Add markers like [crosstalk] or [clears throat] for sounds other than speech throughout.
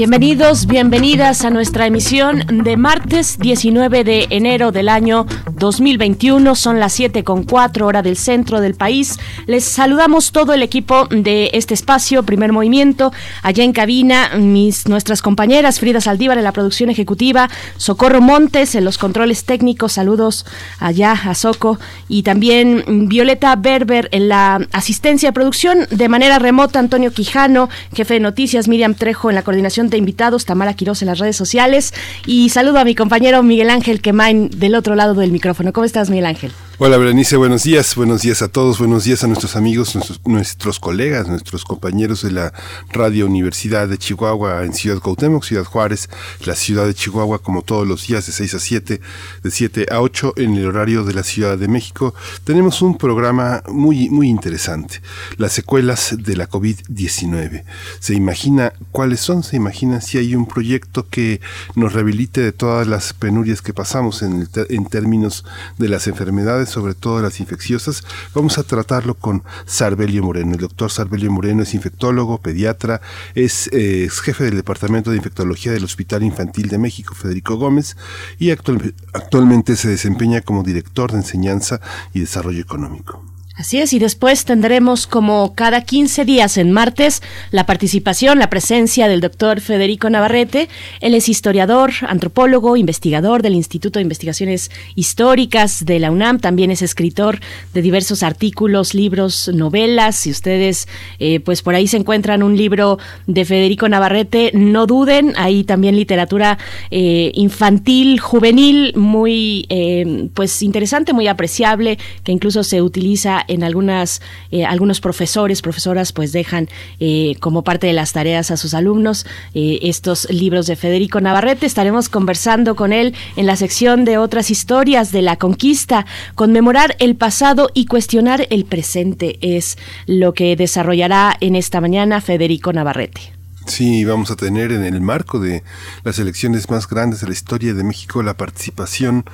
Bienvenidos, bienvenidas a nuestra emisión de martes 19 de enero del año 2021. Son las 7 con 4 hora del centro del país. Les saludamos todo el equipo de este espacio, Primer Movimiento. Allá en cabina, mis, nuestras compañeras Frida Saldívar en la producción ejecutiva, Socorro Montes en los controles técnicos. Saludos allá a Soco. Y también Violeta Berber en la asistencia de producción. De manera remota, Antonio Quijano, jefe de noticias, Miriam Trejo en la coordinación invitados, Tamara Quiroz en las redes sociales. Y saludo a mi compañero Miguel Ángel Quemain del otro lado del micrófono. ¿Cómo estás, Miguel Ángel? Hola Berenice, buenos días, buenos días a todos, buenos días a nuestros amigos, nuestros, colegas, nuestros compañeros de la Radio Universidad de Chihuahua en Ciudad Cuauhtémoc, Ciudad Juárez, la ciudad de Chihuahua como todos los días de 6 a 7, de 7 a 8 en el horario de la Ciudad de México. Tenemos un programa muy, muy interesante, las secuelas de la COVID-19. ¿Se imagina cuáles son? ¿Se imagina si hay un proyecto que nos rehabilite de todas las penurias que pasamos en, en términos de las enfermedades? Sobre todo las infecciosas, vamos a tratarlo con Sarbelio Moreno. El doctor Sarbelio Moreno es infectólogo, pediatra, es, eh, jefe del Departamento de Infectología del Hospital Infantil de México, Federico Gómez, y actualmente se desempeña como director de enseñanza y desarrollo económico. Así es, y después tendremos como cada 15 días en martes la participación, la presencia del doctor Federico Navarrete. Él es historiador, antropólogo, investigador del Instituto de Investigaciones Históricas de la UNAM, también es escritor de diversos artículos, libros, novelas. Si ustedes eh, pues por ahí se encuentran un libro de Federico Navarrete, no duden, hay también literatura eh, infantil, juvenil, muy eh, pues interesante, muy apreciable, que incluso se utiliza en algunas, eh, algunos profesores, profesoras, pues dejan eh, como parte de las tareas a sus alumnos eh, estos libros de Federico Navarrete. Estaremos conversando con él en la sección de otras historias de la conquista. Conmemorar el pasado y cuestionar el presente es lo que desarrollará en esta mañana Federico Navarrete. Sí, vamos a tener en el marco de las elecciones más grandes de la historia de México la participación,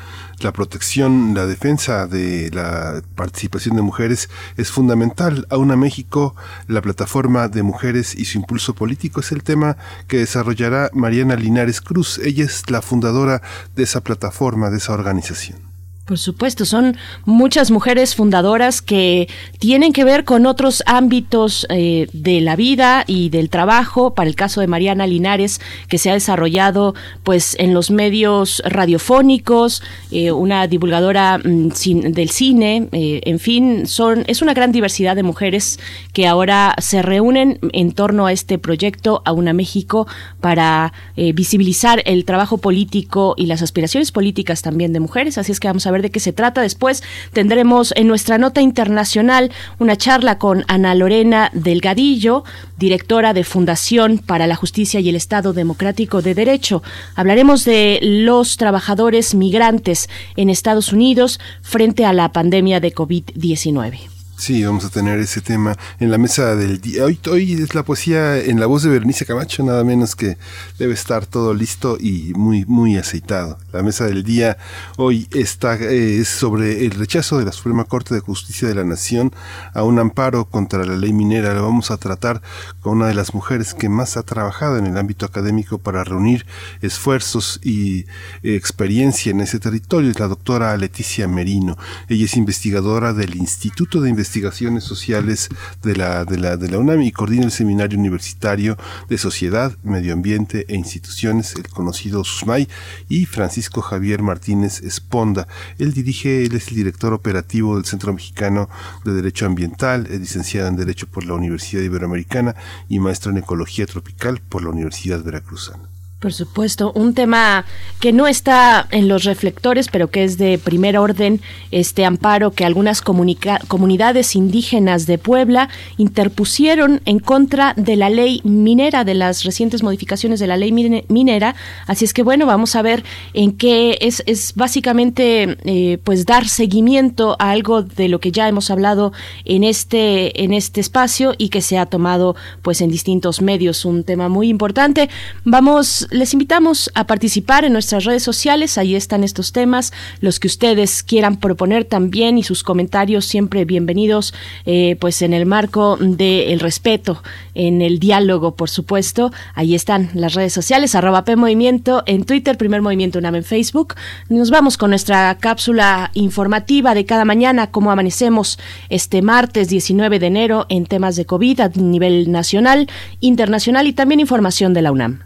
la protección, la defensa de la participación de mujeres es fundamental. A México, la plataforma de mujeres y su impulso político es el tema que desarrollará Mariana Linares Cruz. Ella es la fundadora de esa plataforma, de esa organización. Por supuesto, son muchas mujeres fundadoras que tienen que ver con otros ámbitos eh, de la vida y del trabajo. Para el caso de Mariana Linares, que se ha desarrollado pues en los medios radiofónicos, eh, una divulgadora mm, del cine, eh, en fin, son es una gran diversidad de mujeres que ahora se reúnen en torno a este proyecto a una México para visibilizar el trabajo político y las aspiraciones políticas también de mujeres. Así es que vamos a ver de qué se trata. Después tendremos en nuestra nota internacional una charla con Ana Lorena Delgadillo, directora de Fundación para la Justicia y el Estado Democrático de Derecho. Hablaremos de los trabajadores migrantes en Estados Unidos frente a la pandemia de COVID-19. Sí, vamos a tener ese tema en la mesa del día. Hoy, es la poesía en la voz de Bernice Camacho, nada menos que debe estar todo listo y muy, muy aceitado. La mesa del día hoy está eh, sobre el rechazo de la Suprema Corte de Justicia de la Nación a un amparo contra la ley minera. Lo vamos a tratar con una de las mujeres que más ha trabajado en el ámbito académico para reunir esfuerzos y eh, experiencia en ese territorio. Es la doctora Leticia Merino. Ella es investigadora del Instituto de Investigación Investigaciones Sociales de la, de la, de la UNAM y coordina el Seminario Universitario de Sociedad, Medio Ambiente e Instituciones, el conocido SUSMAI, y Francisco Javier Martínez Esponda. Él dirige, él es el director operativo del Centro Mexicano de Derecho Ambiental, es licenciado en Derecho por la Universidad Iberoamericana y maestro en Ecología Tropical por la Universidad Veracruzana. Por supuesto, un tema que no está en los reflectores, pero que es de primer orden, este amparo que algunas comunidades indígenas de Puebla interpusieron en contra de la ley minera, de las recientes modificaciones de la ley minera. Así es que bueno, vamos a ver en qué es, es básicamente eh, pues dar seguimiento a algo de lo que ya hemos hablado en este, en este espacio y que se ha tomado pues en distintos medios, un tema muy importante. Vamos les invitamos a participar en nuestras redes sociales, ahí están estos temas, los que ustedes quieran proponer también y sus comentarios siempre bienvenidos, eh, pues en el marco del respeto, en el diálogo, por supuesto, ahí están las redes sociales, arroba P Movimiento en Twitter, Primer Movimiento UNAM en Facebook. Nos vamos con nuestra cápsula informativa de cada mañana, cómo amanecemos este martes 19 de enero en temas de COVID a nivel nacional, internacional y también información de la UNAM.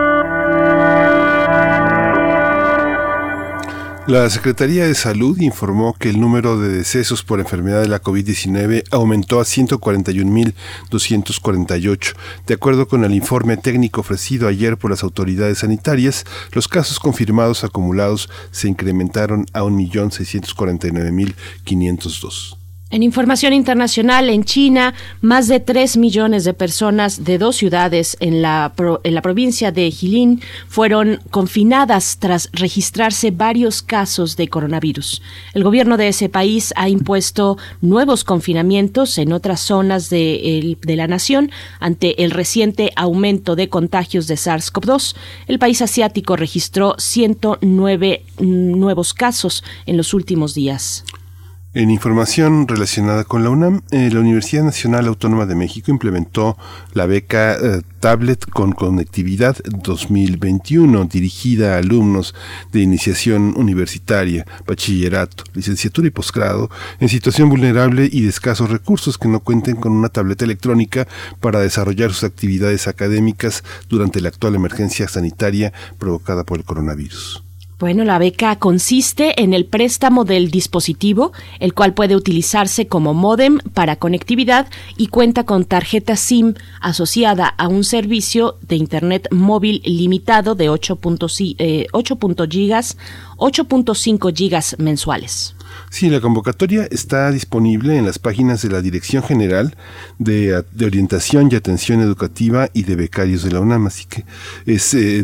La Secretaría de Salud informó que el número de decesos por enfermedad de la COVID-19 aumentó a 141.248. De acuerdo con el informe técnico ofrecido ayer por las autoridades sanitarias, los casos confirmados acumulados se incrementaron a 1.649.502. En información internacional, en China, más de 3 millones de personas de dos ciudades en la, en la provincia de Jilin fueron confinadas tras registrarse varios casos de coronavirus. El gobierno de ese país ha impuesto nuevos confinamientos en otras zonas de, de la nación ante el reciente aumento de contagios de SARS-CoV-2. El país asiático registró 109 nuevos casos en los últimos días. En información relacionada con la UNAM, eh, la Universidad Nacional Autónoma de México implementó la beca eh, Tablet con Conectividad 2021, dirigida a alumnos de iniciación universitaria, bachillerato, licenciatura y posgrado en situación vulnerable y de escasos recursos que no cuenten con una tableta electrónica para desarrollar sus actividades académicas durante la actual emergencia sanitaria provocada por el coronavirus. Bueno, la beca consiste en el préstamo del dispositivo, el cual puede utilizarse como módem para conectividad y cuenta con tarjeta SIM asociada a un servicio de Internet móvil limitado de 8.5 eh, gigas, 8.5 gigas mensuales. Sí, la convocatoria está disponible en las páginas de la Dirección General de, Orientación y Atención Educativa y de Becarios de la UNAM, así que es eh,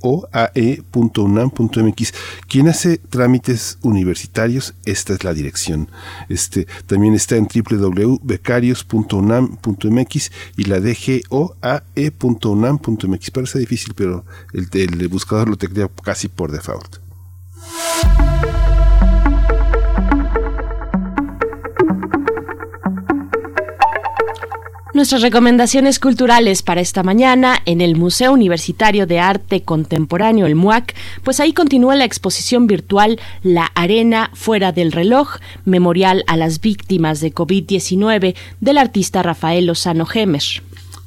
dgoae.unam.mx. Quien hace trámites universitarios, esta es la dirección. Este también está en www.becarios.unam.mx y la dgoae.unam.mx. Parece difícil, pero el, buscador lo tendría casi por default. Nuestras recomendaciones culturales para esta mañana en el Museo Universitario de Arte Contemporáneo, el MUAC, pues ahí continúa la exposición virtual La Arena Fuera del Reloj, memorial a las víctimas de COVID-19 del artista Rafael Lozano Gemer.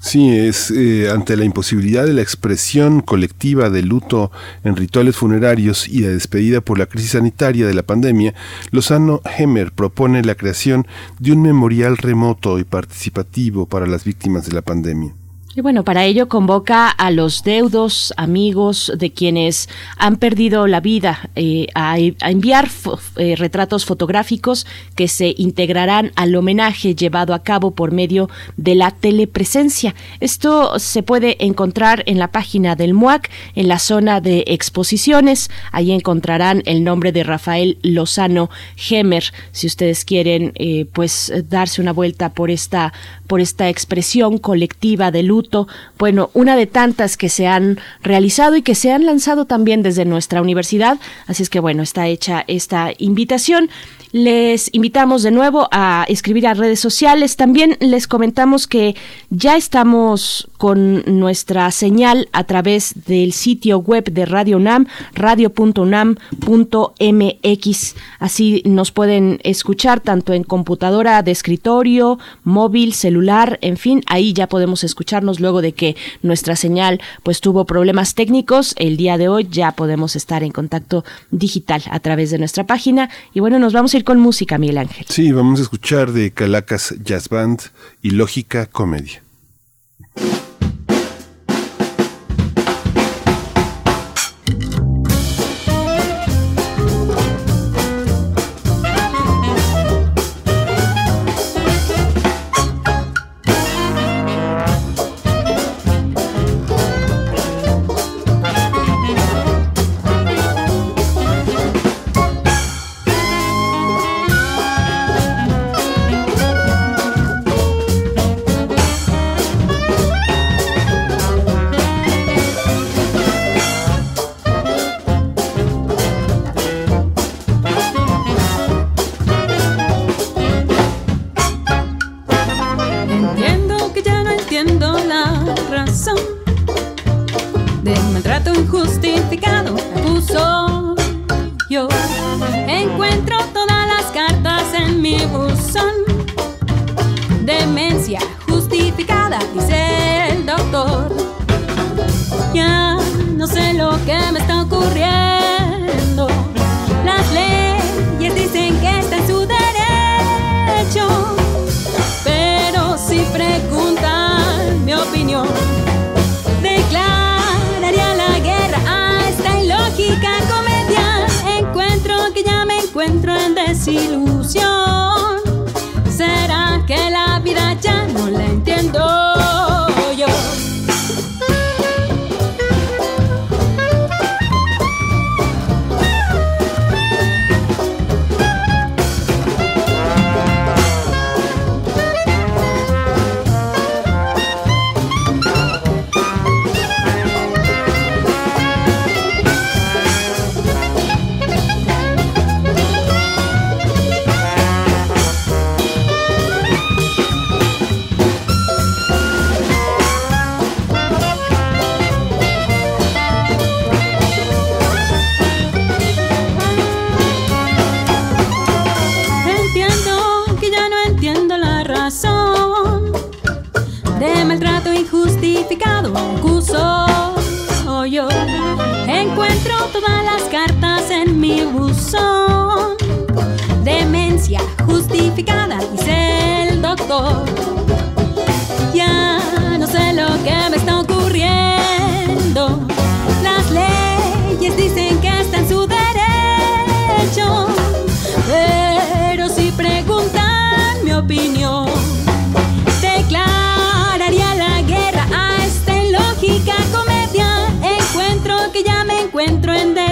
Sí, es eh, ante la imposibilidad de la expresión colectiva de luto en rituales funerarios y de despedida por la crisis sanitaria de la pandemia, Lozano Hemer propone la creación de un memorial remoto y participativo para las víctimas de la pandemia. Y bueno, para ello convoca a los deudos, amigos de quienes han perdido la vida eh, a, enviar eh, retratos fotográficos que se integrarán al homenaje llevado a cabo por medio de la telepresencia. Esto se puede encontrar en la página del MUAC, en la zona de exposiciones. Ahí encontrarán el nombre de Rafael Lozano Gemer. Si ustedes quieren, eh, pues darse una vuelta por esta por esta expresión colectiva de bueno, una de tantas que se han realizado y que se han lanzado también desde nuestra universidad, así es que bueno, está hecha esta invitación. Les invitamos de nuevo a escribir a redes sociales. También les comentamos que ya estamos con nuestra señal a través del sitio web de Radio UNAM, radio.unam.mx. Así nos pueden escuchar tanto en computadora de escritorio, móvil, celular, en fin, ahí ya podemos escucharnos luego de que nuestra señal pues tuvo problemas técnicos. El día de hoy ya podemos estar en contacto digital a través de nuestra página. Y bueno, nos vamos a ir con música, Miguel Ángel. Sí, vamos a escuchar de Calacas Jazz Band y Lógica Comedia.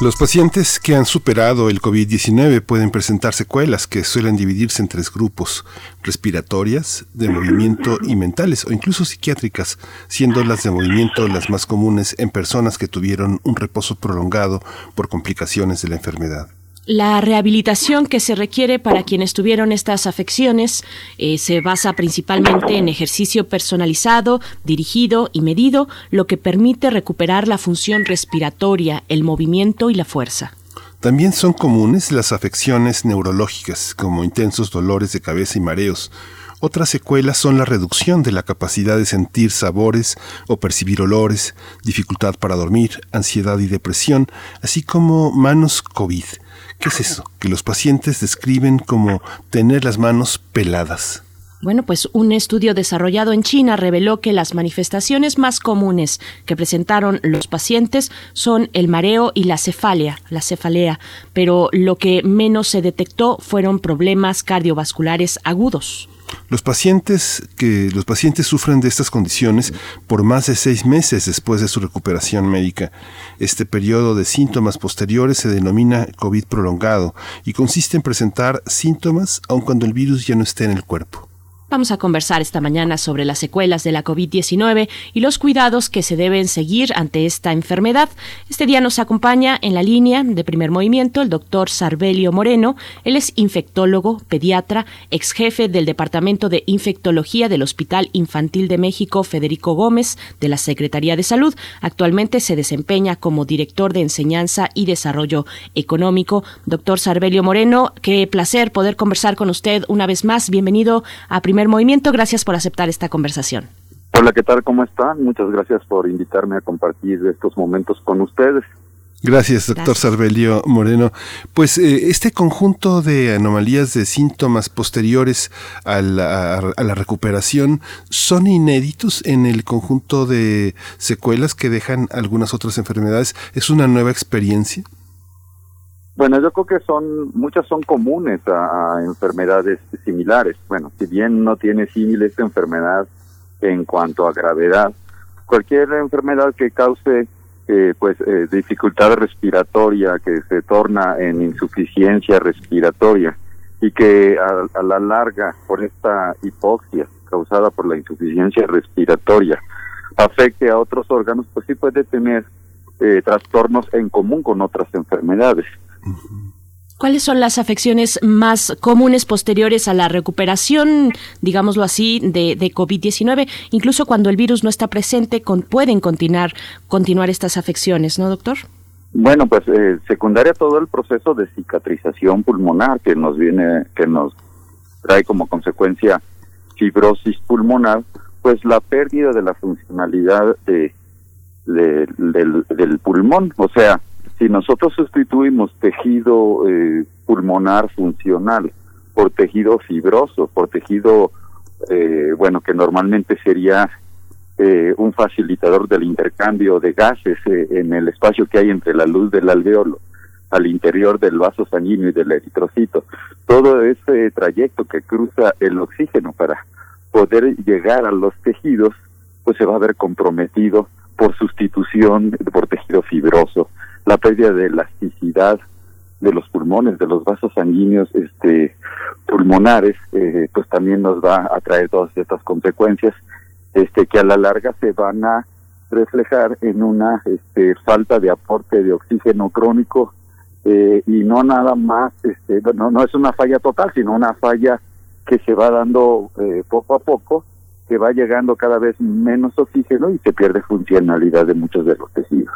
Los pacientes que han superado el COVID-19 pueden presentar secuelas que suelen dividirse en tres grupos, respiratorias, de movimiento y mentales o incluso psiquiátricas, siendo las de movimiento las más comunes en personas que tuvieron un reposo prolongado por complicaciones de la enfermedad. La rehabilitación que se requiere para quienes tuvieron estas afecciones eh, se basa principalmente en ejercicio personalizado, dirigido y medido, lo que permite recuperar la función respiratoria, el movimiento y la fuerza. También son comunes las afecciones neurológicas, como intensos dolores de cabeza y mareos. Otras secuelas son la reducción de la capacidad de sentir sabores o percibir olores, dificultad para dormir, ansiedad y depresión, así como manos COVID ¿Qué es eso? Que los pacientes describen como tener las manos peladas. Bueno, pues un estudio desarrollado en China reveló que las manifestaciones más comunes que presentaron los pacientes son el mareo y la cefalia, la cefalea, pero lo que menos se detectó fueron problemas cardiovasculares agudos. Los pacientes que los pacientes sufren de estas condiciones por más de seis meses después de su recuperación médica. Este periodo de síntomas posteriores se denomina COVID prolongado y consiste en presentar síntomas aun cuando el virus ya no esté en el cuerpo. Vamos a conversar esta mañana sobre las secuelas de la COVID-19 y los cuidados que se deben seguir ante esta enfermedad. Este día nos acompaña en la línea de primer movimiento el doctor Sarbelio Moreno. Él es infectólogo, pediatra, ex jefe del Departamento de Infectología del Hospital Infantil de México Federico Gómez de la Secretaría de Salud. Actualmente se desempeña como director de enseñanza y desarrollo económico. Doctor Sarbelio Moreno, qué placer poder conversar con usted una vez más. Bienvenido a primer movimiento. Gracias por aceptar esta conversación. Hola, ¿qué tal? ¿Cómo están? Muchas gracias por invitarme a compartir estos momentos con ustedes. Gracias, doctor Sarbelio Moreno. Pues eh, este conjunto de anomalías de síntomas posteriores a la, a la, recuperación son inéditos en el conjunto de secuelas que dejan algunas otras enfermedades. ¿Es una nueva experiencia? Bueno, yo creo que son muchas son comunes a, enfermedades similares. Bueno, si bien no tiene símil esta enfermedad en cuanto a gravedad, cualquier enfermedad que cause eh, pues eh, dificultad respiratoria, que se torna en insuficiencia respiratoria y que a, la larga por esta hipoxia causada por la insuficiencia respiratoria afecte a otros órganos, pues sí puede tener eh, trastornos en común con otras enfermedades. ¿Cuáles son las afecciones más comunes posteriores a la recuperación, digámoslo así, de, de COVID-19? Incluso cuando el virus no está presente, con, pueden continuar, continuar estas afecciones, ¿no, doctor? Bueno, pues eh, secundaria todo el proceso de cicatrización pulmonar que nos viene, que nos trae como consecuencia fibrosis pulmonar, pues la pérdida de la funcionalidad de, del, del pulmón, o sea, si nosotros sustituimos tejido eh, pulmonar funcional por tejido fibroso, por tejido, eh, bueno, que normalmente sería eh, un facilitador del intercambio de gases en el espacio que hay entre la luz del alveolo al interior del vaso sanguíneo y del eritrocito. Todo ese trayecto que cruza el oxígeno para poder llegar a los tejidos, pues se va a ver comprometido por sustitución por tejido fibroso la pérdida de elasticidad de los pulmones, de los vasos sanguíneos este, pulmonares, eh, pues también nos va a traer todas estas consecuencias este, que a la larga se van a reflejar en una este, falta de aporte de oxígeno crónico eh, y no nada más, este, no, no es una falla total, sino una falla que se va dando eh, poco a poco, que va llegando cada vez menos oxígeno y se pierde funcionalidad de muchos de los tejidos.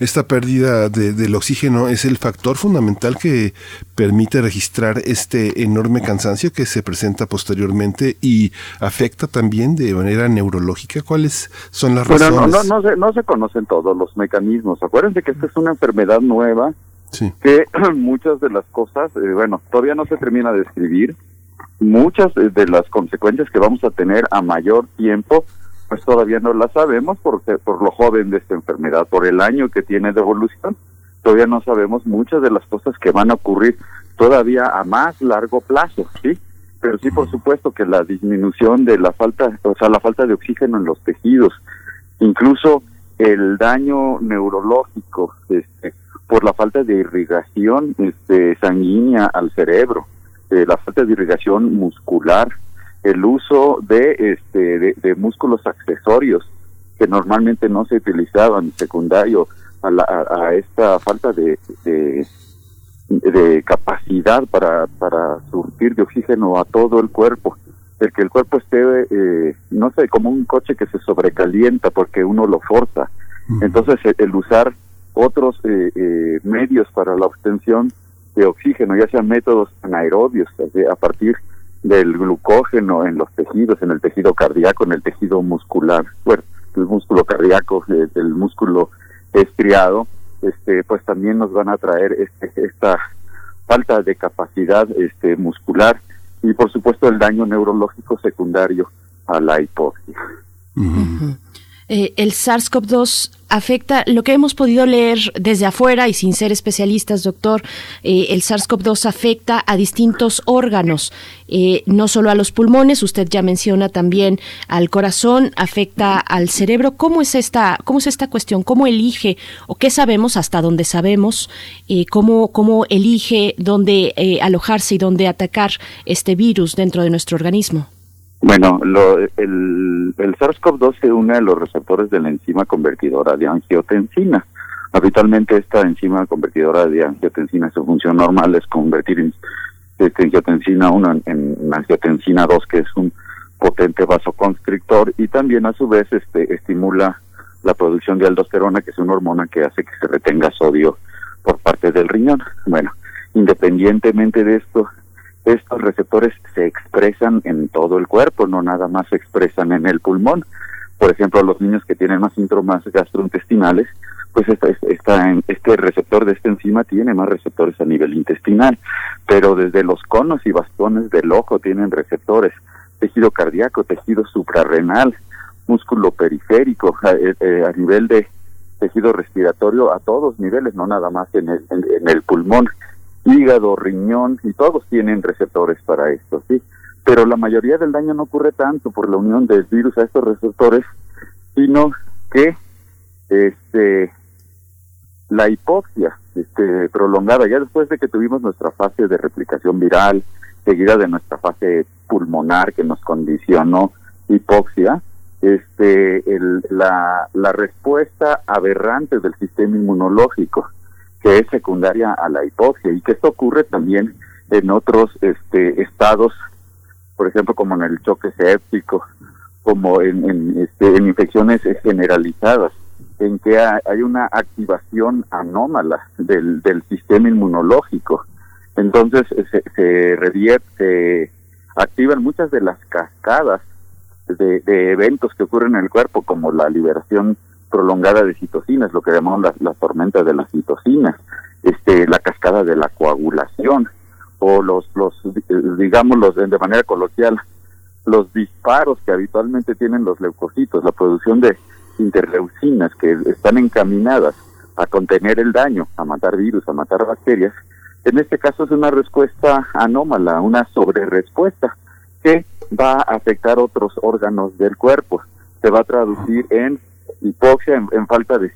Esta pérdida de, del oxígeno es el factor fundamental que permite registrar este enorme cansancio que se presenta posteriormente y afecta también de manera neurológica. ¿Cuáles son las razones? No, no, no, se, no se conocen todos los mecanismos. Acuérdense que esta es una enfermedad nueva que [clears throat] muchas de las cosas, eh, bueno, todavía no se termina de describir. Muchas de las consecuencias que vamos a tener a mayor tiempo pues todavía no la sabemos por, por lo joven de esta enfermedad, por el año que tiene de evolución. Todavía no sabemos muchas de las cosas que van a ocurrir todavía a más largo plazo, ¿sí? Pero sí, por supuesto que la disminución de la falta, o sea, la falta de oxígeno en los tejidos, incluso el daño neurológico, este, por la falta de irrigación este, sanguínea al cerebro, eh, la falta de irrigación muscular, el uso de, este, de, músculos accesorios que normalmente no se utilizaban secundario a, la, a, esta falta de, de, capacidad para, para surtir de oxígeno a todo el cuerpo. El que el cuerpo esté, eh, no sé, como un coche que se sobrecalienta porque uno lo forza. Entonces, el, usar otros eh, eh, medios para la obtención de oxígeno, ya sean métodos anaerobios, a partir del glucógeno en los tejidos, en el tejido cardíaco, en el tejido muscular, bueno, el músculo cardíaco, eh, el músculo estriado, este, pues también nos van a traer este, esta falta de capacidad este, muscular y por supuesto el daño neurológico secundario a la hipoxia. Eh, el SARS-CoV-2 afecta, lo que hemos podido leer desde afuera y sin ser especialistas, doctor, eh, el SARS-CoV-2 afecta a distintos órganos, eh, no solo a los pulmones, usted ya menciona también al corazón, afecta al cerebro. ¿Cómo es esta, cómo es esta cuestión? ¿Cómo elige o qué sabemos hasta dónde sabemos? Eh, cómo, ¿Cómo elige dónde alojarse y dónde atacar este virus dentro de nuestro organismo? Bueno, lo, el, el SARS-CoV-2 se une a los receptores de la enzima convertidora de angiotensina. Habitualmente esta enzima convertidora de angiotensina, su función normal es convertir este, angiotensina 1 en, angiotensina 2, que es un potente vasoconstrictor, y también a su vez este, estimula la producción de aldosterona, que es una hormona que hace que se retenga sodio por parte del riñón. Bueno, independientemente de esto, estos receptores se expresan en todo el cuerpo, no nada más se expresan en el pulmón. Por ejemplo, los niños que tienen más síntomas gastrointestinales, pues esta, este receptor de esta enzima tiene más receptores a nivel intestinal, pero desde los conos y bastones del ojo tienen receptores, tejido cardíaco, tejido suprarrenal, músculo periférico, a, eh, eh, nivel de tejido respiratorio a todos niveles, no nada más en el, en el pulmón hígado, riñón, y todos tienen receptores para esto, ¿sí? Pero la mayoría del daño no ocurre tanto por la unión del virus a estos receptores, sino que este la hipoxia este, prolongada, ya después de que tuvimos nuestra fase de replicación viral, seguida de nuestra fase pulmonar que nos condicionó hipoxia, este, el, la, la respuesta aberrante del sistema inmunológico que es secundaria a la hipoxia y que esto ocurre también en otros este, estados, por ejemplo, como en el choque séptico, como en, este, en infecciones generalizadas, en que hay una activación anómala del, del sistema inmunológico. Entonces se, se revierte, activan muchas de las cascadas de, de eventos que ocurren en el cuerpo, como la liberación prolongada de citocinas, lo que llamamos las, las tormentas de las citocinas, este, la cascada de la coagulación, o los, los digamos, los, de manera coloquial, los disparos que habitualmente tienen los leucocitos, la producción de interleucinas que están encaminadas a contener el daño, a matar virus, a matar bacterias, en este caso es una respuesta anómala, una sobrerespuesta que va a afectar otros órganos del cuerpo. Se va a traducir en hipoxia en, falta de,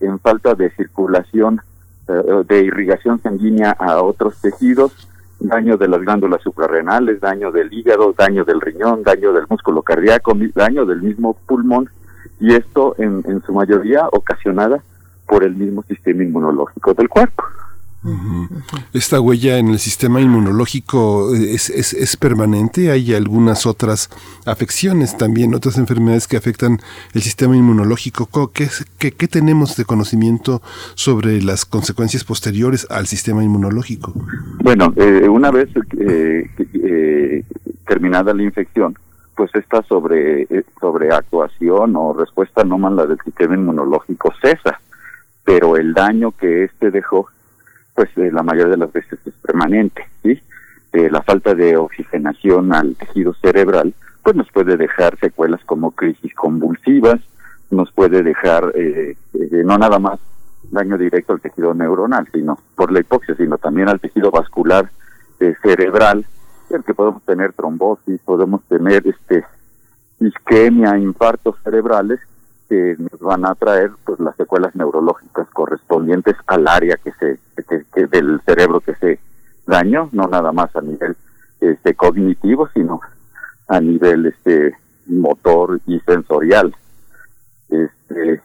en falta de circulación eh, de irrigación sanguínea a otros tejidos, daño de las glándulas suprarrenales, daño del hígado, daño del riñón, daño del músculo cardíaco, daño del mismo pulmón y esto en, en su mayoría ocasionada por el mismo sistema inmunológico del cuerpo. Esta huella en el sistema inmunológico eh, es, es, permanente. Hay algunas otras afecciones también, otras enfermedades que afectan el sistema inmunológico. ¿Qué, qué, tenemos de conocimiento sobre las consecuencias posteriores al sistema inmunológico? Bueno, eh, una vez eh, terminada la infección, pues esta sobre, sobreactuación o respuesta anómala del sistema inmunológico cesa, pero el daño que este dejó pues eh, la mayoría de las veces es permanente, ¿sí? Eh, la falta de oxigenación al tejido cerebral, pues nos puede dejar secuelas como crisis convulsivas, nos puede dejar eh, no nada más daño directo al tejido neuronal, sino por la hipoxia, sino también al tejido vascular cerebral, el que podemos tener trombosis, podemos tener este isquemia, infartos cerebrales que nos van a traer pues las secuelas neurológicas correspondientes al área que se que, del cerebro que se dañó no nada más a nivel este cognitivo sino a nivel este motor y sensorial. Este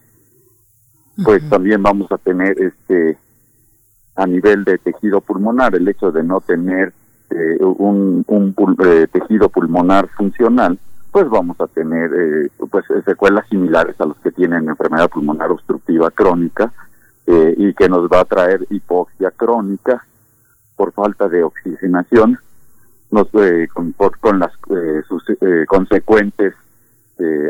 pues también vamos a tener este a nivel de tejido pulmonar el hecho de no tener eh, un, un eh, tejido pulmonar funcional pues vamos a tener eh, pues secuelas similares a los que tienen enfermedad pulmonar obstructiva crónica eh, y que nos va a traer hipoxia crónica por falta de oxigenación nos eh, con, con las sus consecuentes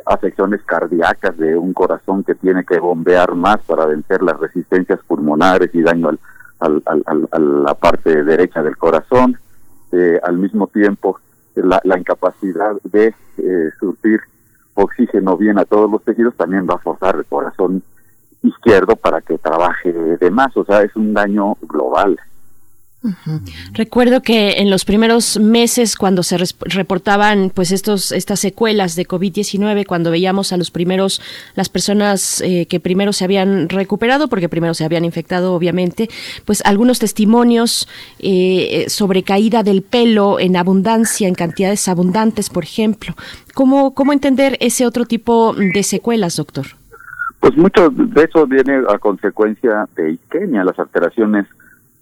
afecciones cardíacas de un corazón que tiene que bombear más para vencer las resistencias pulmonares y daño al, al, al, a la parte derecha del corazón al mismo tiempo la, la incapacidad de eh, surtir oxígeno bien a todos los tejidos también va a forzar el corazón izquierdo para que trabaje de más, o sea, es un daño global. Recuerdo que en los primeros meses, cuando se reportaban pues estos estas secuelas de COVID-19, cuando veíamos a los primeros las personas eh, que primero se habían recuperado, porque primero se habían infectado, obviamente, pues algunos testimonios eh, sobre caída del pelo en abundancia, en cantidades abundantes, por ejemplo. ¿Cómo cómo entender ese otro tipo de secuelas, doctor? Pues mucho de eso viene a consecuencia de isquemia, las alteraciones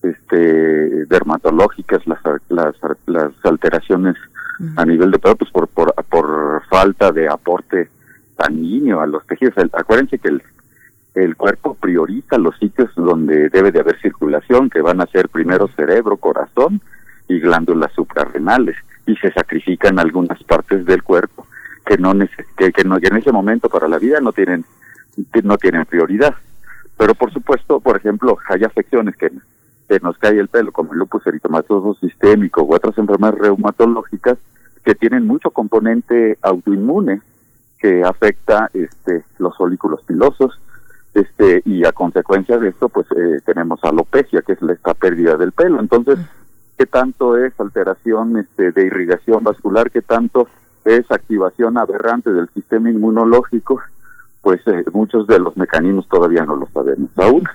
este dermatológicas, las, las, las alteraciones a nivel de pelo, pues por, por, por falta de aporte sanguíneo a los tejidos. acuérdense que el, el cuerpo prioriza los sitios donde debe de haber circulación, que van a ser primero cerebro, corazón y glándulas suprarrenales, y se sacrifican algunas partes del cuerpo que no, que, que, no, que en ese momento para la vida no tienen, no tienen prioridad. Pero por supuesto, por ejemplo, hay afecciones que que nos cae el pelo, como el lupus eritematoso sistémico u otras enfermedades reumatológicas que tienen mucho componente autoinmune que afecta este los folículos pilosos este y a consecuencia de esto pues eh, tenemos alopecia que es esta pérdida del pelo. Entonces qué tanto es alteración este de irrigación vascular qué tanto es activación aberrante del sistema inmunológico pues eh, muchos de los mecanismos todavía no lo sabemos aún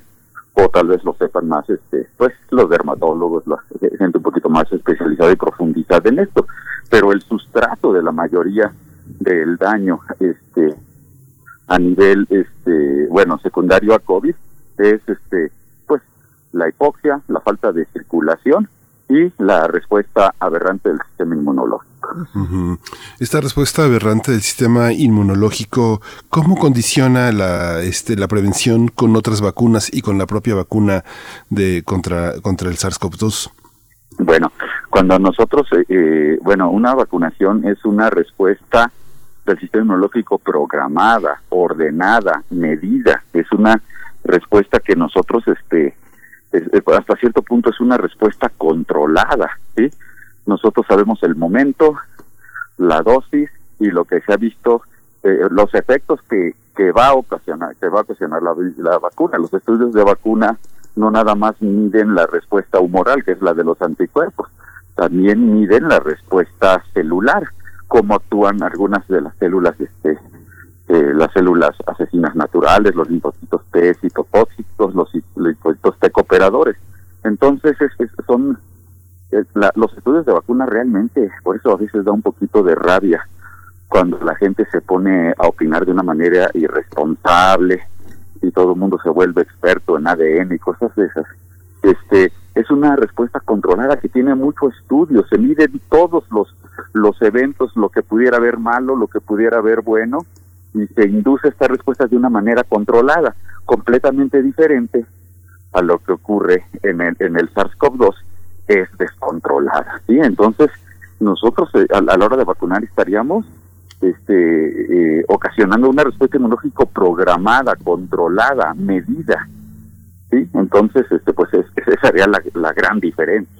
o tal vez lo sepan más este pues los dermatólogos la gente un poquito más especializada y profundizada en esto pero el sustrato de la mayoría del daño este a nivel este bueno secundario a covid es este pues la hipoxia la falta de circulación y la respuesta aberrante del sistema inmunológico. Esta respuesta aberrante del sistema inmunológico, ¿cómo condiciona la, este, la prevención con otras vacunas y con la propia vacuna de contra, contra el SARS-CoV-2? Bueno, cuando nosotros, eh, eh, bueno, una vacunación es una respuesta del sistema inmunológico programada, ordenada, medida, es una respuesta que nosotros este hasta cierto punto es una respuesta controlada, ¿sí? Nosotros sabemos el momento, la dosis y lo que se ha visto, eh, los efectos que, que va a ocasionar, que va a ocasionar la, la vacuna. Los estudios de vacuna no nada más miden la respuesta humoral, que es la de los anticuerpos, también miden la respuesta celular, cómo actúan algunas de las células este, eh, las células asesinas naturales, los linfocitos T citopósitos, los linfocitos T cooperadores. Entonces, son los estudios de vacuna realmente, por eso a veces da un poquito de rabia cuando la gente se pone a opinar de una manera irresponsable y todo el mundo se vuelve experto en ADN y cosas de esas. Este, es una respuesta controlada que tiene mucho estudio, se miden todos los, los eventos, lo que pudiera haber malo, lo que pudiera haber bueno, y se induce esta respuesta de una manera controlada, completamente diferente a lo que ocurre en el, en el SARS-CoV-2, es descontrolada. ¿sí? Entonces, nosotros eh, a, la hora de vacunar estaríamos este, eh, ocasionando una respuesta inmunológica programada, controlada, medida. ¿sí? Entonces, este, pues esa sería la, la gran diferencia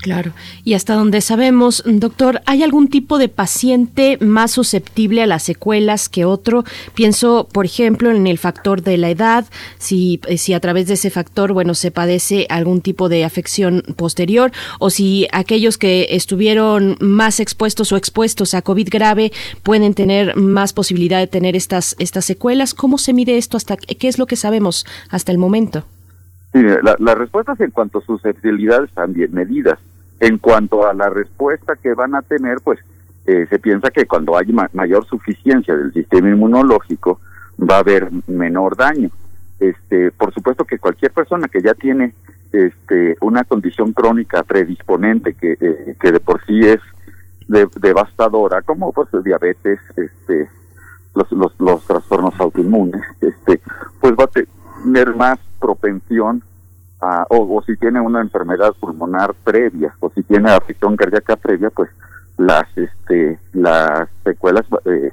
claro. Y hasta donde sabemos, doctor, ¿hay algún tipo de paciente más susceptible a las secuelas que otro? Pienso, por ejemplo, en el factor de la edad, si, eh, si a través de ese factor, bueno, se padece algún tipo de afección posterior, o si aquellos que estuvieron más expuestos o expuestos a COVID grave pueden tener más posibilidad de tener estas, estas secuelas. ¿Cómo se mide esto? hasta ¿Qué es lo que sabemos hasta el momento? Sí, la, las respuestas en cuanto a susceptibilidades están bien medidas. En cuanto a la respuesta que van a tener, pues eh, se piensa que cuando hay mayor suficiencia del sistema inmunológico va a haber menor daño. Este, por supuesto que cualquier persona que ya tiene este, una condición crónica predisponente que, eh, que de por sí es devastadora, como pues diabetes, este, los, los, los trastornos autoinmunes, este, pues va a tener más propensión a, o, si tiene una enfermedad pulmonar previa o si tiene afección cardíaca previa, pues las este las secuelas eh,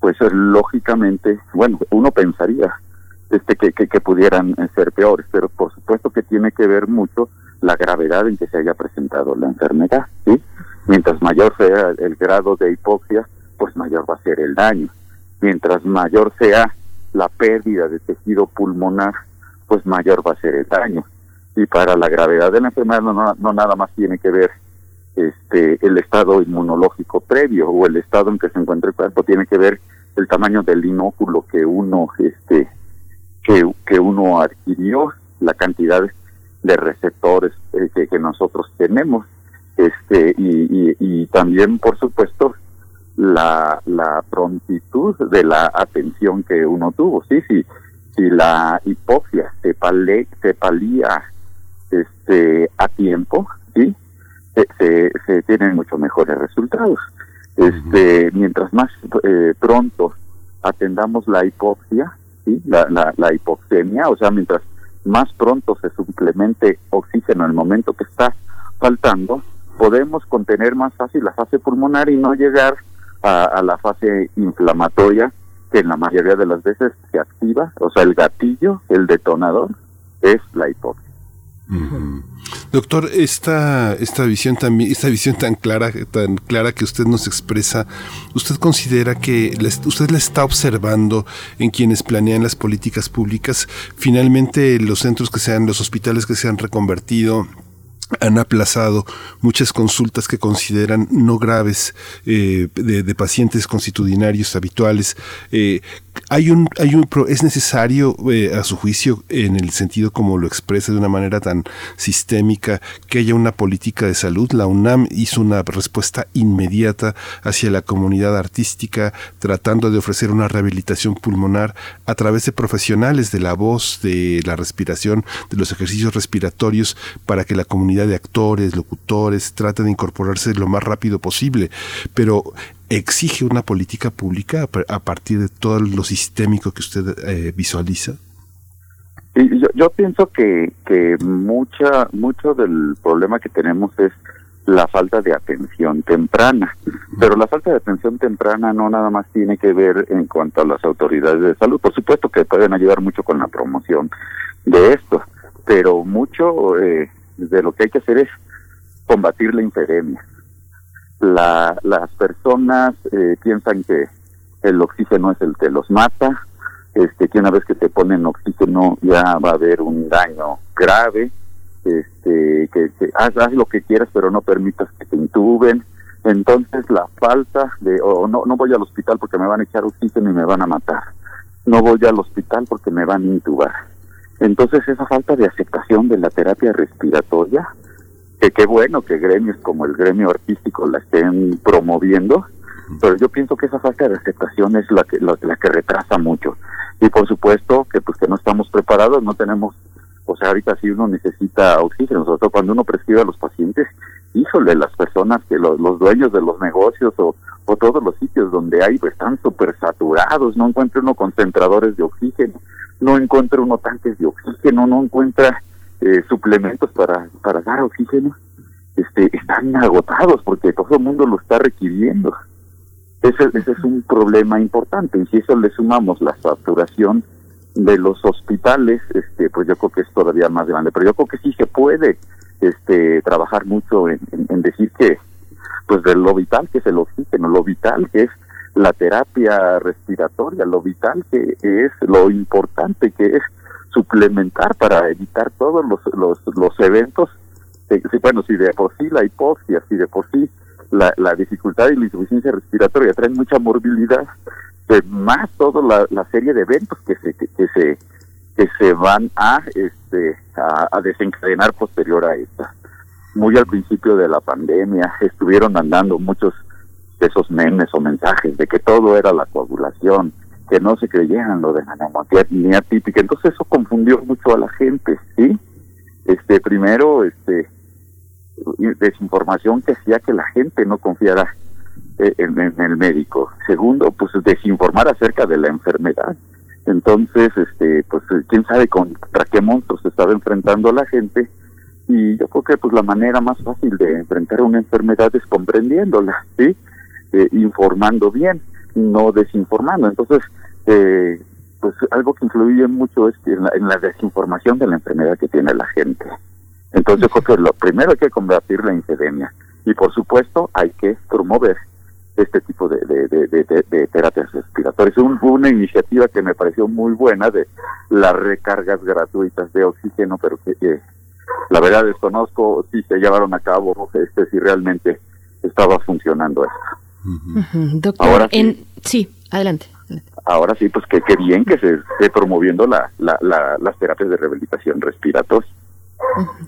pues lógicamente, bueno, uno pensaría este que, pudieran ser peores, pero por supuesto que tiene que ver mucho la gravedad en que se haya presentado la enfermedad, ¿sí? Mientras mayor sea el grado de hipoxia, pues mayor va a ser el daño. Mientras mayor sea la pérdida de tejido pulmonar, pues mayor va a ser el daño. Y para la gravedad de la enfermedad no, nada más tiene que ver este el estado inmunológico previo o el estado en que se encuentra el cuerpo, tiene que ver el tamaño del inóculo que uno este que, que uno adquirió, la cantidad de receptores eh, que, nosotros tenemos, este y, y, también por supuesto la, la prontitud de la atención que uno tuvo, sí, sí, si la hipoxia se, palé, se palía este a tiempo, sí, se, se tienen mucho mejores resultados. Este, mientras más eh, pronto atendamos la hipoxia, ¿sí? la, la, la hipoxemia, o sea, mientras más pronto se suplemente oxígeno en el momento que está faltando, podemos contener más fácil la fase pulmonar y no llegar a, a, la fase inflamatoria que en la mayoría de las veces se activa, o sea, el gatillo, el detonador, es la hipoxia. Doctor, esta, esta visión también, esta visión tan clara, tan clara que usted nos expresa, ¿usted considera que usted la está observando en quienes planean las políticas públicas? Finalmente, los centros que sean, los hospitales que se han reconvertido, han aplazado muchas consultas que consideran no graves eh, de, pacientes constitucionarios habituales. Eh, hay un, hay un, es necesario, eh, a su juicio, en el sentido como lo expresa de una manera tan sistémica, que haya una política de salud. La UNAM hizo una respuesta inmediata hacia la comunidad artística, tratando de ofrecer una rehabilitación pulmonar a través de profesionales de la voz, de la respiración, de los ejercicios respiratorios, para que la comunidad de actores, locutores, trate de incorporarse lo más rápido posible. Pero exige una política pública a partir de todo lo sistémico que usted eh, visualiza? yo, yo pienso que, que mucha, mucho del problema que tenemos es la falta de atención temprana. Pero la falta de atención temprana no nada más tiene que ver en cuanto a las autoridades de salud. Por supuesto que pueden ayudar mucho con la promoción de esto, pero mucho eh, de lo que hay que hacer es combatir la infedemia. La, las personas eh, piensan que el oxígeno es el que los mata, este, que una vez que te ponen oxígeno ya va a haber un daño grave, este, que, haz, haz, lo que quieras pero no permitas que te intuben, entonces la falta de, o no, no voy al hospital porque me van a echar oxígeno y me van a matar, no voy al hospital porque me van a intubar. Entonces esa falta de aceptación de la terapia respiratoria que qué bueno que gremios como el gremio artístico la estén promoviendo, pero yo pienso que esa falta de aceptación es la que la, que retrasa mucho. Y por supuesto que pues que no estamos preparados, no tenemos, o sea, ahorita si uno necesita oxígeno, sobre todo cuando uno prescribe a los pacientes, híjole, las personas que los, los dueños de los negocios o, o todos los sitios donde hay pues, están súper saturados, no encuentra uno concentradores de oxígeno, no encuentra uno tanques de oxígeno, no encuentra eh, suplementos para, para dar oxígeno este, están agotados porque todo el mundo lo está requiriendo. Ese, ese es un problema importante. Y si eso le sumamos la saturación de los hospitales, este, pues yo creo que es todavía más grande. Pero yo creo que sí se puede este, trabajar mucho en, en decir que, pues de lo vital que es el oxígeno, lo vital que es la terapia respiratoria, lo vital que es, lo importante que es suplementar para evitar todos los, los, los eventos, bueno, si de por sí la hipoxia, si de por sí la, la dificultad y la insuficiencia respiratoria traen mucha morbilidad, pues más toda la, la, serie de eventos que se, que, se que se van a este a, a, desencadenar posterior a esta. Muy al principio de la pandemia estuvieron andando muchos de esos memes o mensajes de que todo era la coagulación, que no se creyeran lo de la neumonía típica. Entonces eso confundió mucho a la gente, ¿sí? Este, primero, este, desinformación que hacía que la gente no confiara eh, en, el médico. Segundo, pues desinformar acerca de la enfermedad. Entonces, este, pues quién sabe contra qué monstruos se estaba enfrentando la gente. Y yo creo que pues la manera más fácil de enfrentar una enfermedad es comprendiéndola, ¿sí? Eh, informando bien no desinformando. Entonces, eh, pues algo que influye mucho es que en, la, desinformación de la enfermedad que tiene la gente. Entonces, yo creo que lo primero hay que combatir la infedemia y por supuesto hay que promover este tipo de, de, terapias respiratorias. Un, una iniciativa que me pareció muy buena de las recargas gratuitas de oxígeno, pero que la verdad desconozco si se llevaron a cabo, este si realmente estaba funcionando esto. Doctor, ahora sí, sí, adelante. Ahora sí, pues que qué bien que se esté promoviendo la, la, las terapias de rehabilitación respiratoria.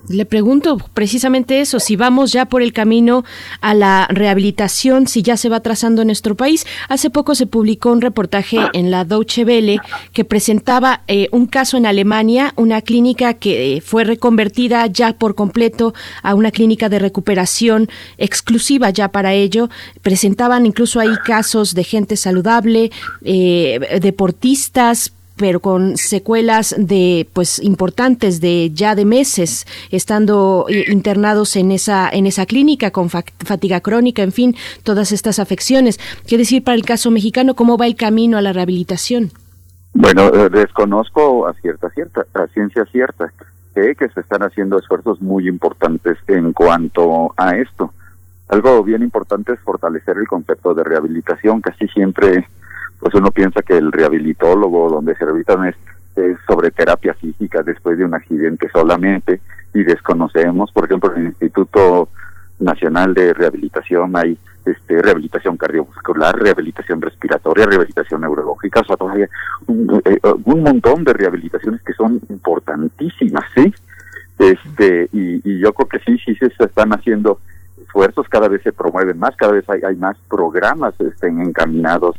Le pregunto precisamente eso, si vamos ya por el camino a la rehabilitación, si ya se va trazando en nuestro país. Hace poco se publicó un reportaje en la Deutsche Welle que presentaba eh, un caso en Alemania, una clínica que eh, fue reconvertida ya por completo a una clínica de recuperación exclusiva ya para ello. Presentaban incluso ahí casos de gente saludable, eh, deportistas, pero con secuelas de pues importantes de ya de meses estando eh, internados en esa en esa clínica con fatiga crónica, en fin, todas estas afecciones. ¿Qué decir para el caso mexicano cómo va el camino a la rehabilitación? Bueno, eh, desconozco a cierta cierta a ciencia cierta que se están haciendo esfuerzos muy importantes en cuanto a esto. Algo bien importante es fortalecer el concepto de rehabilitación. Casi siempre pues uno piensa que el rehabilitólogo donde se rehabilitan es, sobre terapia física después de un accidente solamente y desconocemos, por ejemplo, en el Instituto Nacional de Rehabilitación hay este, rehabilitación cardiovascular, rehabilitación respiratoria, rehabilitación neurológica, o sea, todavía un, eh, un, montón de rehabilitaciones que son importantísimas, ¿sí? Este, y, y, yo creo que sí, sí se están haciendo esfuerzos, cada vez se promueven más, cada vez hay, hay más programas estén encaminados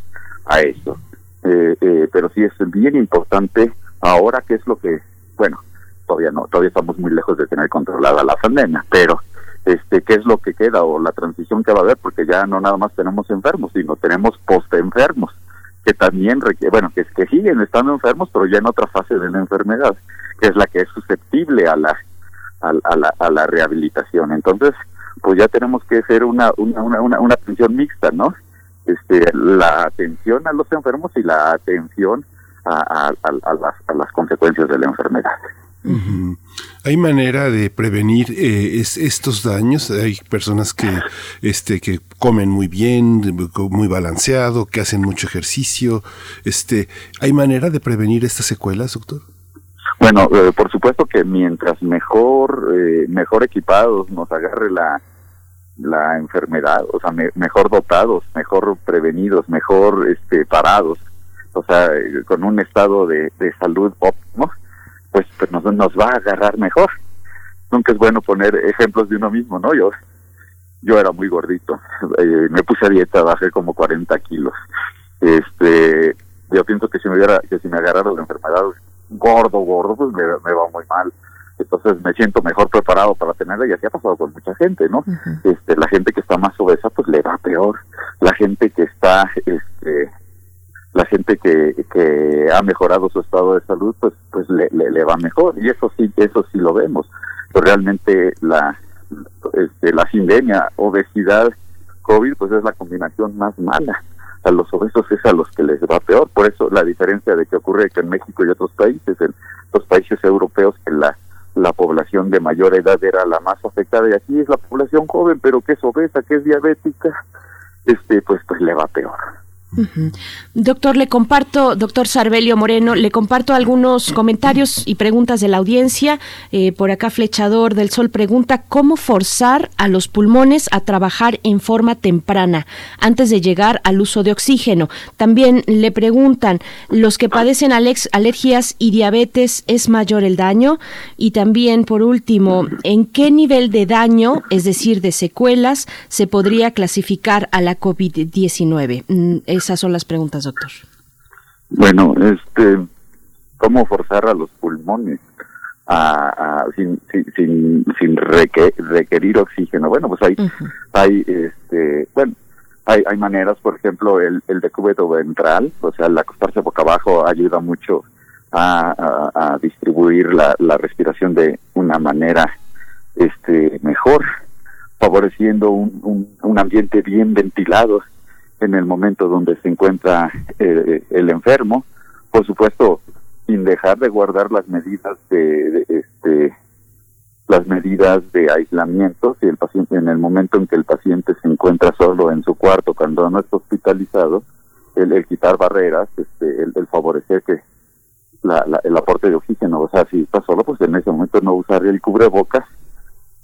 a eso. Eh, eh, pero sí es bien importante ahora qué es lo que, bueno, todavía no, todavía estamos muy lejos de tener controlada la pandemia, pero este qué es lo que queda o la transición que va a haber, porque ya no nada más tenemos enfermos, sino tenemos post enfermos que también requiere, bueno, que, que siguen estando enfermos, pero ya en otra fase de la enfermedad, que es la que es susceptible a la, a, la, a la rehabilitación. Entonces, pues ya tenemos que hacer una, una, una, una atención mixta, ¿no? Este, la atención a los enfermos y la atención a, las, consecuencias de la enfermedad. Hay manera de prevenir eh, estos daños. Hay personas que, este, que comen muy bien, muy balanceado, que hacen mucho ejercicio. Este, ¿hay manera de prevenir estas secuelas, doctor? Bueno, eh, por supuesto que mientras mejor, eh, mejor equipados nos agarre la, la enfermedad, o sea, mejor dotados, mejor prevenidos, mejor este, parados, o sea, con un estado de, de salud óptimo, pues, pues nos, nos va a agarrar mejor. Nunca es bueno poner ejemplos de uno mismo, ¿no? Yo, yo era muy gordito, [laughs] eh, me puse a dieta, bajé como 40 kilos. Este, yo pienso que si me hubiera, que si me agarrara la enfermedad gordo, gordo, pues me, me va muy mal entonces me siento mejor preparado para tenerla y así ha pasado con mucha gente, ¿no? Este, la gente que está más obesa pues le va peor, la gente que está, este, la gente que, que ha mejorado su estado de salud pues pues le, le, va mejor y eso sí eso sí lo vemos, pero realmente la este, la sindemia, obesidad, COVID pues es la combinación más mala a los obesos es a los que les va peor. Por eso la diferencia de que ocurre que en México y otros países, en los países europeos, que la la población de mayor edad era la más afectada y aquí es la población joven, pero que es obesa, que es diabética, este pues pues le va peor. Doctor, le comparto, doctor Sarbelio Moreno, le comparto algunos comentarios y preguntas de la audiencia. Eh, por acá, Flechador del Sol pregunta, ¿cómo forzar a los pulmones a trabajar en forma temprana antes de llegar al uso de oxígeno? También le preguntan, ¿los que padecen alergias y diabetes es mayor el daño? Y también, por último, ¿en qué nivel de daño, es decir, de secuelas, se podría clasificar a la COVID-19? Esas son las preguntas, doctor. Bueno, este, ¿cómo forzar a los pulmones a, sin, sin, sin, requerir oxígeno? Bueno, pues hay, hay, este, bueno, hay, hay maneras, por ejemplo, el, el decúbito ventral, o sea, el acostarse boca abajo ayuda mucho a, a, distribuir la, la respiración de una manera este mejor, favoreciendo un, un, un ambiente bien ventilado en el momento donde se encuentra eh, el enfermo, por supuesto, sin dejar de guardar las medidas de, este las medidas de aislamiento si el paciente en el momento en que el paciente se encuentra solo en su cuarto cuando no está hospitalizado, el, quitar barreras, este, el, favorecer que el aporte de oxígeno, o sea, si está solo, pues en ese momento no usar el cubrebocas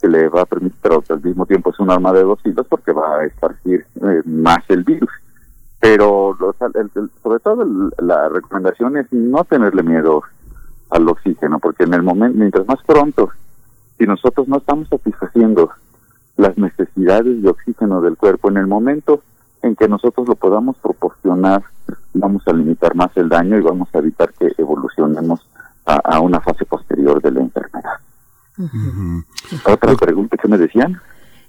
que le va a permitir, pero al mismo tiempo es un arma de dos filos porque va a esparcir eh, más el virus. Pero sobre todo la recomendación es no tenerle miedo al oxígeno, porque en el momento, mientras más pronto, si nosotros no estamos satisfaciendo las necesidades de oxígeno del cuerpo, en el momento en que nosotros lo podamos proporcionar, vamos a limitar más el daño y vamos a evitar que evolucionemos a, una fase posterior de la enfermedad. Otra pregunta que me decían.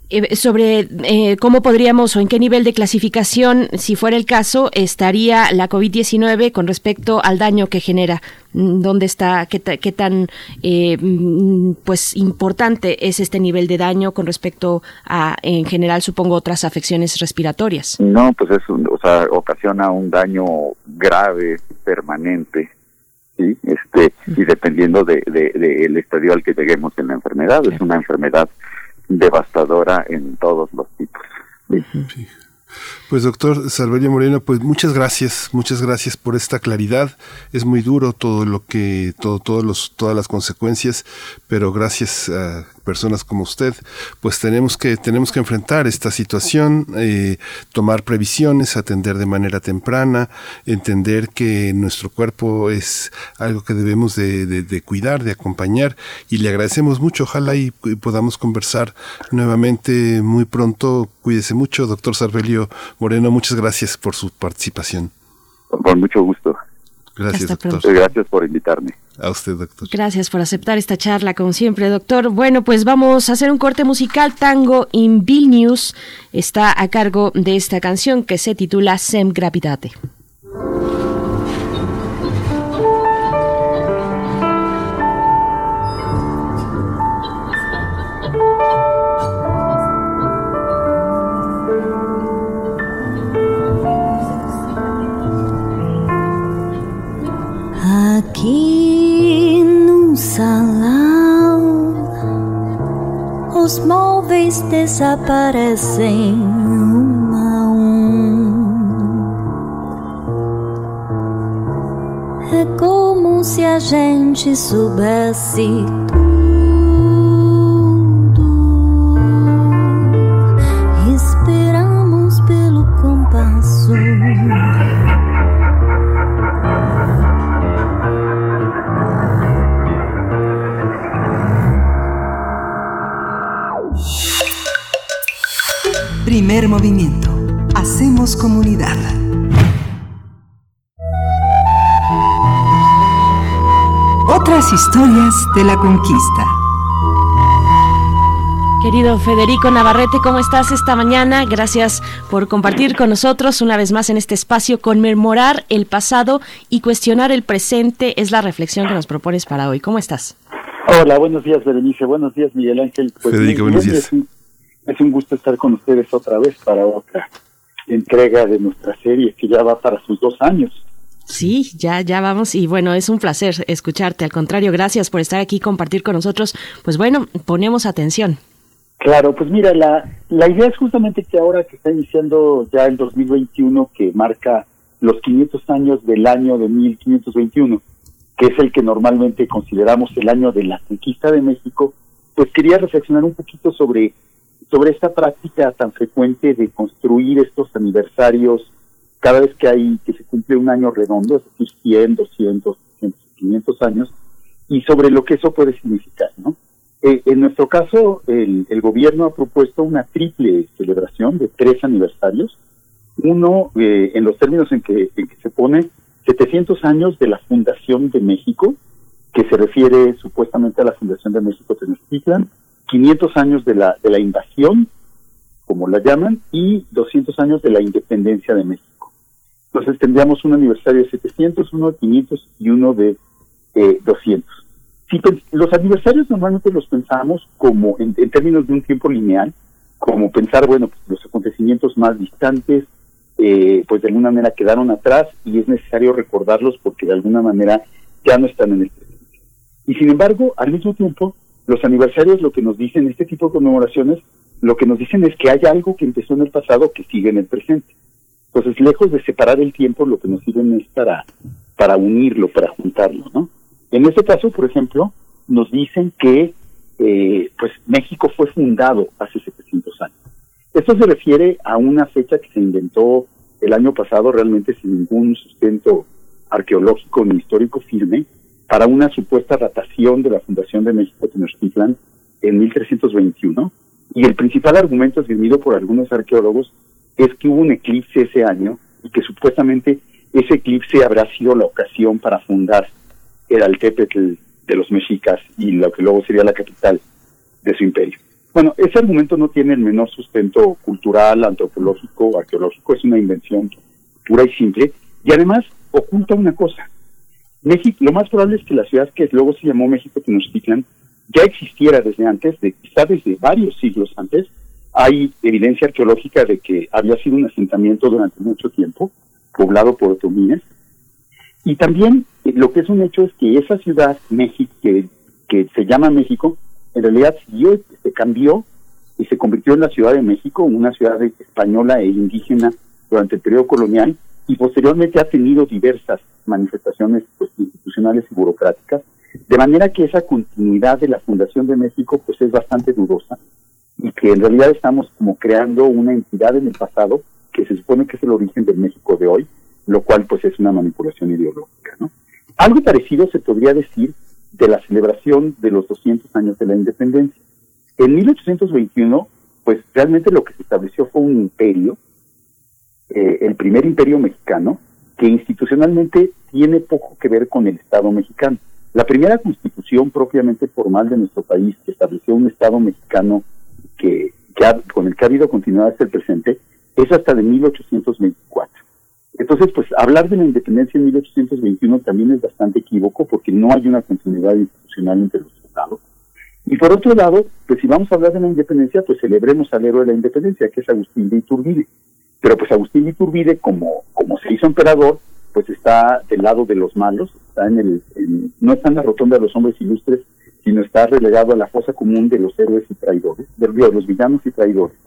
Eh, sobre eh, cómo podríamos o en qué nivel de clasificación, si fuera el caso, estaría la COVID-19 con respecto al daño que genera. Mm, ¿Dónde está, qué, qué tan eh, mm, pues importante es este nivel de daño con respecto a, en general, supongo, otras afecciones respiratorias? No, pues es, o sea, ocasiona un daño grave, permanente, ¿sí? Este, y dependiendo del de, estadio al que lleguemos en la enfermedad, es una enfermedad devastadora en todos los tipos. Pues doctor Salverio Moreno, pues muchas gracias, muchas gracias por esta claridad. Es muy duro todo lo que, todo, todos los, todas las consecuencias, pero gracias a personas como usted, pues tenemos que, tenemos que enfrentar esta situación, eh, tomar previsiones, atender de manera temprana, entender que nuestro cuerpo es algo que debemos de, cuidar, de acompañar, y le agradecemos mucho. Ojalá y, podamos conversar nuevamente muy pronto. Cuídese mucho, doctor Sarvelio Moreno. Muchas gracias por su participación. Con mucho gusto. Gracias, doctor. Gracias por invitarme. A usted, doctor. Gracias por aceptar esta charla, como siempre, doctor. Bueno, pues vamos a hacer un corte musical. Tango in Vilnius está a cargo de esta canción que se titula Sem Gravitate. Os móveis desaparecem um a um. É como se a gente soubesse tudo. Primer movimiento. Hacemos comunidad. Otras historias de la conquista. Querido Federico Navarrete, ¿cómo estás esta mañana? Gracias por compartir con nosotros una vez más en este espacio. Conmemorar el pasado y cuestionar el presente es la reflexión que nos propones para hoy. ¿Cómo estás? Hola, buenos días, Berenice. Buenos días, Miguel Ángel. Pues Federico, buenos días. Es un gusto estar con ustedes otra vez para otra entrega de nuestra serie que ya va para sus dos años. Sí, ya, ya vamos y bueno, es un placer escucharte. Al contrario, gracias por estar aquí y compartir con nosotros. Pues bueno, ponemos atención. Claro, pues mira, la, la idea es justamente que ahora que está iniciando ya el 2021, que marca los 500 años del año de 1521, que es el que normalmente consideramos el año de la conquista de México, pues quería reflexionar un poquito sobre sobre esta práctica tan frecuente de construir estos aniversarios cada vez que hay que se cumple un año redondo, es decir, 100, 200, 500 años, y sobre lo que eso puede significar, ¿no? Eh, en nuestro caso, el, gobierno ha propuesto una triple celebración de tres aniversarios. Uno, eh, en los términos en que, en que se pone 700 años de la fundación de México, que se refiere supuestamente a la fundación de México Tenochtitlan, 500 años de la, de la invasión, como la llaman, y 200 años de la independencia de México. Entonces tendríamos un aniversario de 700, uno de 500 y uno de 200. Eh, si los aniversarios normalmente los pensamos como en, términos de un tiempo lineal, como pensar, bueno, pues, los acontecimientos más distantes, eh, pues de alguna manera quedaron atrás y es necesario recordarlos porque de alguna manera ya no están en el presente. Y sin embargo, al mismo tiempo, los aniversarios lo que nos dicen, este tipo de conmemoraciones, lo que nos dicen es que hay algo que empezó en el pasado que sigue en el presente. Entonces, lejos de separar el tiempo, lo que nos sirven es para, para unirlo, para juntarlo, ¿no? En este caso, por ejemplo, nos dicen que eh, pues México fue fundado hace 700 años. Esto se refiere a una fecha que se inventó el año pasado realmente sin ningún sustento arqueológico ni histórico firme para una supuesta datación de la fundación de México Tenochtitlan en 1321 y el principal argumento esgrimido por algunos arqueólogos es que hubo un eclipse ese año y que supuestamente ese eclipse habrá sido la ocasión para fundar el Altepetl de los mexicas y lo que luego sería la capital de su imperio. Bueno, ese argumento no tiene el menor sustento cultural, antropológico, arqueológico, es una invención pura y simple, y además oculta una cosa. México, lo más probable es que la ciudad que luego se llamó México Tenochtitlan ya existiera desde antes, de, quizá desde varios siglos antes. Hay evidencia arqueológica de que había sido un asentamiento durante mucho tiempo, poblado por otomíes. Y también eh, lo que es un hecho es que esa ciudad, México, que, se llama México, en realidad siguió, se cambió y se convirtió en la Ciudad de México, una ciudad española e indígena durante el periodo colonial, y posteriormente ha tenido diversas manifestaciones pues, institucionales y burocráticas, de manera que esa continuidad de la Fundación de México pues es bastante dudosa y que en realidad estamos como creando una entidad en el pasado que se supone que es el origen del México de hoy, lo cual pues es una manipulación ideológica. ¿no? Algo parecido se podría decir de la celebración de los 200 años de la independencia. En 1821, pues realmente lo que se estableció fue un imperio, eh, el primer imperio mexicano, que institucionalmente tiene poco que ver con el Estado mexicano. La primera constitución propiamente formal de nuestro país, que estableció un Estado mexicano que, con el que ha habido continuidad hasta el presente, es hasta de 1824. Entonces, pues hablar de la independencia en 1821 también es bastante equívoco porque no hay una continuidad institucional entre los estados. Y por otro lado, pues si vamos a hablar de la independencia, pues celebremos al héroe de la independencia, que es Agustín de Iturbide. Pero pues Agustín de Iturbide, como, como se hizo emperador, pues está del lado de los malos, está en el, no está en la rotonda de los hombres ilustres, sino está relegado a la fosa común de los héroes y traidores, de los villanos y traidores.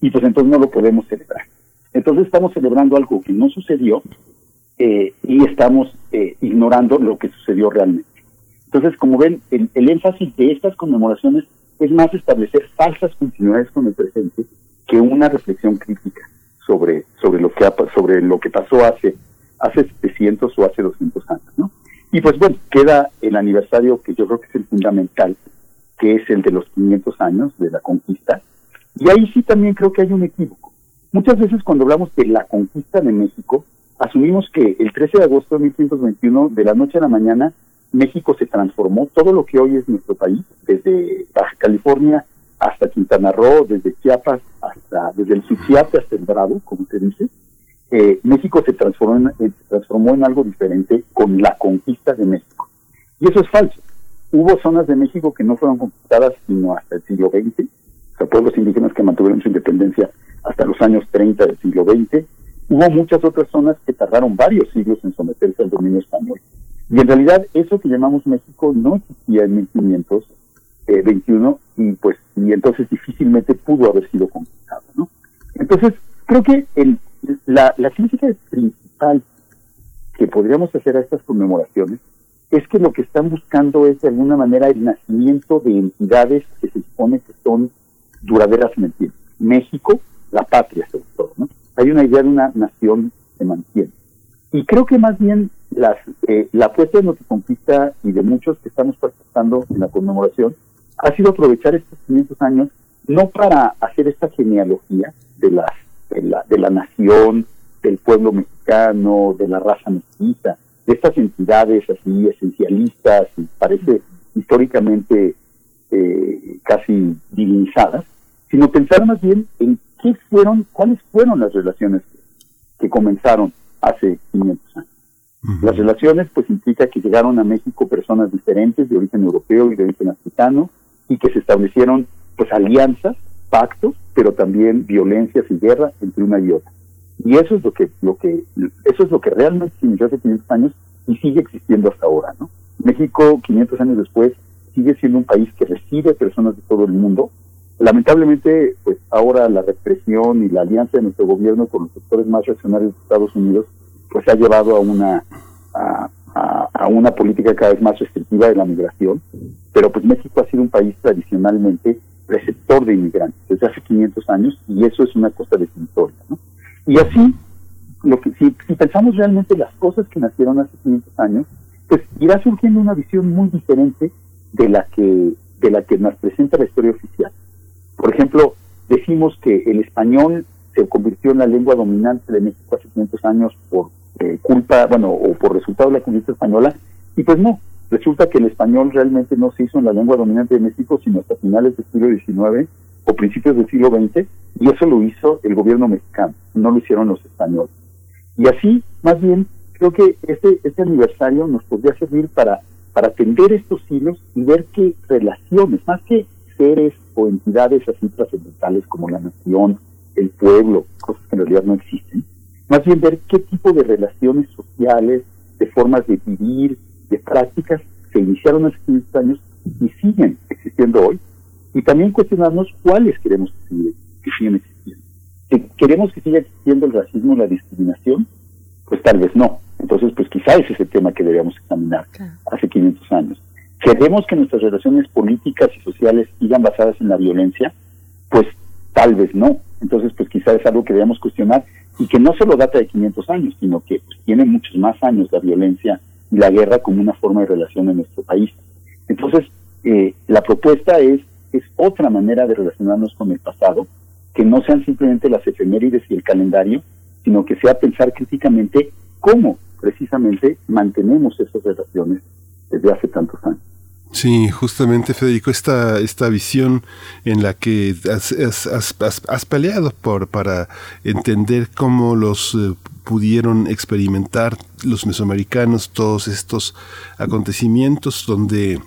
Y pues entonces no lo podemos celebrar. Entonces estamos celebrando algo que no sucedió eh, y estamos eh, ignorando lo que sucedió realmente. Entonces, como ven, el, énfasis de estas conmemoraciones es más establecer falsas continuidades con el presente que una reflexión crítica sobre, sobre, lo, que sobre lo que pasó hace, hace 700 o hace 200 años. ¿no? Y pues bueno, queda el aniversario que yo creo que es el fundamental, que es el de los 500 años de la conquista. Y ahí sí también creo que hay un equívoco. Muchas veces cuando hablamos de la conquista de México, asumimos que el 13 de agosto de 1521, de la noche a la mañana, México se transformó, todo lo que hoy es nuestro país, desde Baja California hasta Quintana Roo, desde Chiapas hasta, desde el Suchiate hasta el Bravo, como se dice, eh, México se transformó, en, eh, transformó en algo diferente con la conquista de México. Y eso es falso. Hubo zonas de México que no fueron conquistadas sino hasta el siglo XX, o sea, pueblos indígenas que mantuvieron su independencia hasta los años 30 del siglo XX. Hubo muchas otras zonas que tardaron varios siglos en someterse al dominio español. Y en realidad eso que llamamos México no existía en 1521 y pues y entonces difícilmente pudo haber sido conquistado, ¿no? Entonces creo que el, la, crítica principal que podríamos hacer a estas conmemoraciones es que lo que están buscando es de alguna manera el nacimiento de entidades que se supone que son duraderas en. México la patria sobre todo, ¿no? Hay una idea de una nación que mantiene. Y creo que más bien las, eh, la apuesta de nuestra conquista y de muchos que estamos participando en la conmemoración ha sido aprovechar estos 500 años no para hacer esta genealogía de, las, de, la, de la nación, del pueblo mexicano, de la raza mestiza, de estas entidades así esencialistas y parece históricamente eh, casi divinizadas, sino pensar más bien en qué fueron, cuáles fueron las relaciones que, comenzaron hace 500 años. Las relaciones pues implica que llegaron a México personas diferentes de origen europeo y de origen africano y que se establecieron pues alianzas, pactos, pero también violencias y guerra entre una y otra. Y eso es lo que lo que eso es lo que realmente inició hace 500 años y sigue existiendo hasta ahora, ¿no? México 500 años después sigue siendo un país que recibe personas de todo el mundo Lamentablemente, pues ahora la represión y la alianza de nuestro gobierno con los sectores más reaccionarios de Estados Unidos, pues ha llevado a una a, una política cada vez más restrictiva de la migración, pero pues México ha sido un país tradicionalmente receptor de inmigrantes desde hace 500 años y eso es una cosa definitoria, ¿no? Y así, lo que si, si pensamos realmente las cosas que nacieron hace 500 años, pues irá surgiendo una visión muy diferente de la que de la que nos presenta la historia oficial. Por ejemplo, decimos que el español se convirtió en la lengua dominante de México hace 500 años por eh, culpa, bueno, o por resultado de la conquista española, y pues no, resulta que el español realmente no se hizo en la lengua dominante de México, sino hasta finales del siglo XIX o principios del siglo XX, y eso lo hizo el gobierno mexicano, no lo hicieron los españoles. Y así, más bien, creo que este, este aniversario nos podría servir para, para atender estos hilos y ver qué relaciones, más que seres o entidades así trascendentales como la nación, el pueblo, cosas que en realidad no existen, más bien ver qué tipo de relaciones sociales, de formas de vivir, de prácticas se iniciaron hace 15 años y siguen existiendo hoy, y también cuestionarnos cuáles queremos que, que sigan existiendo. Si queremos que siga existiendo el racismo y la discriminación, pues tal vez no. Entonces, pues quizá ese es el tema que deberíamos examinar hace 500 años. ¿Queremos que nuestras relaciones políticas y sociales sigan basadas en la violencia? Pues tal vez no. Entonces, pues quizá es algo que debemos cuestionar y que no solo data de 500 años, sino que tiene muchos más años la violencia y la guerra como una forma de relación en nuestro país. Entonces, eh, la propuesta es, es otra manera de relacionarnos con el pasado, que no sean simplemente las efemérides y el calendario, sino que sea pensar críticamente cómo precisamente mantenemos esas relaciones desde hace tantos años. Sí, justamente Federico, esta, esta visión en la que has, peleado por, para entender cómo los eh, pudieron experimentar los mesoamericanos todos estos acontecimientos donde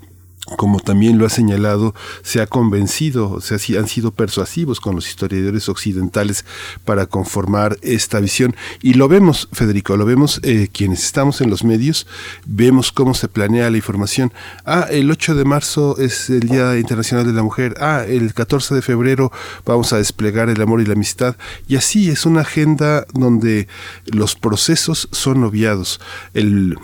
como también lo ha señalado, se ha convencido, o sea, han sido persuasivos con los historiadores occidentales para conformar esta visión. Y lo vemos, Federico, lo vemos eh, quienes estamos en los medios, vemos cómo se planea la información. Ah, el 8 de marzo es el Día Internacional de la Mujer. Ah, el 14 de febrero vamos a desplegar el amor y la amistad. Y así es una agenda donde los procesos son obviados. El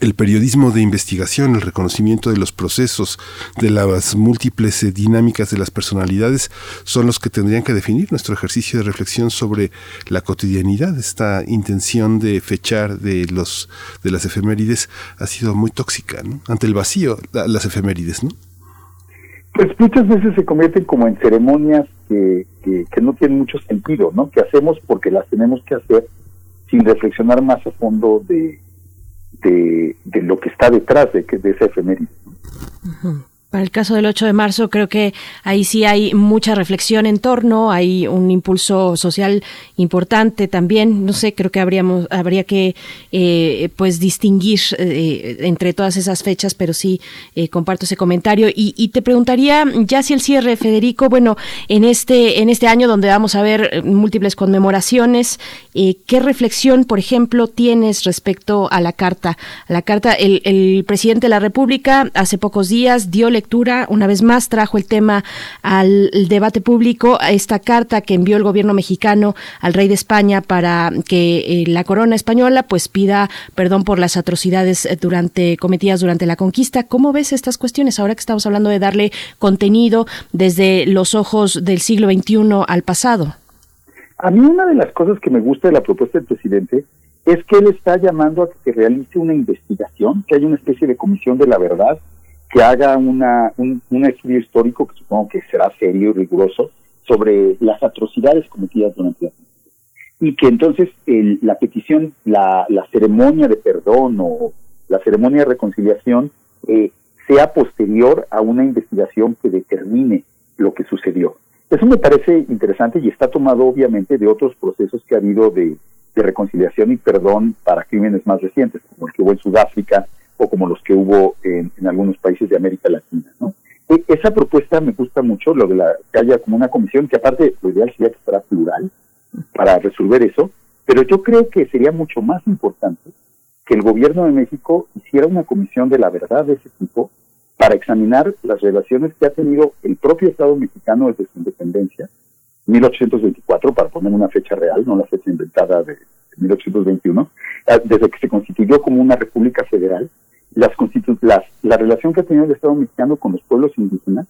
el periodismo de investigación, el reconocimiento de los procesos, de las múltiples eh, dinámicas de las personalidades, son los que tendrían que definir nuestro ejercicio de reflexión sobre la cotidianidad. Esta intención de fechar de los de las efemérides ha sido muy tóxica, ¿no? Ante el vacío, las efemérides, ¿no? Pues muchas veces se convierten como en ceremonias que, que, que no tienen mucho sentido, ¿no? Que hacemos porque las tenemos que hacer sin reflexionar más a fondo de de, de lo que está detrás de, de esa efeméride. Para el caso del 8 de marzo, creo que ahí sí hay mucha reflexión en torno, hay un impulso social importante también. No sé, creo que habríamos, habría que eh, pues distinguir eh, entre todas esas fechas, pero sí eh, comparto ese comentario. Y, te preguntaría, ya si el cierre, Federico, bueno, en este, en este año donde vamos a ver múltiples conmemoraciones, ¿qué reflexión, por ejemplo, tienes respecto a la carta? La carta, el, el presidente de la República hace pocos días dio lectura una vez más trajo el tema al debate público, esta carta que envió el gobierno mexicano al rey de España para que eh, la corona española pues pida perdón por las atrocidades eh, durante cometidas durante la conquista. ¿Cómo ves estas cuestiones ahora que estamos hablando de darle contenido desde los ojos del siglo XXI al pasado? A mí una de las cosas que me gusta de la propuesta del presidente es que él está llamando a que se realice una investigación, que haya una especie de comisión de la verdad que haga una, un, estudio histórico, que supongo que será serio y riguroso, sobre las atrocidades cometidas durante la y que entonces la petición, la, la, ceremonia de perdón o la ceremonia de reconciliación eh, sea posterior a una investigación que determine lo que sucedió. Eso me parece interesante y está tomado obviamente de otros procesos que ha habido de, de reconciliación y perdón para crímenes más recientes, como el que hubo en Sudáfrica o como los que hubo en, algunos países de América Latina. ¿no? E, esa propuesta me gusta mucho, lo de la, que haya como una comisión, que aparte lo ideal sería que fuera plural para resolver eso, pero yo creo que sería mucho más importante que el gobierno de México hiciera una comisión de la verdad de ese tipo para examinar las relaciones que ha tenido el propio Estado mexicano desde su independencia, 1824, para poner una fecha real, no la fecha inventada de 1821, eh, desde que se constituyó como una república federal, las, las la relación que ha tenido el Estado mexicano con los pueblos indígenas,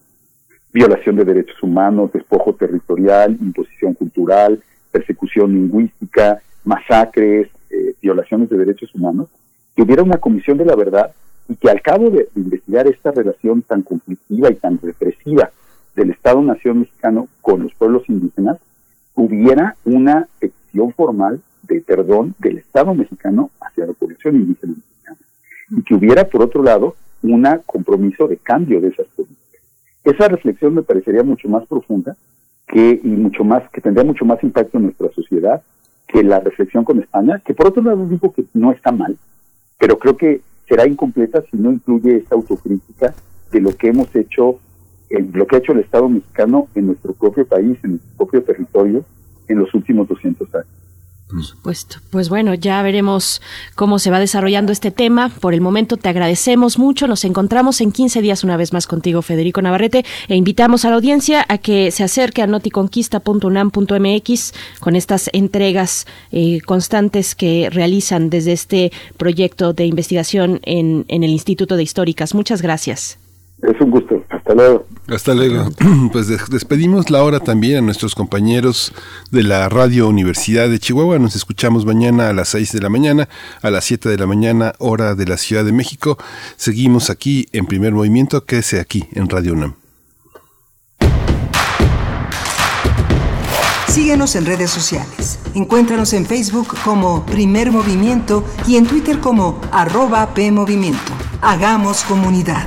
violación de derechos humanos, despojo territorial, imposición cultural, persecución lingüística, masacres, eh, violaciones de derechos humanos, que hubiera una comisión de la verdad y que al cabo de, investigar esta relación tan conflictiva y tan represiva del Estado-Nación mexicano con los pueblos indígenas, hubiera una petición formal de perdón del Estado mexicano hacia la población indígena mexicana. Y que hubiera, por otro lado, un compromiso de cambio de esas políticas. Esa reflexión me parecería mucho más profunda que, y mucho más, que tendría mucho más impacto en nuestra sociedad que la reflexión con España, que por otro lado digo que no está mal, pero creo que será incompleta si no incluye esta autocrítica de lo que hemos hecho, lo que ha hecho el Estado mexicano en nuestro propio país, en nuestro propio territorio, en los últimos 200 años. Por supuesto. Pues bueno, ya veremos cómo se va desarrollando este tema. Por el momento te agradecemos mucho. Nos encontramos en 15 días una vez más contigo, Federico Navarrete, e invitamos a la audiencia a que se acerque a noticonquista.unam.mx con estas entregas eh, constantes que realizan desde este proyecto de investigación en, en el Instituto de Históricas. Muchas gracias. Es un gusto. Hasta luego. Hasta luego. [clears throat] Pues despedimos la hora también a nuestros compañeros de la Radio Universidad de Chihuahua. Nos escuchamos mañana a las 6 de la mañana, a las 7 de la mañana, hora de la Ciudad de México. Seguimos aquí en primer movimiento. Quédese aquí en Radio UNAM. Síguenos en redes sociales. Encuéntranos en Facebook como Primer Movimiento y en Twitter como arroba PMovimiento. Hagamos comunidad.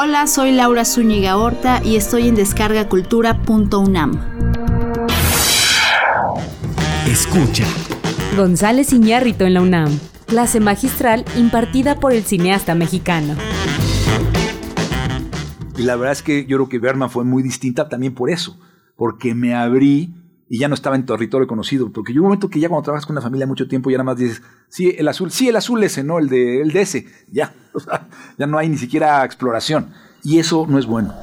Hola, soy Laura Zúñiga Horta y estoy en descargacultura.unam. Escucha. González Iñárritu en la UNAM. Clase magistral impartida por el cineasta mexicano. Y la verdad es que yo creo que Berman fue muy distinta también por eso, porque me abrí y ya no estaba en territorio conocido, porque yo un momento que ya cuando trabajas con una familia mucho tiempo ya nada más dices, sí, el azul, sí, el azul ese, no, el de, el de ese, ya, [laughs] ya no hay ni siquiera exploración. Y eso no es bueno.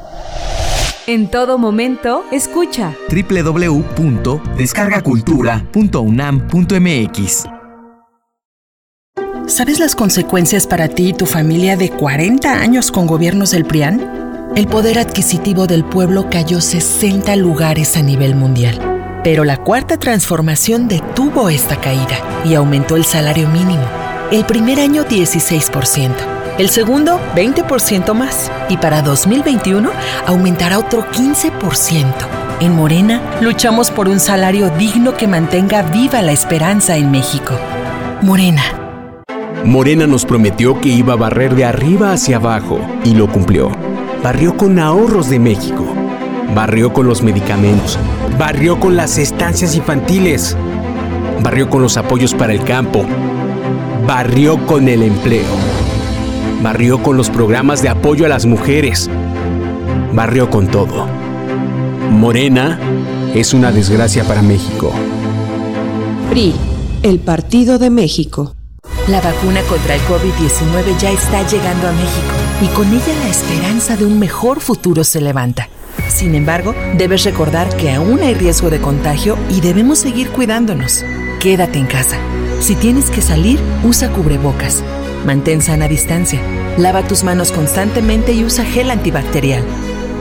En todo momento, escucha. www.descargacultura.unam.mx ¿Sabes las consecuencias para ti y tu familia de 40 años con gobiernos del PRIAN? El poder adquisitivo del pueblo cayó 60 lugares a nivel mundial pero la cuarta transformación detuvo esta caída y aumentó el salario mínimo. El primer año 16%, el segundo 20% más y para 2021 aumentará otro 15%. En Morena luchamos por un salario digno que mantenga viva la esperanza en México. Morena. Morena nos prometió que iba a barrer de arriba hacia abajo y lo cumplió. Barrió con ahorros de México barrió con los medicamentos, barrió con las estancias infantiles, barrió con los apoyos para el campo, barrió con el empleo, barrió con los programas de apoyo a las mujeres, barrió con todo. Morena es una desgracia para México. PRI, el Partido de México. La vacuna contra el COVID-19 ya está llegando a México y con ella la esperanza de un mejor futuro se levanta. Sin embargo, debes recordar que aún hay riesgo de contagio y debemos seguir cuidándonos. Quédate en casa. Si tienes que salir, usa cubrebocas. Mantén sana distancia. Lava tus manos constantemente y usa gel antibacterial.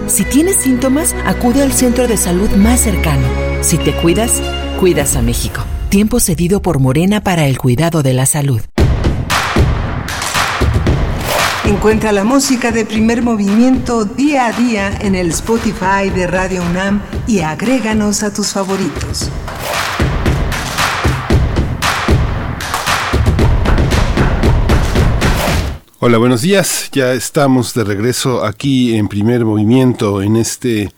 Si tienes síntomas, acude al centro de salud más cercano. Si te cuidas, cuidas a México. Tiempo cedido por Morena para el cuidado de la salud. Encuentra la música de primer movimiento día a día en el Spotify de Radio UNAM y agréganos a tus favoritos. Hola, buenos días. Ya estamos de regreso aquí en primer movimiento en este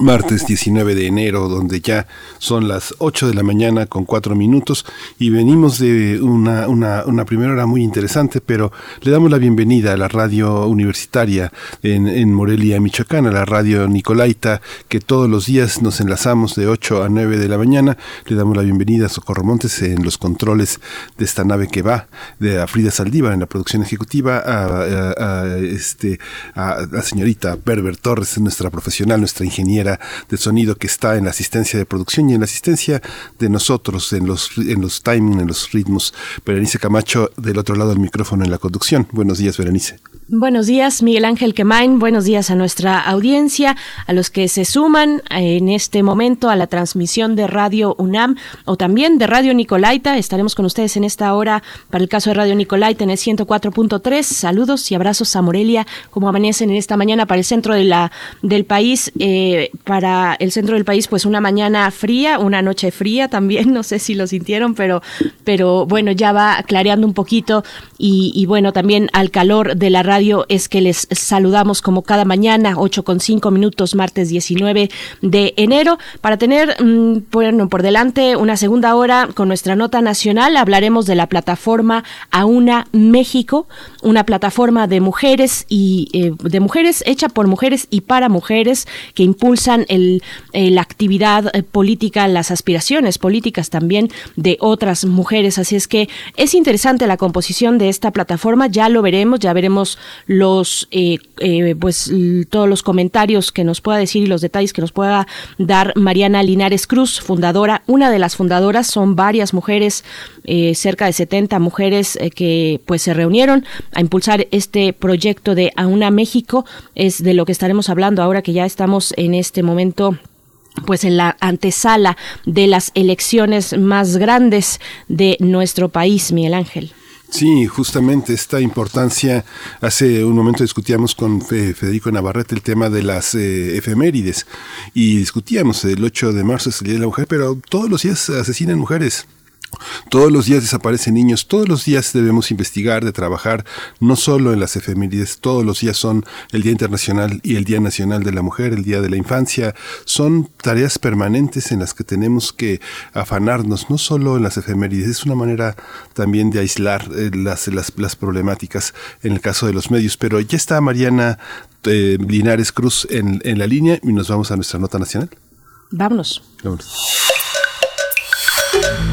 martes 19 de enero, donde ya son las 8 de la mañana con 4 minutos y venimos de una, una, una, primera hora muy interesante, pero le damos la bienvenida a la radio universitaria en, en, Morelia, Michoacán, a la radio Nicolaita, que todos los días nos enlazamos de 8 a 9 de la mañana. Le damos la bienvenida a Socorro Montes en los controles de esta nave que va, de a Frida Saldívar en la producción ejecutiva, a, este, a la señorita Berber Torres, nuestra profesional, nuestra ingeniera de sonido que está en la asistencia de producción y en la asistencia de nosotros, en los, en los timing, en los ritmos. Berenice Camacho del otro lado del micrófono en la conducción. Buenos días, Berenice. Buenos días, Miguel Ángel Quemain. Buenos días a nuestra audiencia, a los que se suman en este momento a la transmisión de Radio UNAM o también de Radio Nicolaita. Estaremos con ustedes en esta hora para el caso de Radio Nicolaita en el 104.3. Saludos y abrazos a Morelia, como amanecen en esta mañana para el centro de la, del país. Eh, para el centro del país, pues una mañana fría, una noche fría también. [laughs] No sé si lo sintieron, pero, pero bueno, ya va clareando un poquito y, y bueno, también al calor de la radio es que les saludamos como cada mañana, 8 con 5 minutos, martes 19 de enero, para tener, mm, bueno, por delante una segunda hora con nuestra nota nacional. Hablaremos de la plataforma Auna México, una plataforma de mujeres y eh, de mujeres hecha por mujeres y para mujeres que impulsan el, eh, la actividad eh, política, las aspiraciones políticas también de otras mujeres. Así es que es interesante la composición de esta plataforma, ya lo veremos, ya veremos los eh, eh, pues todos los comentarios que nos pueda decir y los detalles que nos pueda dar Mariana Linares Cruz, fundadora, una de las fundadoras, son varias mujeres, eh, cerca de 70 mujeres que pues se reunieron a impulsar este proyecto de Auna México, es de lo que estaremos hablando ahora que ya estamos en este momento pues en la antesala de las elecciones más grandes de nuestro país, Miguel Ángel. Sí, justamente esta importancia. Hace un momento discutíamos con Federico Navarrete el tema de las eh, efemérides y discutíamos el 8 de marzo es el Día de la Mujer, pero todos los días asesinan mujeres. Todos los días desaparecen niños, todos los días debemos investigar, de trabajar, no solo en las efemérides, todos los días son el Día Internacional y el Día Nacional de la Mujer, el Día de la Infancia, son tareas permanentes en las que tenemos que afanarnos, no solo en las efemérides, es una manera también de aislar eh, las, las, problemáticas en el caso de los medios, pero ya está Mariana eh, Linares Cruz en, en la línea y nos vamos a nuestra nota nacional. Vámonos. Vámonos.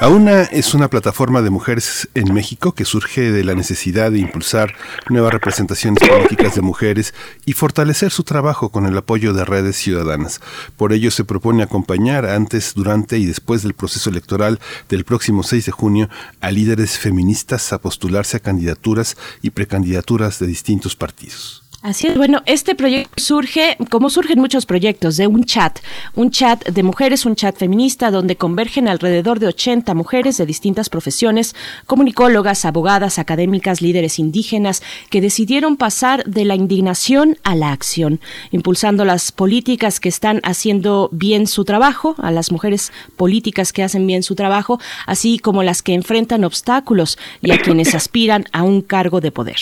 AUNA es una plataforma de mujeres en México que surge de la necesidad de impulsar nuevas representaciones políticas de mujeres y fortalecer su trabajo con el apoyo de redes ciudadanas. Por ello se propone acompañar antes, durante y después del proceso electoral del próximo 6 de junio a líderes feministas a postularse a candidaturas y precandidaturas de distintos partidos. Así es, bueno, este proyecto surge, como surgen muchos proyectos, de un chat, un chat de mujeres, un chat feminista, donde convergen alrededor de 80 mujeres de distintas profesiones, comunicólogas, abogadas, académicas, líderes indígenas, que decidieron pasar de la indignación a la acción, impulsando las políticas que están haciendo bien su trabajo, a las mujeres políticas que hacen bien su trabajo, así como las que enfrentan obstáculos y a quienes aspiran a un cargo de poder.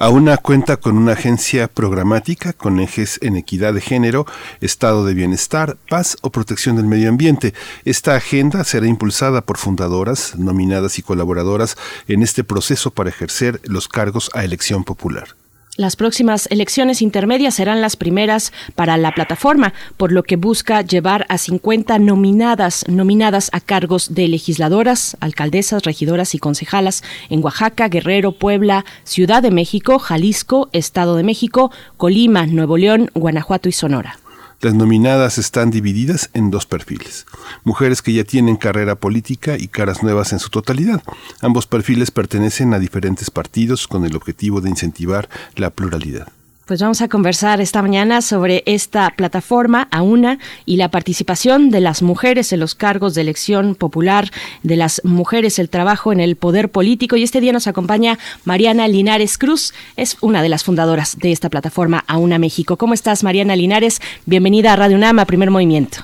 AUNA cuenta con una agencia programática con ejes en equidad de género, estado de bienestar, paz o protección del medio ambiente. Esta agenda será impulsada por fundadoras, nominadas y colaboradoras en este proceso para ejercer los cargos a elección popular. Las próximas elecciones intermedias serán las primeras para la plataforma, por lo que busca llevar a 50 nominadas, nominadas a cargos de legisladoras, alcaldesas, regidoras y concejalas en Oaxaca, Guerrero, Puebla, Ciudad de México, Jalisco, Estado de México, Colima, Nuevo León, Guanajuato y Sonora. Las nominadas están divididas en dos perfiles. Mujeres que ya tienen carrera política y caras nuevas en su totalidad. Ambos perfiles pertenecen a diferentes partidos con el objetivo de incentivar la pluralidad. Pues vamos a conversar esta mañana sobre esta plataforma AUNA y la participación de las mujeres en los cargos de elección popular, de las mujeres, el trabajo en el poder político. Y este día nos acompaña Mariana Linares Cruz, es una de las fundadoras de esta plataforma AUNA México. ¿Cómo estás, Mariana Linares? Bienvenida a Radio UNAM, Primer Movimiento.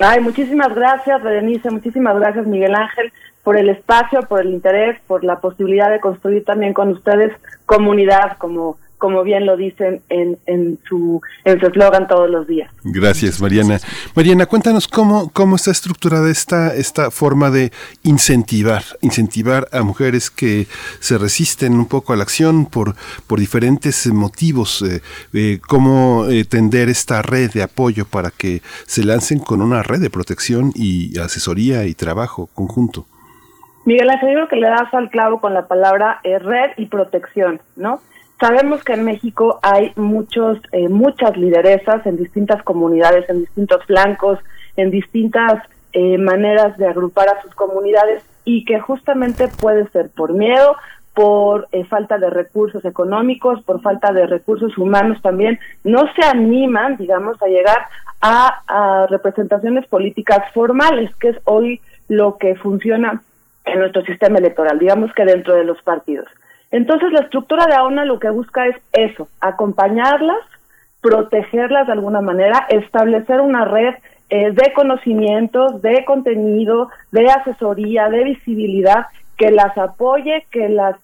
Ay, muchísimas gracias, Berenice, muchísimas gracias, Miguel Ángel, por el espacio, por el interés, por la posibilidad de construir también con ustedes comunidad como como bien lo dicen en, en su en su eslogan todos los días. Gracias, Mariana. Mariana, cuéntanos cómo, cómo está estructurada esta, esta forma de incentivar, incentivar a mujeres que se resisten un poco a la acción por, por diferentes motivos, eh, eh, cómo eh, tender esta red de apoyo para que se lancen con una red de protección y asesoría y trabajo conjunto. Miguel Ángel, creo que le das al clavo con la palabra red y protección, ¿no? Sabemos que en México hay muchos, eh, muchas lideresas en distintas comunidades, en distintos flancos, en distintas eh, maneras de agrupar a sus comunidades y que justamente puede ser por miedo, por eh, falta de recursos económicos, por falta de recursos humanos también, no se animan, digamos, a llegar a, a representaciones políticas formales, que es hoy lo que funciona en nuestro sistema electoral, digamos que dentro de los partidos. Entonces la estructura de AONA lo que busca es eso, acompañarlas, protegerlas de alguna manera, establecer una red eh, de conocimientos, de contenido, de asesoría, de visibilidad, que las apoye, que las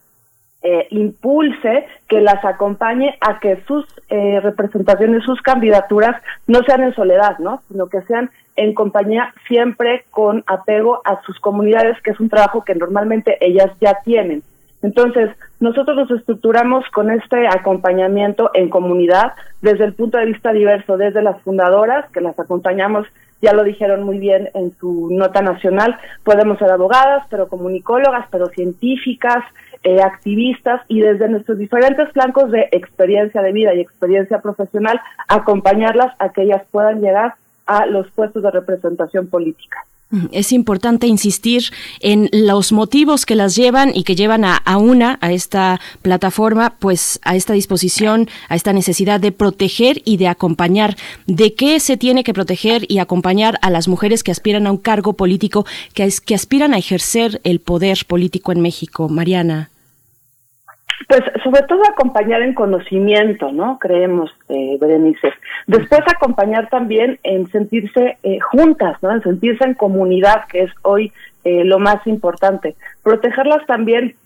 eh, impulse, que las acompañe a que sus eh, representaciones, sus candidaturas no sean en soledad, ¿no? Sino que sean en compañía siempre con apego a sus comunidades, que es un trabajo que normalmente ellas ya tienen. Entonces, nosotros nos estructuramos con este acompañamiento en comunidad desde el punto de vista diverso, desde las fundadoras, que las acompañamos, ya lo dijeron muy bien en su nota nacional, podemos ser abogadas, pero comunicólogas, pero científicas, eh, activistas y desde nuestros diferentes flancos de experiencia de vida y experiencia profesional, acompañarlas a que ellas puedan llegar a los puestos de representación política. Es importante insistir en los motivos que las llevan y que llevan a, una, a esta plataforma, pues a esta disposición, a esta necesidad de proteger y de acompañar. ¿De qué se tiene que proteger y acompañar a las mujeres que aspiran a un cargo político, que, que aspiran a ejercer el poder político en México? Mariana. Pues sobre todo acompañar en conocimiento, ¿no? Creemos, eh, Berenice. Después acompañar también en sentirse eh, juntas, ¿no? En sentirse en comunidad, que es hoy eh, lo más importante. Protegerlas también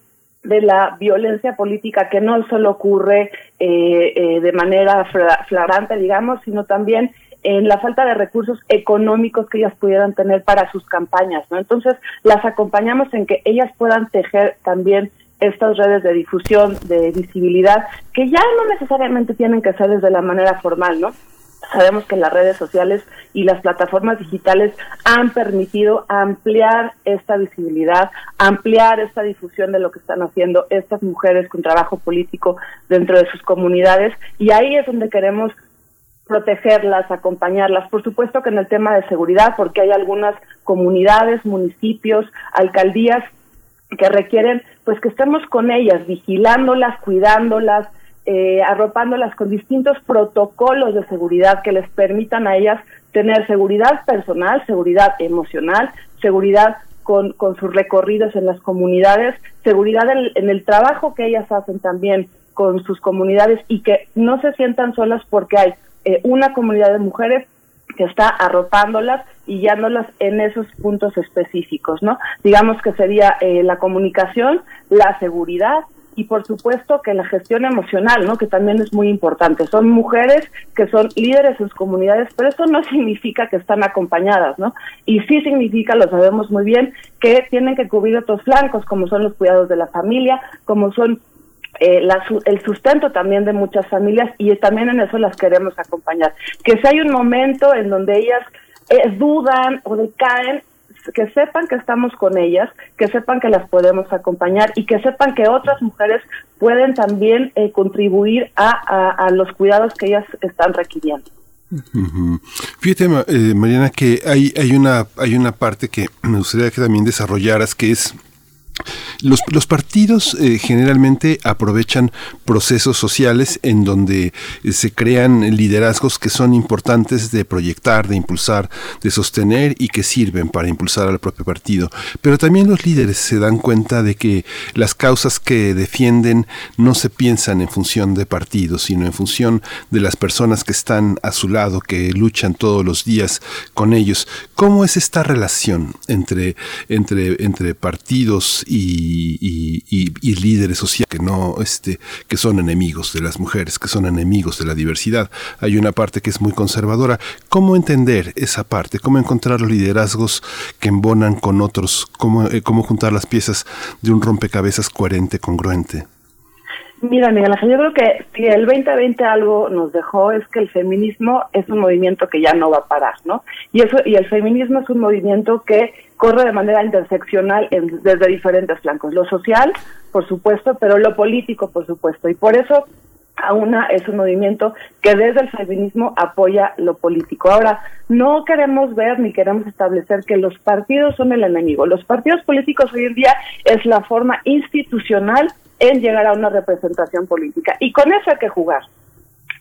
de la violencia política que no solo ocurre eh, de manera flagrante, digamos, sino también en la falta de recursos económicos que ellas pudieran tener para sus campañas, ¿no? Entonces, las acompañamos en que ellas puedan tejer también estas redes de difusión, de visibilidad, que ya no necesariamente tienen que ser desde la manera formal, ¿no? Sabemos que las redes sociales y las plataformas digitales han permitido ampliar esta visibilidad, ampliar esta difusión de lo que están haciendo estas mujeres con trabajo político dentro de sus comunidades y ahí es donde queremos protegerlas, acompañarlas. Por supuesto que en el tema de seguridad, porque hay algunas comunidades, municipios, alcaldías que requieren pues que estemos con ellas, vigilándolas, cuidándolas, eh, arropándolas con distintos protocolos de seguridad que les permitan a ellas tener seguridad personal, seguridad emocional, seguridad con, con sus recorridos en las comunidades, seguridad en, el trabajo que ellas hacen también con sus comunidades y que no se sientan solas porque hay eh, una comunidad de mujeres que está arropándolas y guiándolas en esos puntos específicos, ¿no? Digamos que sería eh, la comunicación, la seguridad, y por supuesto que la gestión emocional, ¿no? Que también es muy importante. Son mujeres que son líderes en sus comunidades, pero eso no [laughs] significa que están acompañadas, ¿no? Y sí significa, lo sabemos muy bien, que tienen que cubrir otros flancos, como son los cuidados de la familia, como son eh, el sustento también de muchas familias y también en eso las queremos acompañar. Que si hay un momento en donde ellas eh, dudan o decaen, que sepan que estamos con ellas, que sepan que las podemos acompañar y que sepan que otras mujeres pueden también eh, contribuir a, los cuidados que ellas están requiriendo. Fíjate, eh, Mariana, que hay, hay, una, hay una parte que me gustaría que también desarrollaras, que es los, partidos eh, generalmente aprovechan procesos sociales en donde eh, se crean liderazgos que son importantes de proyectar, de impulsar, de sostener y que sirven para impulsar al propio partido. Pero también los líderes se dan cuenta de que las causas que defienden no se piensan en función de partidos, sino en función de las personas que están a su lado, que luchan todos los días con ellos. ¿Cómo es esta relación entre, entre, entre partidos y, líderes sociales que no este que son enemigos de las mujeres que son enemigos de la diversidad. Hay una parte que es muy conservadora. Cómo entender esa parte cómo encontrar los liderazgos que embonan con otros cómo, eh, cómo juntar las piezas de un rompecabezas coherente congruente Mira, Miguel yo creo que si el 2020 algo nos dejó es que el feminismo es un movimiento que ya no va a parar, ¿no? Y eso y el feminismo es un movimiento que corre de manera interseccional desde diferentes flancos, lo social, por supuesto, pero lo político, por supuesto. Y por eso AUNA es un movimiento que desde el feminismo apoya lo político. Ahora, no queremos ver ni queremos establecer que los partidos son el enemigo. Los partidos políticos hoy en día es la forma institucional en llegar a una representación política. Y con eso hay que jugar.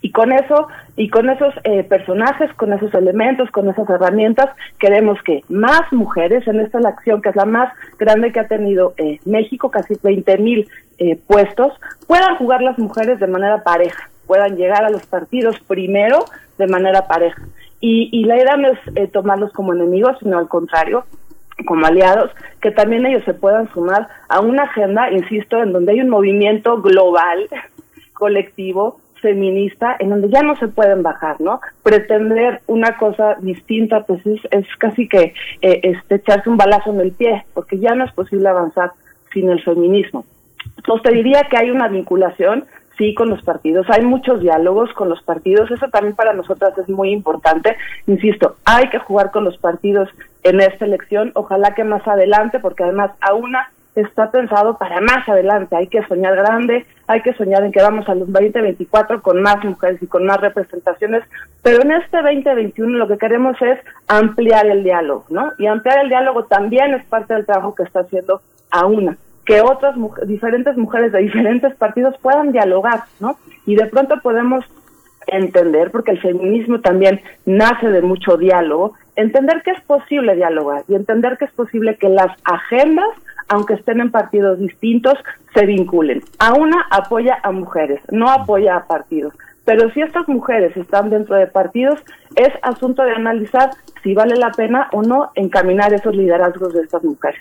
Y con eso, y con esos eh, personajes, con esos elementos, con esas herramientas, queremos que más mujeres, en esta elección que es la más grande que ha tenido eh, México, casi 20 mil eh, puestos, puedan jugar las mujeres de manera pareja, puedan llegar a los partidos primero de manera pareja. Y, y la idea no es tomarlos como enemigos, sino al contrario, como aliados, que también ellos se puedan sumar a una agenda, insisto, en donde hay un movimiento global, [laughs] colectivo, feminista en donde ya no se pueden bajar, ¿no? Pretender una cosa distinta, pues es, es casi que eh, este, echarse un balazo en el pie, porque ya no es posible avanzar sin el feminismo. Entonces te diría que hay una vinculación, sí, con los partidos, hay muchos diálogos con los partidos, eso también para nosotras es muy importante, insisto, hay que jugar con los partidos en esta elección, ojalá que más adelante, porque además a una está pensado para más adelante. Hay que soñar grande, hay que soñar en que vamos a los 2024 con más mujeres y con más representaciones, pero en este 2021 lo que queremos es ampliar el diálogo, ¿no? Y ampliar el diálogo también es parte del trabajo que está haciendo a una que otras diferentes mujeres de diferentes partidos puedan dialogar, ¿no? Y de pronto podemos entender, porque el feminismo también nace de mucho diálogo, entender que es posible dialogar y entender que es posible que las agendas aunque estén en partidos distintos, se vinculen. A una apoya a mujeres, no apoya a partidos. Pero si estas mujeres están dentro de partidos, es asunto de analizar si vale la pena o no encaminar esos liderazgos de estas mujeres.